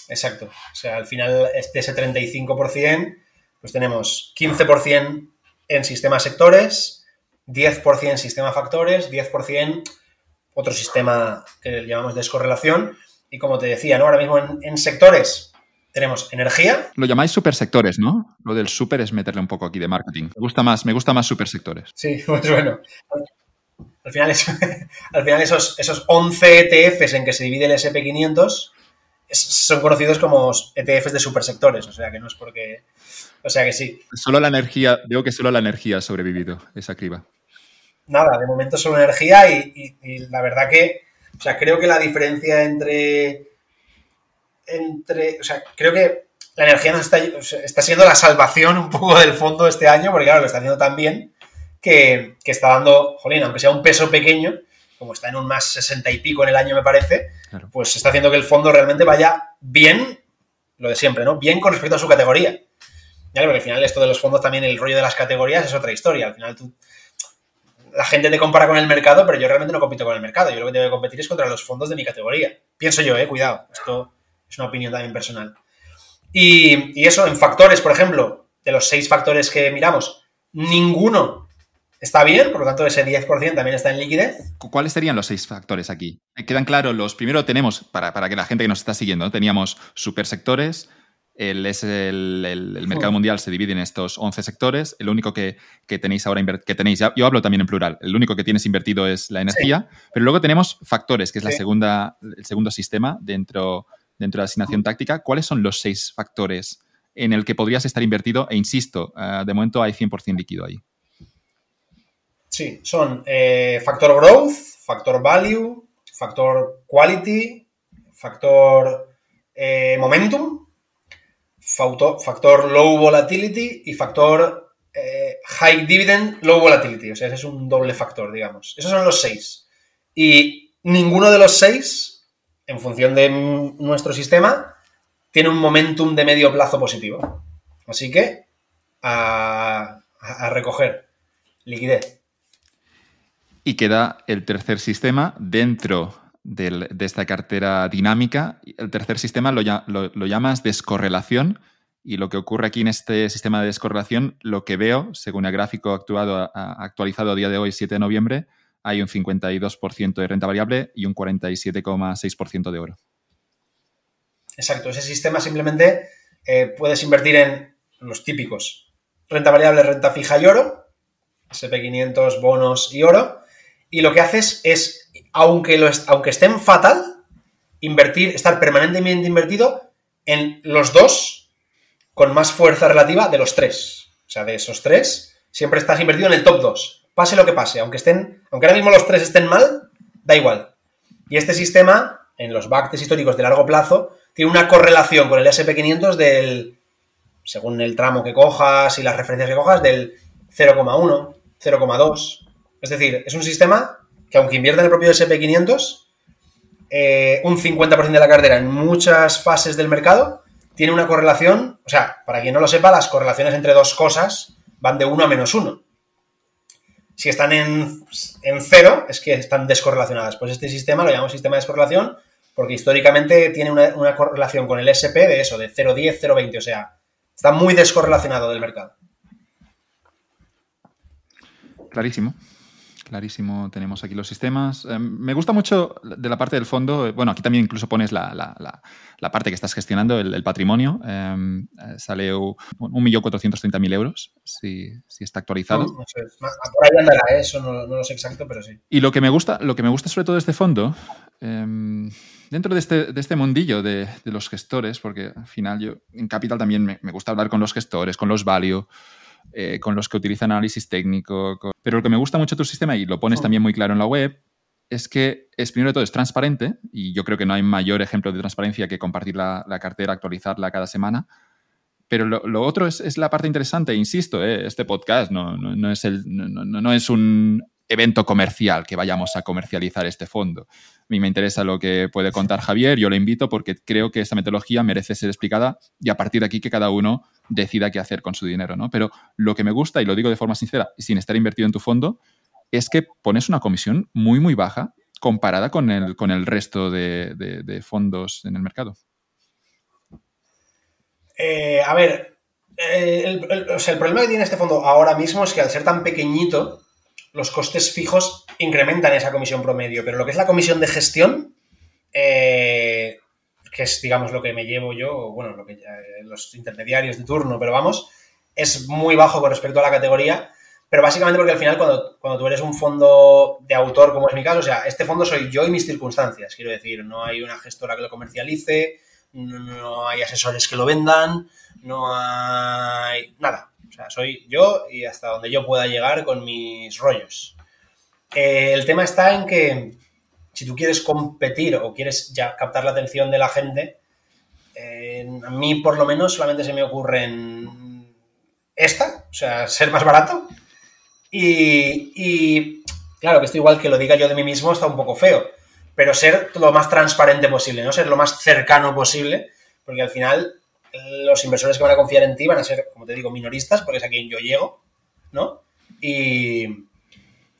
Speaker 2: Exacto. O sea, al final de ese 35%, pues tenemos 15% en sistema sectores, 10% en sistema factores, 10% otro sistema que llamamos descorrelación. Y como te decía, ¿no? ahora mismo en sectores tenemos energía.
Speaker 1: Lo llamáis supersectores, ¿no? Lo del super es meterle un poco aquí de marketing. Me gusta más, me gusta más supersectores.
Speaker 2: Sí, pues bueno. Al final, al final esos, esos 11 ETFs en que se divide el SP500 son conocidos como ETFs de supersectores, o sea que no es porque... O sea que sí.
Speaker 1: Solo la energía, veo que solo la energía ha sobrevivido esa criba.
Speaker 2: Nada, de momento solo energía y, y la verdad que, o sea, creo que la diferencia entre entre, o sea, creo que la energía nos está, está siendo la salvación un poco del fondo este año, porque claro, lo está haciendo tan bien que, está dando, jolín, aunque sea un peso pequeño, como está en un más 60 y pico en el año, me parece, pues está haciendo que el fondo realmente vaya bien, lo de siempre, ¿no? Bien con respecto a su categoría. ¿Ya? Porque al final esto de los fondos también, el rollo de las categorías es otra historia. Al final tú, la gente te compara con el mercado, pero yo realmente no compito con el mercado. Yo lo que tengo que competir es contra los fondos de mi categoría. Pienso yo, eh, cuidado. Esto es una opinión también personal. Y, eso, en factores, por ejemplo, de los seis factores que miramos, ninguno está bien, por lo tanto ese 10% también está en liquidez.
Speaker 1: ¿Cuáles serían los seis factores aquí? Quedan claros los, primero tenemos, para, que la gente que nos está siguiendo, teníamos supersectores, el, es el, mercado mundial se divide en estos 11 sectores. El único que, tenéis ahora que tenéis, yo hablo también en plural, el único que tienes invertido es la energía, pero luego tenemos factores, que es la segunda, el segundo sistema dentro, dentro de la asignación táctica, ¿cuáles son los seis factores en el que podrías estar invertido? E insisto, eh, de momento hay 100% líquido ahí.
Speaker 2: Sí, son eh, factor growth, factor value, factor quality, factor eh, momentum, factor, low volatility y factor high dividend, low volatility. O sea, ese es un doble factor, digamos. Esos son los seis. Y ninguno de los seis en función de nuestro sistema, tiene un momentum de medio plazo positivo. Así que a, recoger liquidez.
Speaker 1: Y queda el tercer sistema dentro de esta cartera dinámica. El tercer sistema lo, lo, llamas descorrelación. Y lo que ocurre aquí en este sistema de descorrelación, lo que veo, según el gráfico actuado, actualizado a día de hoy, 7 de noviembre, hay un 52% de renta variable y un 47,6% de oro.
Speaker 2: Exacto, ese sistema simplemente eh, puedes invertir en los típicos renta variable, renta fija y oro, SP500, bonos y oro, y lo que haces es, aunque, estén fatal, invertir, estar permanentemente invertido en los dos con más fuerza relativa de los tres. O sea, de esos tres, siempre estás invertido en el top 2. Pase lo que pase, aunque estén, aunque ahora mismo los tres estén mal, da igual. Y este sistema, en los backtests históricos de largo plazo, tiene una correlación con el SP500 del, según el tramo que cojas y las referencias que cojas, del 0,1, 0,2. Es decir, es un sistema que aunque invierta el propio SP500, eh, un 50% de la cartera en muchas fases del mercado tiene una correlación, o sea, para quien no lo sepa, las correlaciones entre dos cosas van de 1 a menos 1. Si están en, en cero, es que están descorrelacionadas. Pues este sistema lo llamamos sistema de descorrelación porque históricamente tiene una, correlación con el SP de eso, de 0,10, 0,20, o sea, está muy descorrelacionado del mercado.
Speaker 1: Clarísimo. Clarísimo, tenemos aquí los sistemas. Em, me gusta mucho de la parte del fondo, bueno, aquí también incluso pones la, parte que estás gestionando, el, patrimonio. Eh, sale 1.430.000 euros, si, si está actualizado. No, sé,
Speaker 2: por ahí andará, ¿eh? eso no, lo sé exacto, pero sí.
Speaker 1: Y lo que me gusta, lo que me gusta sobre todo de este fondo, dentro de este, de este mundillo de, los gestores, porque al final yo en Capital también me, me gusta hablar con los gestores, con los value, eh, con los que utilizan análisis técnico. Pero lo que me gusta mucho de tu sistema, y lo pones también muy claro en la web, es que es primero de todo es transparente, y yo creo que no hay mayor ejemplo de transparencia que compartir la, cartera, actualizarla cada semana. Pero lo, otro es, la parte interesante, insisto, eh, este podcast no, no, es el, no, es un evento comercial que vayamos a comercializar este fondo. A mí me interesa lo que puede contar Javier, yo le invito porque creo que esta metodología merece ser explicada y a partir de aquí que cada uno decida qué hacer con su dinero, ¿no? Pero lo que me gusta, y lo digo de forma sincera, sin estar invertido en tu fondo, es que pones una comisión muy, muy baja comparada con el, con el resto de, fondos en el mercado.
Speaker 2: Eh, a ver, eh, el, problema que tiene este fondo ahora mismo es que al ser tan pequeñito, los costes fijos incrementan esa comisión promedio, pero lo que es la comisión de gestión, eh, que es, digamos, lo que me llevo yo, bueno, lo que eh, los intermediarios de turno, pero vamos, es muy bajo con respecto a la categoría, pero básicamente porque al final cuando, cuando tú eres un fondo de autor, como es mi caso, o sea, este fondo soy yo y mis circunstancias, quiero decir, no hay una gestora que lo comercialice, no hay asesores que lo vendan, no hay nada. O sea, soy yo y hasta donde yo pueda llegar con mis rollos. Eh, el tema está en que si tú quieres competir o quieres ya captar la atención de la gente, a mí por lo menos solamente se me ocurre en esta, o sea, ser más barato. Y, claro, que esto igual que lo diga yo de mí mismo está un poco feo, pero ser lo más transparente posible, ¿no? Ser lo más cercano posible, porque al final los inversores que van a confiar en ti van a ser, como te digo, minoristas, porque es a quien yo llego, ¿no? Y,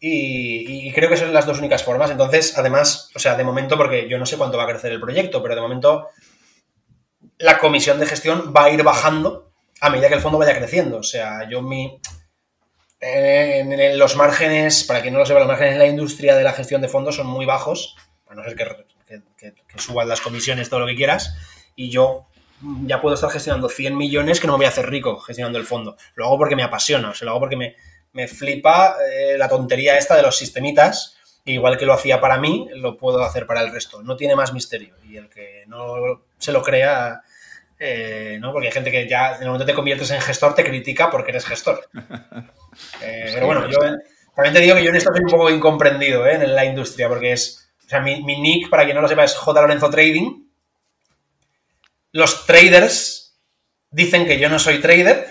Speaker 2: y, creo que son las dos únicas formas. Entonces, además, o sea, de momento, porque yo no sé cuánto va a crecer el proyecto, pero de momento la comisión de gestión va a ir bajando a medida que el fondo vaya creciendo. O sea, yo mi... Los márgenes, para quien no lo sepa, los márgenes en la industria de la gestión de fondos son muy bajos, a no ser que, que, suban las comisiones, todo lo que quieras, y yo ya puedo estar gestionando 100 millones que no me voy a hacer rico gestionando el fondo. Lo hago porque me apasiona, o sea, lo hago porque me, me flipa eh, la tontería esta de los sistemitas. igual que lo hacía para mí, lo puedo hacer para el resto. No tiene más misterio. Y el que no se lo crea, eh, ¿no? Porque hay gente que ya en el momento te conviertes en gestor te critica porque eres gestor. Eh, pero bueno, yo también te digo que yo en esto soy un poco incomprendido en la industria, porque es, o sea, mi, mi nick, para quien no lo sepa, es J. Lorenzo Trading. Los traders dicen que yo no soy trader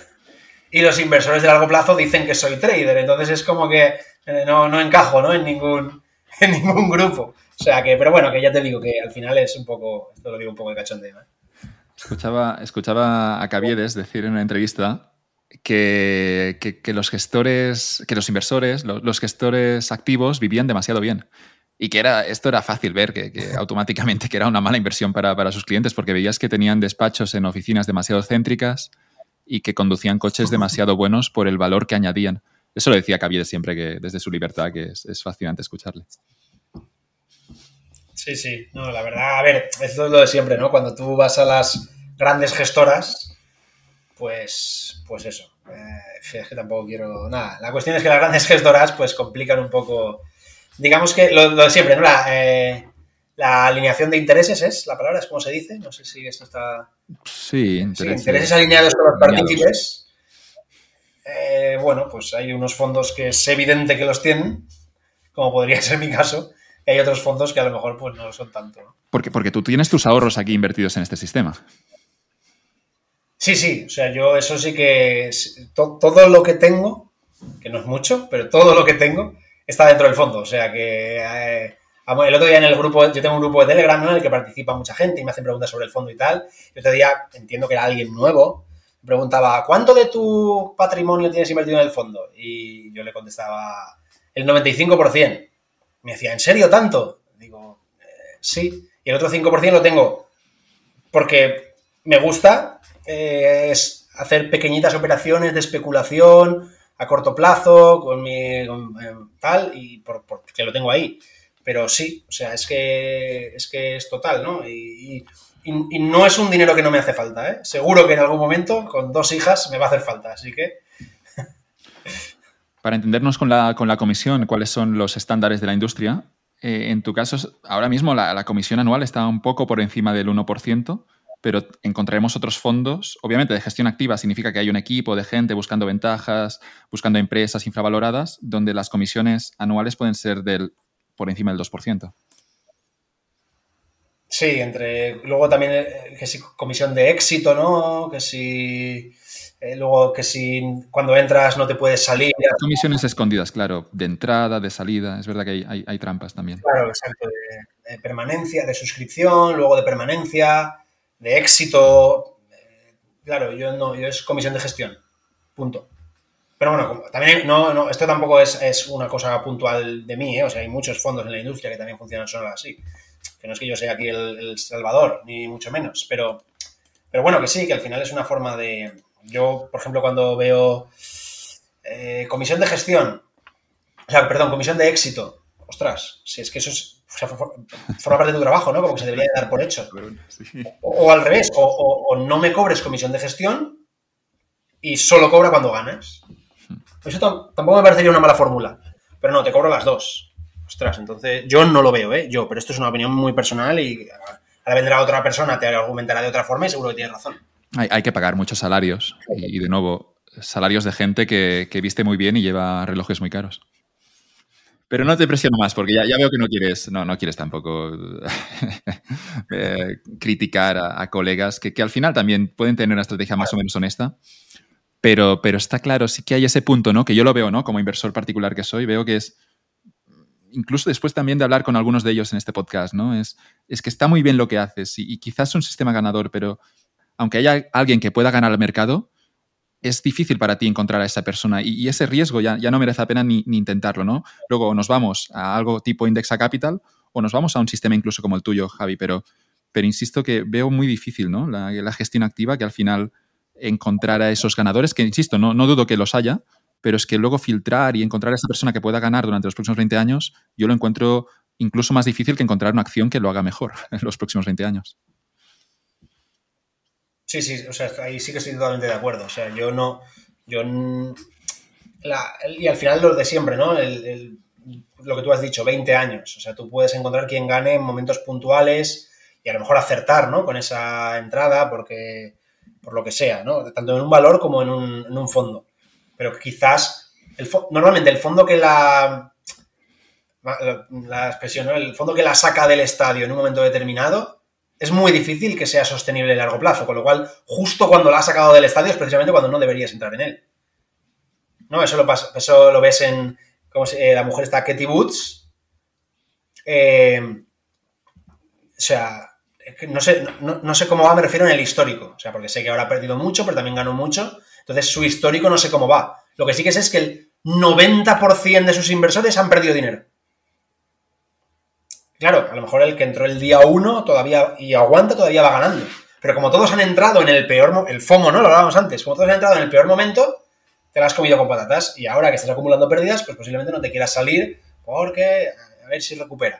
Speaker 2: y los inversores de largo plazo dicen que soy trader. Entonces es como que eh, no, no encajo ¿no? En, ningún, en ningún grupo. O sea que, pero bueno, que ya te digo que al final es un poco, esto lo digo un poco de cachondeo. ¿eh?
Speaker 1: Escuchaba, escuchaba a Caviedes decir en una entrevista que, que, los gestores, que los inversores, los, gestores activos vivían demasiado bien. Y que era, esto era fácil ver, que, que automáticamente que era una mala inversión para, para, sus clientes, porque veías que tenían despachos en oficinas demasiado céntricas, y que conducían coches demasiado buenos por el valor que añadían. Eso lo decía Caviedes siempre que desde su libertad, que es, fascinante escucharle.
Speaker 2: Sí, sí, no, la verdad, a ver, esto es lo de siempre, ¿no? Cuando tú vas a las grandes gestoras, pues, pues eso. Eh, es que tampoco quiero. Nada, la cuestión es que las grandes gestoras, pues complican un poco. Digamos que lo, de siempre, ¿no? La, eh, la, alineación de intereses es la palabra, es como se dice. No sé si esto está.
Speaker 1: Sí, intereses,
Speaker 2: sí, intereses alineados con los partícipes. Eh, bueno, pues hay unos fondos que es evidente que los tienen, como podría ser mi caso, y hay otros fondos que a lo mejor pues no lo son tanto.
Speaker 1: Porque, porque tú tienes tus ahorros aquí invertidos en este sistema.
Speaker 2: Sí, sí, o sea, yo eso sí que todo lo que tengo, que no es mucho, pero todo lo que tengo está dentro del fondo. O sea que eh, el otro día en el grupo, yo tengo un grupo de Telegram en el que participa mucha gente y me hacen preguntas sobre el fondo y tal. El otro día entiendo que era alguien nuevo, preguntaba, ¿cuánto de tu patrimonio tienes invertido en el fondo? Y yo le contestaba, el 95%. Me decía, ¿en serio tanto? Digo, eh, sí. Y el otro 5% lo tengo porque me gusta eh, es hacer pequeñitas operaciones de especulación a corto plazo con mi eh, tal y porque lo tengo ahí. Pero sí, o sea, es que es, que es total, ¿no? Y, no es un dinero que no me hace falta, ¿eh? Seguro que en algún momento, con dos hijas, me va a hacer falta, así que...
Speaker 1: Para entendernos con la, con la comisión, cuáles son los estándares de la industria, eh, en tu caso, ahora mismo la, la, comisión anual está un poco por encima del 1% pero encontraremos otros fondos. Obviamente, de gestión activa significa que hay un equipo de gente buscando ventajas, buscando empresas infravaloradas, donde las comisiones anuales pueden ser del, por encima del 2%.
Speaker 2: Sí, entre. Luego también eh, que si comisión de éxito, ¿no? Que si. Eh, luego que si cuando entras no te puedes salir.
Speaker 1: Comisiones escondidas, claro, de entrada, de salida. Es verdad que hay, trampas también.
Speaker 2: Claro, exacto. de, permanencia, de suscripción, luego de permanencia de éxito. Eh, claro, yo no, yo es comisión de gestión. Punto. Pero bueno, también no, no, esto tampoco es, una cosa puntual de mí, ¿eh? o sea, hay muchos fondos en la industria que también funcionan solo así. Que no es que yo sea aquí el, salvador, ni mucho menos, pero, pero bueno, que sí, que al final es una forma de... Yo, por ejemplo, cuando veo eh, comisión de gestión, o sea, perdón, comisión de éxito, ostras, si es que eso es o sea, forma parte de tu trabajo, ¿no? Como que se debería dar por hecho. O, al revés, o, no me cobres comisión de gestión y solo cobra cuando ganas. Eso tampoco me parecería una mala fórmula. Pero no, te cobro las dos. Ostras, entonces yo no lo veo, ¿eh? Yo, pero esto es una opinión muy personal y ahora vendrá otra persona, te argumentará de otra forma y seguro que tienes razón.
Speaker 1: Hay, que pagar muchos salarios y, de nuevo, salarios de gente que viste muy bien y lleva relojes muy caros. Pero no te presiono más, porque ya, veo que no quieres, no, no quieres tampoco eh, criticar a, colegas que, que, al final también pueden tener una estrategia más o menos honesta. Pero, pero está claro, sí que hay ese punto, ¿no? Que yo lo veo, ¿no? Como inversor particular que soy, veo que es, incluso después también de hablar con algunos de ellos en este podcast, ¿no? Es, es que está muy bien lo que haces y, quizás es un sistema ganador, pero aunque haya alguien que pueda ganar al mercado, es difícil para ti encontrar a esa persona y, ese riesgo ya, no merece la pena ni, intentarlo, ¿no? Luego nos vamos a algo tipo Indexa Capital o nos vamos a un sistema incluso como el tuyo, Javi, pero, pero insisto que veo muy difícil, ¿no? La, gestión activa, que al final encontrar a esos ganadores, que insisto, no dudo que los haya, pero es que luego filtrar y encontrar a esa persona que pueda ganar durante los próximos 20 años, yo lo encuentro incluso más difícil que encontrar una acción que lo haga mejor en los próximos 20 años.
Speaker 2: Sí, sí, o sea, ahí sí que estoy totalmente de acuerdo. O sea, yo no. Yo. y al final lo de siempre, ¿no? lo que tú has dicho, 20 años. O sea, tú puedes encontrar quien gane en momentos puntuales y a lo mejor acertar, ¿no? Con esa entrada, porque. por lo que sea, ¿no? Tanto en un valor como en un, fondo. Pero quizás. El, normalmente el fondo que la. La expresión, ¿no? El fondo que la saca del estadio en un momento determinado es muy difícil que sea sostenible a largo plazo, con lo cual, justo cuando la has sacado del estadio es precisamente cuando no deberías entrar en él. ¿No? Eso lo, pasa, eso lo ves en ¿cómo se, eh, la mujer está Katie Woods. Eh, o sea, no sé, no, sé cómo va, me refiero en el histórico. O sea, porque sé que ahora ha perdido mucho, pero también ganó mucho. Entonces, su histórico no sé cómo va. Lo que sí que sé es que el 90% de sus inversores han perdido dinero. Claro, a lo mejor el que entró el día uno todavía y aguanta todavía va ganando. Pero como todos han entrado en el peor, el FOMO, ¿no? Lo hablábamos antes, como todos han entrado en el peor momento, te lo has comido con patatas y ahora que estás acumulando pérdidas, pues posiblemente no te quieras salir porque a ver si recupera.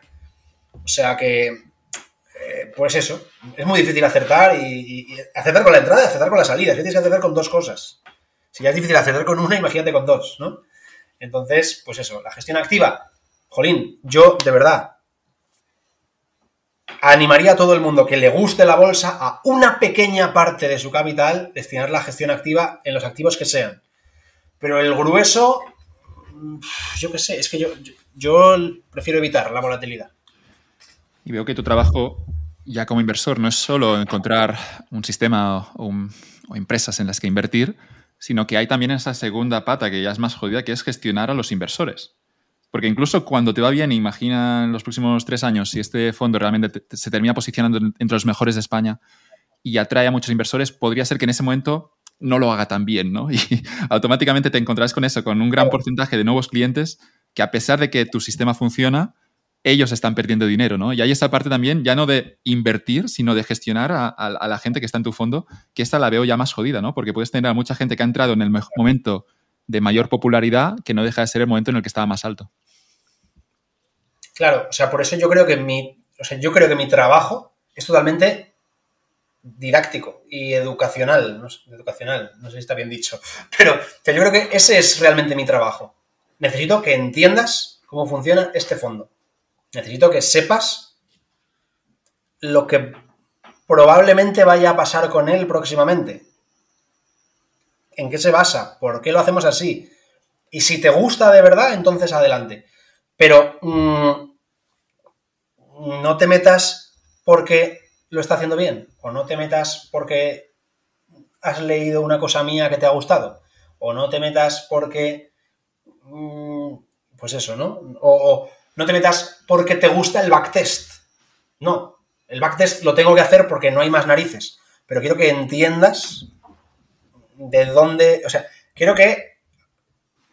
Speaker 2: O sea que, eh, pues eso, es muy difícil acertar y, acertar con la entrada y acertar con la salida. tienes que acertar con dos cosas. Si ya es difícil acertar con una, imagínate con dos, ¿no? Entonces, pues eso, la gestión activa jolín, yo de verdad animaría a todo el mundo que le guste la bolsa a una pequeña parte de su capital destinar la gestión activa en los activos que sean. Pero el grueso, yo qué sé, es que yo, prefiero evitar la volatilidad.
Speaker 1: Y veo que tu trabajo ya como inversor no es solo encontrar un sistema o, o, empresas en las que invertir, sino que hay también esa segunda pata que ya es más jodida, que es gestionar a los inversores. Porque incluso cuando te va bien, imagina en los próximos tres años, si este fondo realmente se termina posicionando entre los mejores de España y atrae a muchos inversores, podría ser que en ese momento no lo haga tan bien, ¿no? Y automáticamente te encontrarás con eso, con un gran porcentaje de nuevos clientes que a pesar de que tu sistema funciona, ellos están perdiendo dinero, ¿no? Y hay esa parte también, ya no de invertir, sino de gestionar a, la gente que está en tu fondo, que esta la veo ya más jodida, ¿no? Porque puedes tener a mucha gente que ha entrado en el momento de mayor popularidad que no deja de ser el momento en el que estaba más alto.
Speaker 2: Claro, o sea, por eso yo creo que mi, o sea, yo creo que mi trabajo es totalmente didáctico y educacional, no educacional, no sé si está bien dicho, pero yo creo que ese es realmente mi trabajo. Necesito que entiendas cómo funciona este fondo. Necesito que sepas lo que probablemente vaya a pasar con él próximamente en qué se basa, por qué lo hacemos así. Y si te gusta de verdad, entonces adelante. Pero mm, no te metas porque lo está haciendo bien, o no te metas porque has leído una cosa mía que te ha gustado, o no te metas porque, mm, pues eso, ¿no? O, no te metas porque te gusta el backtest. No, el backtest lo tengo que hacer porque no hay más narices, pero quiero que entiendas de dónde, o sea, quiero que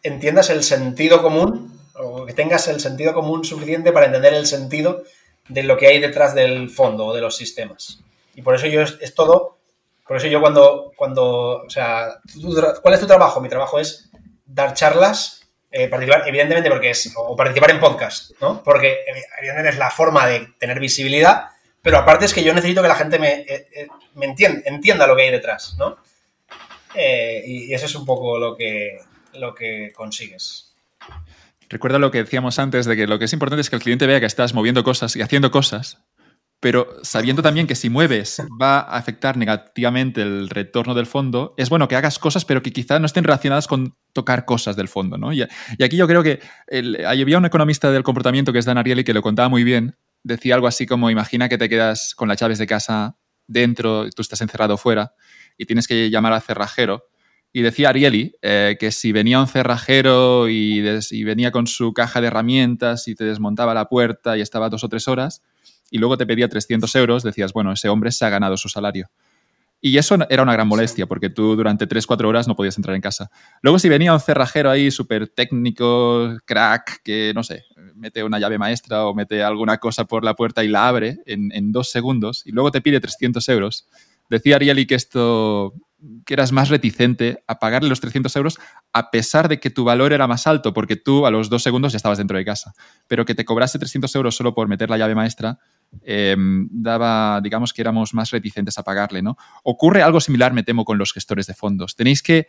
Speaker 2: entiendas el sentido común o que tengas el sentido común suficiente para entender el sentido de lo que hay detrás del fondo o de los sistemas. Y por eso yo es, todo, por eso yo cuando, cuando, o sea, ¿cuál es tu trabajo? Mi trabajo es dar charlas, eh, participar, evidentemente porque es, o participar en podcast, ¿no? Porque evidentemente es la forma de tener visibilidad, pero aparte es que yo necesito que la gente me, eh, eh, me entienda, entienda lo que hay detrás, ¿no? Eh, y, eso es un poco lo que, lo que consigues.
Speaker 1: Recuerda lo que decíamos antes de que lo que es importante es que el cliente vea que estás moviendo cosas y haciendo cosas, pero sabiendo también que si mueves va a afectar negativamente el retorno del fondo, es bueno que hagas cosas, pero que quizá no estén relacionadas con tocar cosas del fondo. ¿no? Y, aquí yo creo que había un economista del comportamiento que es Dan Ariely que lo contaba muy bien. Decía algo así como, imagina que te quedas con las llaves de casa dentro, tú estás encerrado fuera y tienes que llamar al cerrajero. Y decía Arieli eh, que si venía un cerrajero y, venía con su caja de herramientas y te desmontaba la puerta y estaba dos o tres horas y luego te pedía 300 euros, decías, bueno, ese hombre se ha ganado su salario. Y eso era una gran molestia, porque tú durante 3-4 horas no podías entrar en casa. Luego, si venía un cerrajero ahí súper técnico, crack, que no sé, mete una llave maestra o mete alguna cosa por la puerta y la abre en, en dos segundos, y luego te pide 300 euros, Decía Ariely que esto que eras más reticente a pagarle los 300 euros a pesar de que tu valor era más alto, porque tú a los dos segundos ya estabas dentro de casa. Pero que te cobrase 300 euros solo por meter la llave maestra, em, daba, digamos que éramos más reticentes a pagarle, ¿no? Ocurre algo similar, me temo, con los gestores de fondos. Tenéis que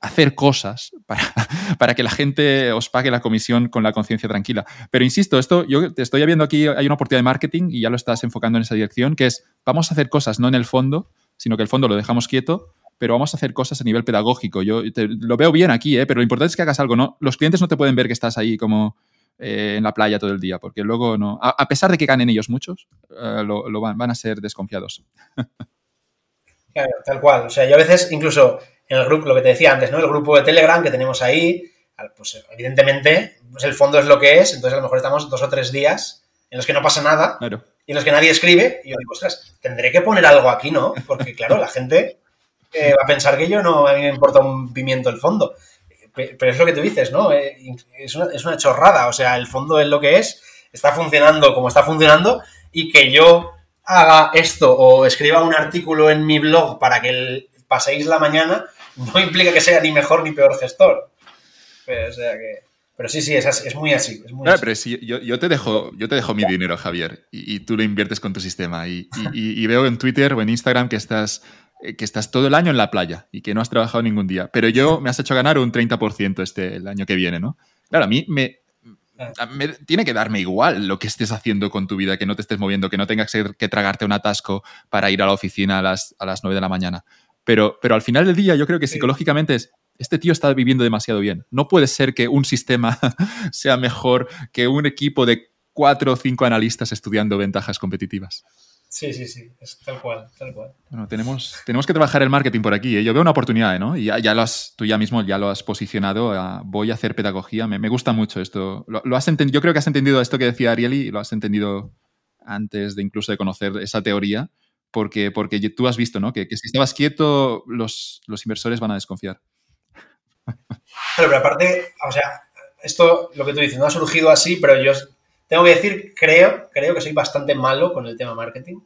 Speaker 1: hacer cosas para, para, que la gente os pague la comisión con la conciencia tranquila. Pero insisto, esto yo te estoy viendo aquí, hay una oportunidad de marketing y ya lo estás enfocando en esa dirección, que es vamos a hacer cosas no en el fondo, sino que el fondo lo dejamos quieto, pero vamos a hacer cosas a nivel pedagógico. Yo lo veo bien aquí, ¿eh? pero lo importante es que hagas algo, ¿no? Los clientes no te pueden ver que estás ahí como eh, en la playa todo el día, porque luego no. A, pesar de que ganen ellos muchos, eh, lo, van, van, a ser desconfiados.
Speaker 2: Claro, tal cual. O sea, yo a veces incluso en el grupo, lo que te decía antes, ¿no? El grupo de Telegram que tenemos ahí, pues evidentemente, pues el fondo es lo que es, entonces a lo mejor estamos dos o tres días en los que no pasa nada y en los que nadie escribe, y yo digo, ostras, tendré que poner algo aquí, ¿no? Porque claro, la gente eh, va a pensar que yo no, a mí me importa un pimiento el fondo. Pero es lo que tú dices, ¿no? Eh, es una, es una chorrada, o sea, el fondo es lo que es, está funcionando como está funcionando y que yo haga esto o escriba un artículo en mi blog para que paséis la mañana, no implica que sea ni mejor ni peor gestor. Pero, pero sí, sí, es, muy así.
Speaker 1: pero yo, te dejo, yo te dejo mi dinero, Javier, y, tú lo inviertes con tu sistema. Y, veo en Twitter o en Instagram que estás, eh, que estás todo el año en la playa y que no has trabajado ningún día. Pero yo me has hecho ganar un 30% este, el año que viene, ¿no? Claro, a mí me, ah. tiene que darme igual lo que estés haciendo con tu vida, que no te estés moviendo, que no tengas que, tragarte un atasco para ir a la oficina a las, a las 9 de la mañana. Pero, pero al final del día yo creo que psicológicamente es, este tío está viviendo demasiado bien. No puede ser que un sistema sea mejor que un equipo de cuatro o cinco analistas estudiando ventajas competitivas.
Speaker 2: Sí, sí, sí, es tal cual, tal cual.
Speaker 1: Bueno, tenemos, tenemos que trabajar el marketing por aquí. ¿eh? Yo veo una oportunidad, ¿no? Y ya, ya lo has, tú ya mismo ya lo has posicionado. voy a hacer pedagogía. Me, me gusta mucho esto. Lo, has yo creo que has entendido esto que decía Arieli y lo has entendido antes de incluso de conocer esa teoría, porque, porque tú has visto, ¿no? Que, que si estabas quieto, los, los inversores van a desconfiar.
Speaker 2: Pero, pero aparte, o sea, esto, lo que tú dices, no ha surgido así, pero yo tengo que decir, creo, creo que soy bastante malo con el tema marketing.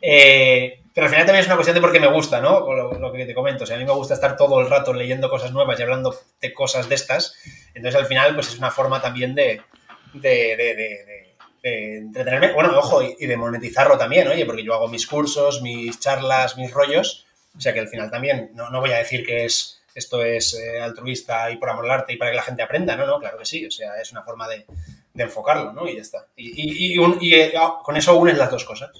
Speaker 2: Eh, pero al final también es una cuestión de por qué me gusta, ¿no? Lo, que te comento. O sea, a mí me gusta estar todo el rato leyendo cosas nuevas y hablando de cosas de estas. Entonces, al final, pues es una forma también de, de, de, de entretenerme. Bueno, ojo, y, de monetizarlo también, oye, porque yo hago mis cursos, mis charlas, mis rollos. O sea que al final también, no, no voy a decir que es esto es eh, altruista y por amor al arte y para que la gente aprenda, ¿no? No, claro que sí. O sea, es una forma de, de enfocarlo, ¿no? Y ya está. Y, eh, ah, con eso unes las dos cosas.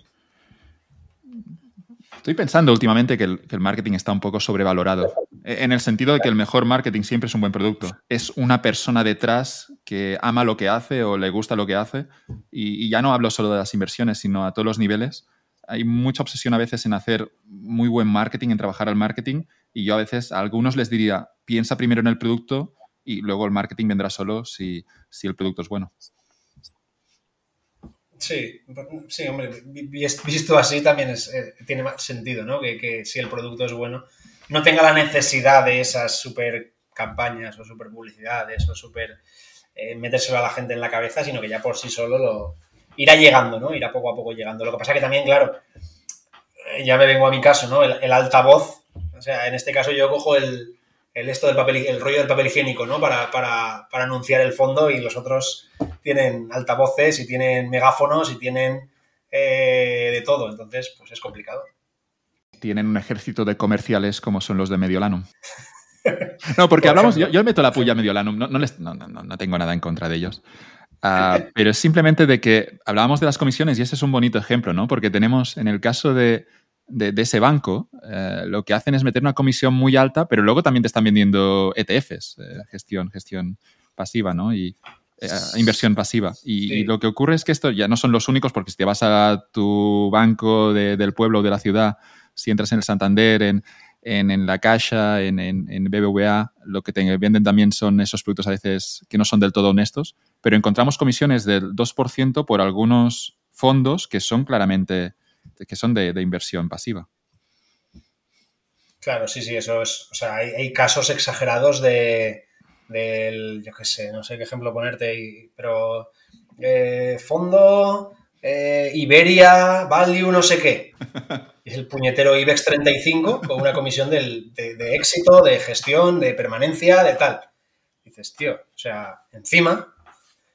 Speaker 1: Estoy pensando últimamente que el, marketing está un poco sobrevalorado, e, en el sentido de que el mejor marketing siempre es un buen producto. Es una persona detrás que ama lo que hace o le gusta lo que hace. Y, ya no hablo solo de las inversiones, sino a todos los niveles. Hay mucha obsesión a veces en hacer muy buen marketing, en trabajar al marketing. Y yo a veces a algunos les diría, piensa primero en el producto y luego el marketing vendrá solo si, el producto es bueno.
Speaker 2: Sí, sí, hombre, visto así también eh, tiene más sentido, ¿no? Que, si el producto es bueno, no tenga la necesidad de esas super campañas o super publicidades o super eh, metérselo a la gente en la cabeza, sino que ya por sí solo lo irá llegando, ¿no? Irá poco a poco llegando. Lo que pasa que también, claro, eh, ya me vengo a mi caso, ¿no? el altavoz, o sea, en este caso yo cojo el, el esto del papel, el rollo del papel higiénico, ¿no? Para, anunciar el fondo y los otros tienen altavoces y tienen megáfonos y tienen eh, de todo. Entonces, pues es complicado.
Speaker 1: Tienen un ejército de comerciales como son los de Mediolanum. No, porque hablamos, yo, yo, meto la puya a Mediolanum, no, no, tengo nada en contra de ellos. Ah, pero es simplemente de que hablábamos de las comisiones y ese es un bonito ejemplo, ¿no? Porque tenemos, en el caso de, de, ese banco, eh, lo que hacen es meter una comisión muy alta, pero luego también te están vendiendo ETFs, eh, gestión, gestión pasiva, ¿no? Y eh, inversión pasiva. Y, lo que ocurre es que esto ya no son los únicos, porque si te vas a tu banco del pueblo o de la ciudad, si entras en el Santander, en, en, la Caixa, en, en, BBVA, lo que te venden también son esos productos a veces que no son del todo honestos, pero encontramos comisiones del 2% por algunos fondos que son claramente que son de, inversión pasiva.
Speaker 2: Claro, sí, sí, eso es. O sea, hay, casos exagerados de, del, yo qué sé, no sé qué ejemplo ponerte, pero eh, fondo eh, Iberia Value no sé qué. Es el puñetero IBEX 35 con una comisión de, éxito, de gestión, de permanencia, de tal. dices, tío, o sea, encima,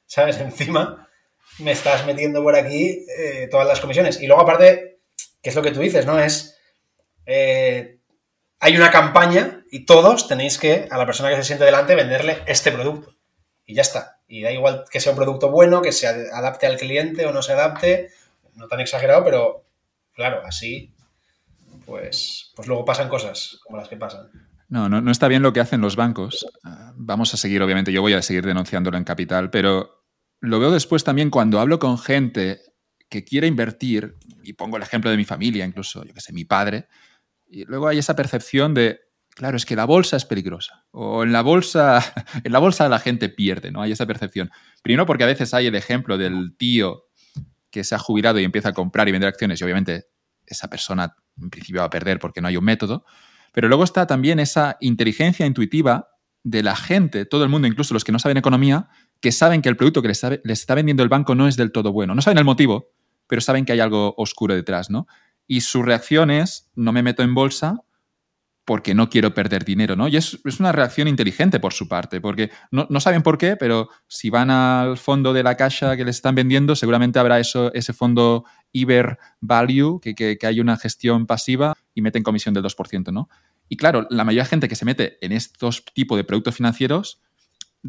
Speaker 2: ¿sabes? Encima me estás metiendo por aquí eh, todas las comisiones. Y luego aparte, que es lo que tú dices, ¿no? Es, eh, hay una campaña y todos tenéis que, a la persona que se siente delante, venderle este producto. Y ya está. Y da igual que sea un producto bueno, que se adapte al cliente o no se adapte, no tan exagerado, pero claro, así, pues, pues luego pasan cosas como las que pasan.
Speaker 1: No, no, no está bien lo que hacen los bancos. Ah, vamos a seguir, obviamente, yo voy a seguir denunciándolo en capital, pero lo veo después también cuando hablo con gente que quiere invertir, y pongo el ejemplo de mi familia, incluso, yo que sé, mi padre, y luego hay esa percepción de, claro, es que la bolsa es peligrosa, o en la bolsa, en la bolsa la gente pierde, ¿no? Hay esa percepción. Primero porque a veces hay el ejemplo del tío que se ha jubilado y empieza a comprar y vender acciones, y obviamente esa persona en principio va a perder porque no hay un método, pero luego está también esa inteligencia intuitiva de la gente, todo el mundo, incluso los que no saben economía, que saben que el producto que les está, vendiendo el banco no es del todo bueno. No saben el motivo, pero saben que hay algo oscuro detrás, ¿no? Y su reacción es, no me meto en bolsa porque no quiero perder dinero, ¿no? Y es, una reacción inteligente por su parte, porque no, saben por qué, pero si van al fondo de la caja que les están vendiendo, seguramente habrá eso, ese fondo Iber Value, que, que, hay una gestión pasiva y meten comisión del 2%, ¿no? Y claro, la mayoría de gente que se mete en estos tipos de productos financieros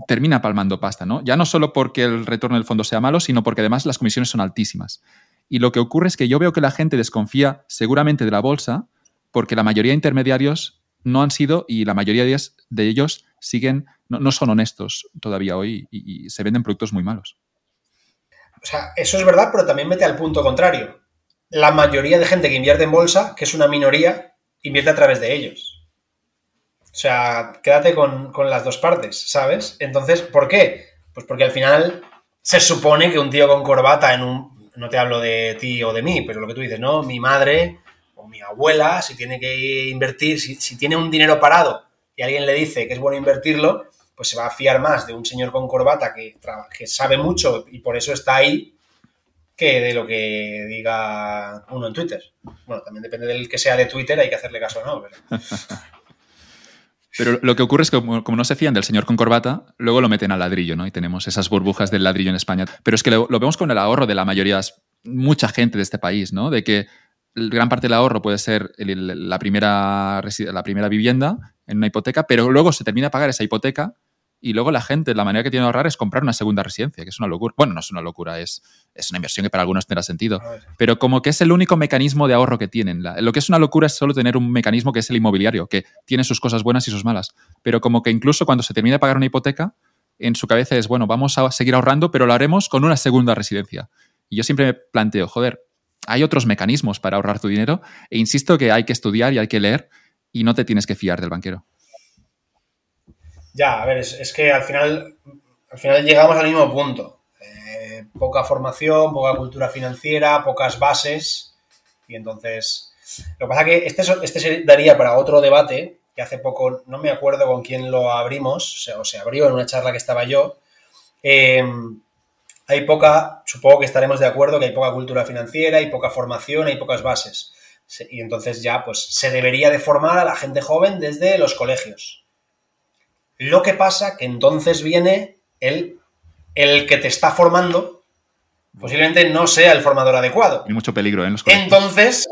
Speaker 1: termina palmando pasta, ¿no? Ya no solo porque el retorno del fondo sea malo, sino porque además las comisiones son altísimas. Y lo que ocurre es que yo veo que la gente desconfía seguramente de la bolsa porque la mayoría de intermediarios no han sido y la mayoría de ellos siguen, no, son honestos todavía hoy y, y se venden productos muy malos.
Speaker 2: O sea, eso es verdad, pero también mete al punto contrario. La mayoría de gente que invierte en bolsa, que es una minoría, invierte a través de ellos. O sea, quédate con, las dos partes, ¿sabes? Entonces, ¿por qué? Pues porque al final se supone que un tío con corbata en un... No te hablo de ti o de mí, pero lo que tú dices, ¿no? Mi madre o mi abuela, si tiene que invertir, si, tiene un dinero parado y alguien le dice que es bueno invertirlo, pues se va a fiar más de un señor con corbata que, que sabe mucho y por eso está ahí que de lo que diga uno en Twitter. Bueno, también depende del que sea de Twitter, hay que hacerle caso o no. Pero...
Speaker 1: Pero lo que ocurre es que como, no se fían del señor con corbata, luego lo meten al ladrillo, ¿no? Y tenemos esas burbujas del ladrillo en España. Pero es que lo, vemos con el ahorro de la mayoría, mucha gente de este país, ¿no? De que gran parte del ahorro puede ser la, primera, la primera vivienda en una hipoteca, pero luego se termina de pagar esa hipoteca y luego la gente, la manera que tiene de ahorrar es comprar una segunda residencia, que es una locura. Bueno, no es una locura, es, es una inversión que para algunos tendrá sentido. Pero como que es el único mecanismo de ahorro que tienen. lo que es una locura es solo tener un mecanismo que es el inmobiliario, que tiene sus cosas buenas y sus malas. Pero como que incluso cuando se termina de pagar una hipoteca, en su cabeza es, bueno, vamos a seguir ahorrando, pero lo haremos con una segunda residencia. Y yo siempre me planteo, joder, hay otros mecanismos para ahorrar tu dinero e insisto que hay que estudiar y hay que leer y no te tienes que fiar del banquero.
Speaker 2: Ya, a ver, es, que al final, al final llegamos al mismo punto. Eh, poca formación, poca cultura financiera, pocas bases. Y entonces, lo que pasa es que este, este se daría para otro debate, que hace poco, no me acuerdo con quién lo abrimos, o se, abrió en una charla que estaba yo. Eh, hay poca, supongo que estaremos de acuerdo que hay poca cultura financiera, hay poca formación, hay pocas bases. Y entonces ya, pues, se debería de formar a la gente joven desde los colegios. Lo que pasa que entonces viene el, el que te está formando, posiblemente no sea el formador adecuado.
Speaker 1: Hay mucho peligro ¿eh? en los
Speaker 2: Entonces,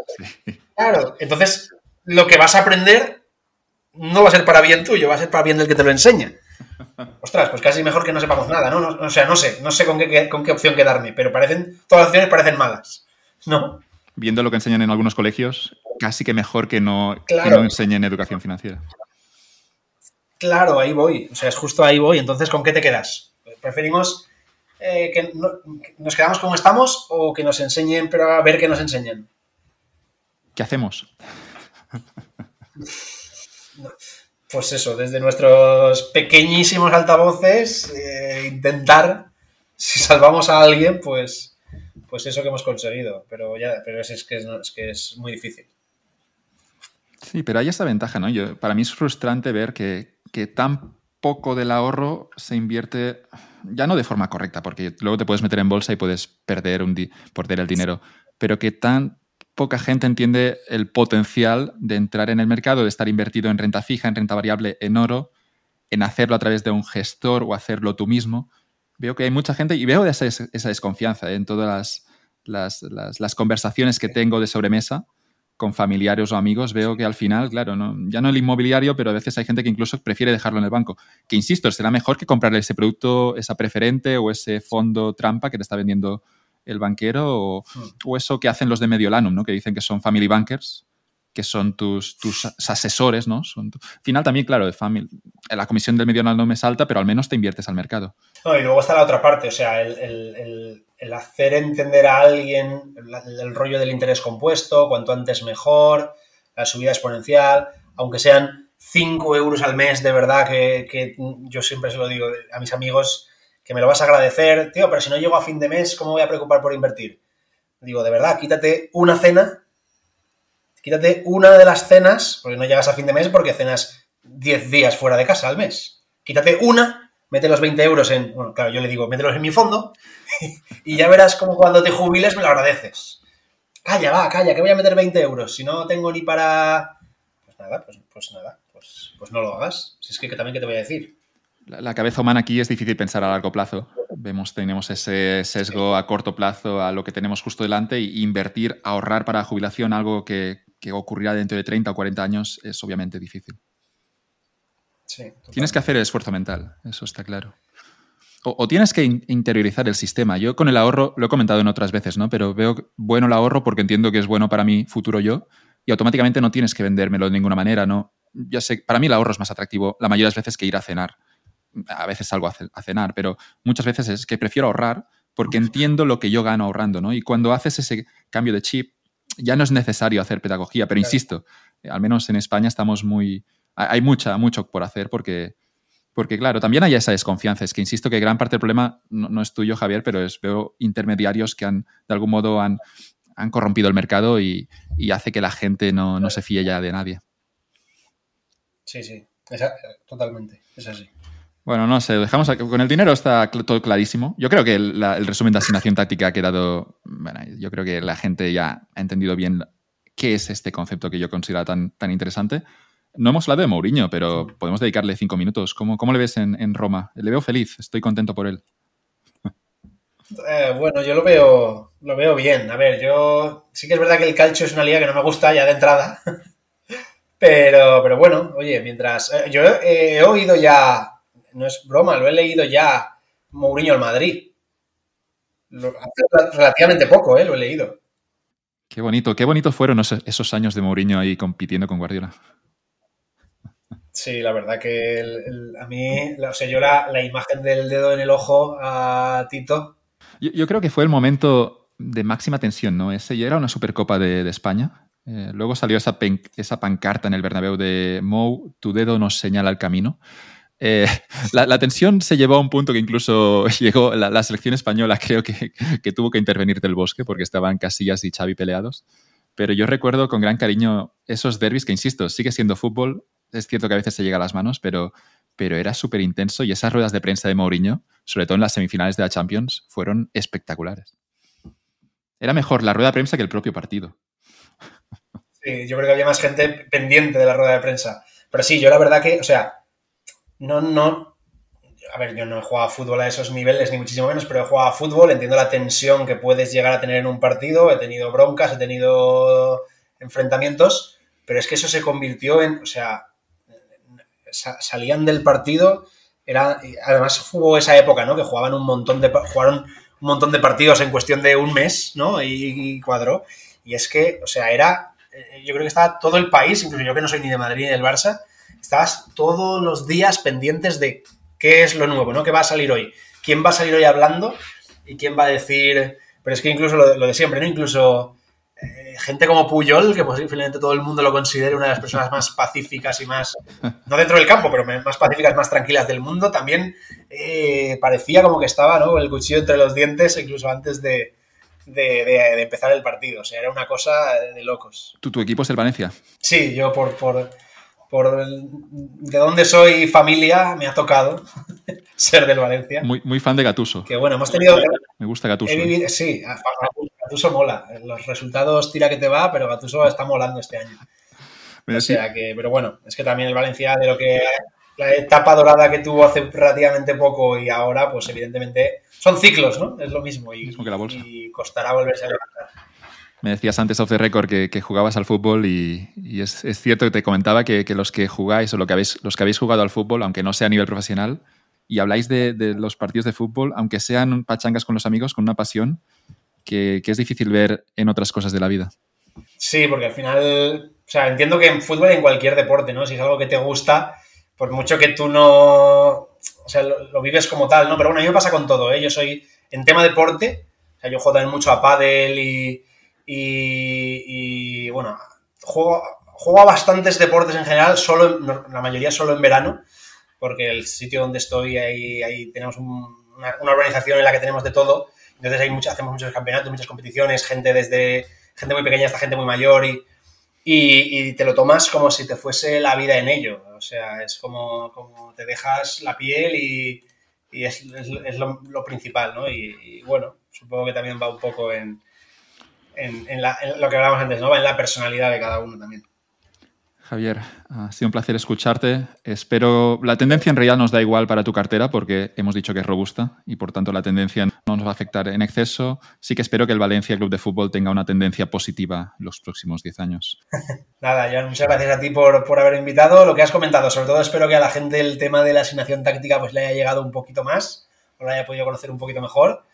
Speaker 2: claro, entonces lo que vas a aprender no va a ser para bien tuyo, va a ser para bien del que te lo enseña. Ostras, pues casi mejor que no sepamos nada, ¿no? o sea, no sé, no sé con qué, con qué opción quedarme, pero parecen, todas las opciones parecen malas, ¿no?
Speaker 1: Viendo lo que enseñan en algunos colegios, casi que mejor que no, que no enseñen educación financiera.
Speaker 2: Claro, ahí voy. O sea, es justo ahí voy. Entonces, ¿con qué te quedas? Preferimos eh, que, nos quedamos como estamos o que nos enseñen, pero a ver qué nos enseñen.
Speaker 1: ¿Qué hacemos?
Speaker 2: Pues eso, desde nuestros pequeñísimos altavoces, eh, intentar, si salvamos a alguien, pues, pues eso que hemos conseguido. Pero ya, pero es, que es que es muy difícil.
Speaker 1: Sí, pero hay esa ventaja, ¿no? Yo, para mí es frustrante ver que, que tan poco del ahorro se invierte, ya no de forma correcta, porque luego te puedes meter en bolsa y puedes perder, un perder el dinero, pero que tan poca gente entiende el potencial de entrar en el mercado, de estar invertido en renta fija, en renta variable, en oro, en hacerlo a través de un gestor o hacerlo tú mismo. Veo que hay mucha gente y veo esa, esa desconfianza ¿eh? en todas las, las, las conversaciones que tengo de sobremesa con familiares o amigos, veo que al final, claro, no, ya no el inmobiliario, pero a veces hay gente que incluso prefiere dejarlo en el banco. Que insisto, será mejor que comprarle ese producto, esa preferente o ese fondo trampa que te está vendiendo el banquero o, hmm. eso que hacen los de Mediolanum, ¿no? que dicen que son family bankers, que son tus, tus asesores, ¿no? Son al final también, claro, de family, la comisión del Mediolanum es alta, pero al menos te inviertes al mercado.
Speaker 2: No, y luego está la otra parte, o sea, el el hacer entender a alguien el, rollo del interés compuesto, cuanto antes mejor, la subida exponencial, aunque sean 5 euros al mes, de verdad que, yo siempre se lo digo a mis amigos, que me lo vas a agradecer, tío, pero si no llego a fin de mes, ¿cómo voy a preocupar por invertir? Digo, de verdad, quítate una cena, quítate una de las cenas, porque no llegas a fin de mes porque cenas 10 días fuera de casa al mes. Quítate una mete los 20 euros en, bueno, claro, yo le digo, mételos en mi fondo y ya verás como cuando te jubiles me lo agradeces. Calla, va, calla, que voy a meter 20 euros. Si no tengo ni para... Pues nada, pues, pues nada, pues, pues, no lo hagas. Si es que, también, ¿qué te voy a decir?
Speaker 1: La, cabeza humana aquí es difícil pensar a largo plazo. Vemos, tenemos ese sesgo a corto plazo a lo que tenemos justo delante e invertir, ahorrar para jubilación, algo que, que ocurrirá dentro de 30 o 40 años, es obviamente difícil. Tienes que hacer el esfuerzo mental, eso está claro. O, tienes que interiorizar el sistema. Yo con el ahorro, lo he comentado en otras veces, ¿no? Pero veo bueno el ahorro porque entiendo que es bueno para mi futuro yo y automáticamente no tienes que vendérmelo de ninguna manera, ¿no? Ya sé, para mí el ahorro es más atractivo la mayoría de las veces que ir a cenar. A veces salgo a cenar, pero muchas veces es que prefiero ahorrar porque entiendo lo que yo gano ahorrando, ¿no? Y cuando haces ese cambio de chip, ya no es necesario hacer pedagogía, pero insisto, al menos en España estamos muy... Hay mucha, mucho por hacer porque porque, claro, también hay esa desconfianza. Es que insisto que gran parte del problema no, es tuyo, Javier, pero es veo intermediarios que han, de algún modo, han, han corrompido el mercado y, hace que la gente no, se fíe ya de nadie.
Speaker 2: Sí, sí, totalmente, es así.
Speaker 1: Bueno, no sé, dejamos con el dinero está todo clarísimo. Yo creo que el, el, resumen de asignación táctica ha quedado, bueno, yo creo que la gente ya ha entendido bien qué es este concepto que yo considero tan, tan interesante. No hemos hablado de Mourinho, pero podemos dedicarle cinco minutos. ¿Cómo, cómo le ves en, Roma? Le veo feliz, estoy contento por él.
Speaker 2: Eh, bueno, yo lo veo, lo veo bien. A ver, yo sí que es verdad que el calcio es una liga que no me gusta ya de entrada. pero, pero bueno, oye, mientras. Eh, yo he, oído ya, no es broma, lo he leído ya Mourinho al Madrid. hace relativamente poco, ¿eh? Lo he leído.
Speaker 1: Qué bonito, qué bonito fueron esos años de Mourinho ahí compitiendo con Guardiola.
Speaker 2: Sí, la verdad que a mí, o sea, yo la, imagen del dedo en el ojo a Tito.
Speaker 1: Yo, creo que fue el momento de máxima tensión, ¿no? Ese ya era una Supercopa de, España. Eh, luego salió esa, esa pancarta en el Bernabéu de Mou, tu dedo nos señala el camino. Eh, la, tensión se llevó a un punto que incluso llegó la, selección española, creo que, que, tuvo que intervenir del bosque porque estaban Casillas y Xavi peleados. Pero yo recuerdo con gran cariño esos derbis que, insisto, sigue siendo fútbol, es cierto que a veces se llega a las manos, pero, pero era súper intenso y esas ruedas de prensa de Mourinho, sobre todo en las semifinales de la Champions, fueron espectaculares. Era mejor la rueda de prensa que el propio partido.
Speaker 2: Sí, yo creo que había más gente pendiente de la rueda de prensa. Pero sí, yo la verdad que, o sea, no, no. A ver, yo no he jugado a fútbol a esos niveles, ni muchísimo menos, pero he jugado a fútbol, entiendo la tensión que puedes llegar a tener en un partido, he tenido broncas, he tenido enfrentamientos, pero es que eso se convirtió en, o sea, salían del partido, era, además hubo esa época, ¿no? Que jugaban un montón de, jugaron un montón de partidos en cuestión de un mes, ¿no? Y, cuadro. Y es que, o sea, era, eh, yo creo que estaba todo el país, incluso yo que no soy ni de Madrid ni del Barça, estabas todos los días pendientes de qué es lo nuevo, ¿no? ¿Qué va a salir hoy? ¿Quién va a salir hoy hablando? ¿Y quién va a decir? Pero es que incluso lo, lo de siempre, ¿no? Incluso eh, gente como Puyol, que posiblemente todo el mundo lo considere una de las personas más pacíficas y más, no dentro del campo, pero más pacíficas, más tranquilas del mundo, también eh, parecía como que estaba ¿no? el cuchillo entre los dientes incluso antes de, empezar el partido. O sea, era una cosa de locos.
Speaker 1: ¿Tu, tu equipo es el Valencia?
Speaker 2: Sí, yo por, por, por de dónde soy familia me ha tocado ser del Valencia.
Speaker 1: Muy, muy fan de Gatuso.
Speaker 2: Que bueno, hemos tenido...
Speaker 1: Me gusta Gatuso.
Speaker 2: sí, Gatuso mola. Los resultados tira que te va, pero Gatuso está molando este año. o sea que, pero bueno, es que también el Valencia de lo que la etapa dorada que tuvo hace relativamente poco y ahora, pues evidentemente son ciclos, ¿no? Es lo mismo y, y costará volverse a levantar.
Speaker 1: Me decías antes off the record que, jugabas al fútbol y, es, cierto que te comentaba que, los que jugáis o lo que habéis, los que habéis jugado al fútbol, aunque no sea a nivel profesional, y habláis de, los partidos de fútbol, aunque sean pachangas con los amigos, con una pasión que, es difícil ver en otras cosas de la vida.
Speaker 2: Sí, porque al final, o sea, entiendo que en fútbol, en cualquier deporte, ¿no? Si es algo que te gusta, por mucho que tú no, o sea, lo, vives como tal, ¿no? Pero bueno, a mí me pasa con todo, ¿eh? Yo soy, en tema deporte, o sea, yo juego también mucho a pádel y, y, bueno, juego, juego, a bastantes deportes en general, solo la mayoría solo en verano, porque el sitio donde estoy, ahí, ahí tenemos una, organización en la que tenemos de todo. Entonces hay mucha, hacemos muchos campeonatos, muchas competiciones, gente desde gente muy pequeña hasta gente muy mayor y, y, te lo tomas como si te fuese la vida en ello. O sea, es como, como te dejas la piel y, y es, es, lo, principal, ¿no? y, bueno, supongo que también va un poco en, en, lo que hablábamos antes, ¿no? En la personalidad de cada uno también.
Speaker 1: Javier, ha sido un placer escucharte. Espero. La tendencia en realidad nos da igual para tu cartera porque hemos dicho que es robusta y por tanto la tendencia no nos va a afectar en exceso. Sí que espero que el Valencia Club de Fútbol tenga una tendencia positiva los próximos 10 años.
Speaker 2: Nada, Joan, muchas gracias a ti por, por, haber invitado. Lo que has comentado, sobre todo espero que a la gente el tema de la asignación táctica pues le haya llegado un poquito más, o lo haya podido conocer un poquito mejor.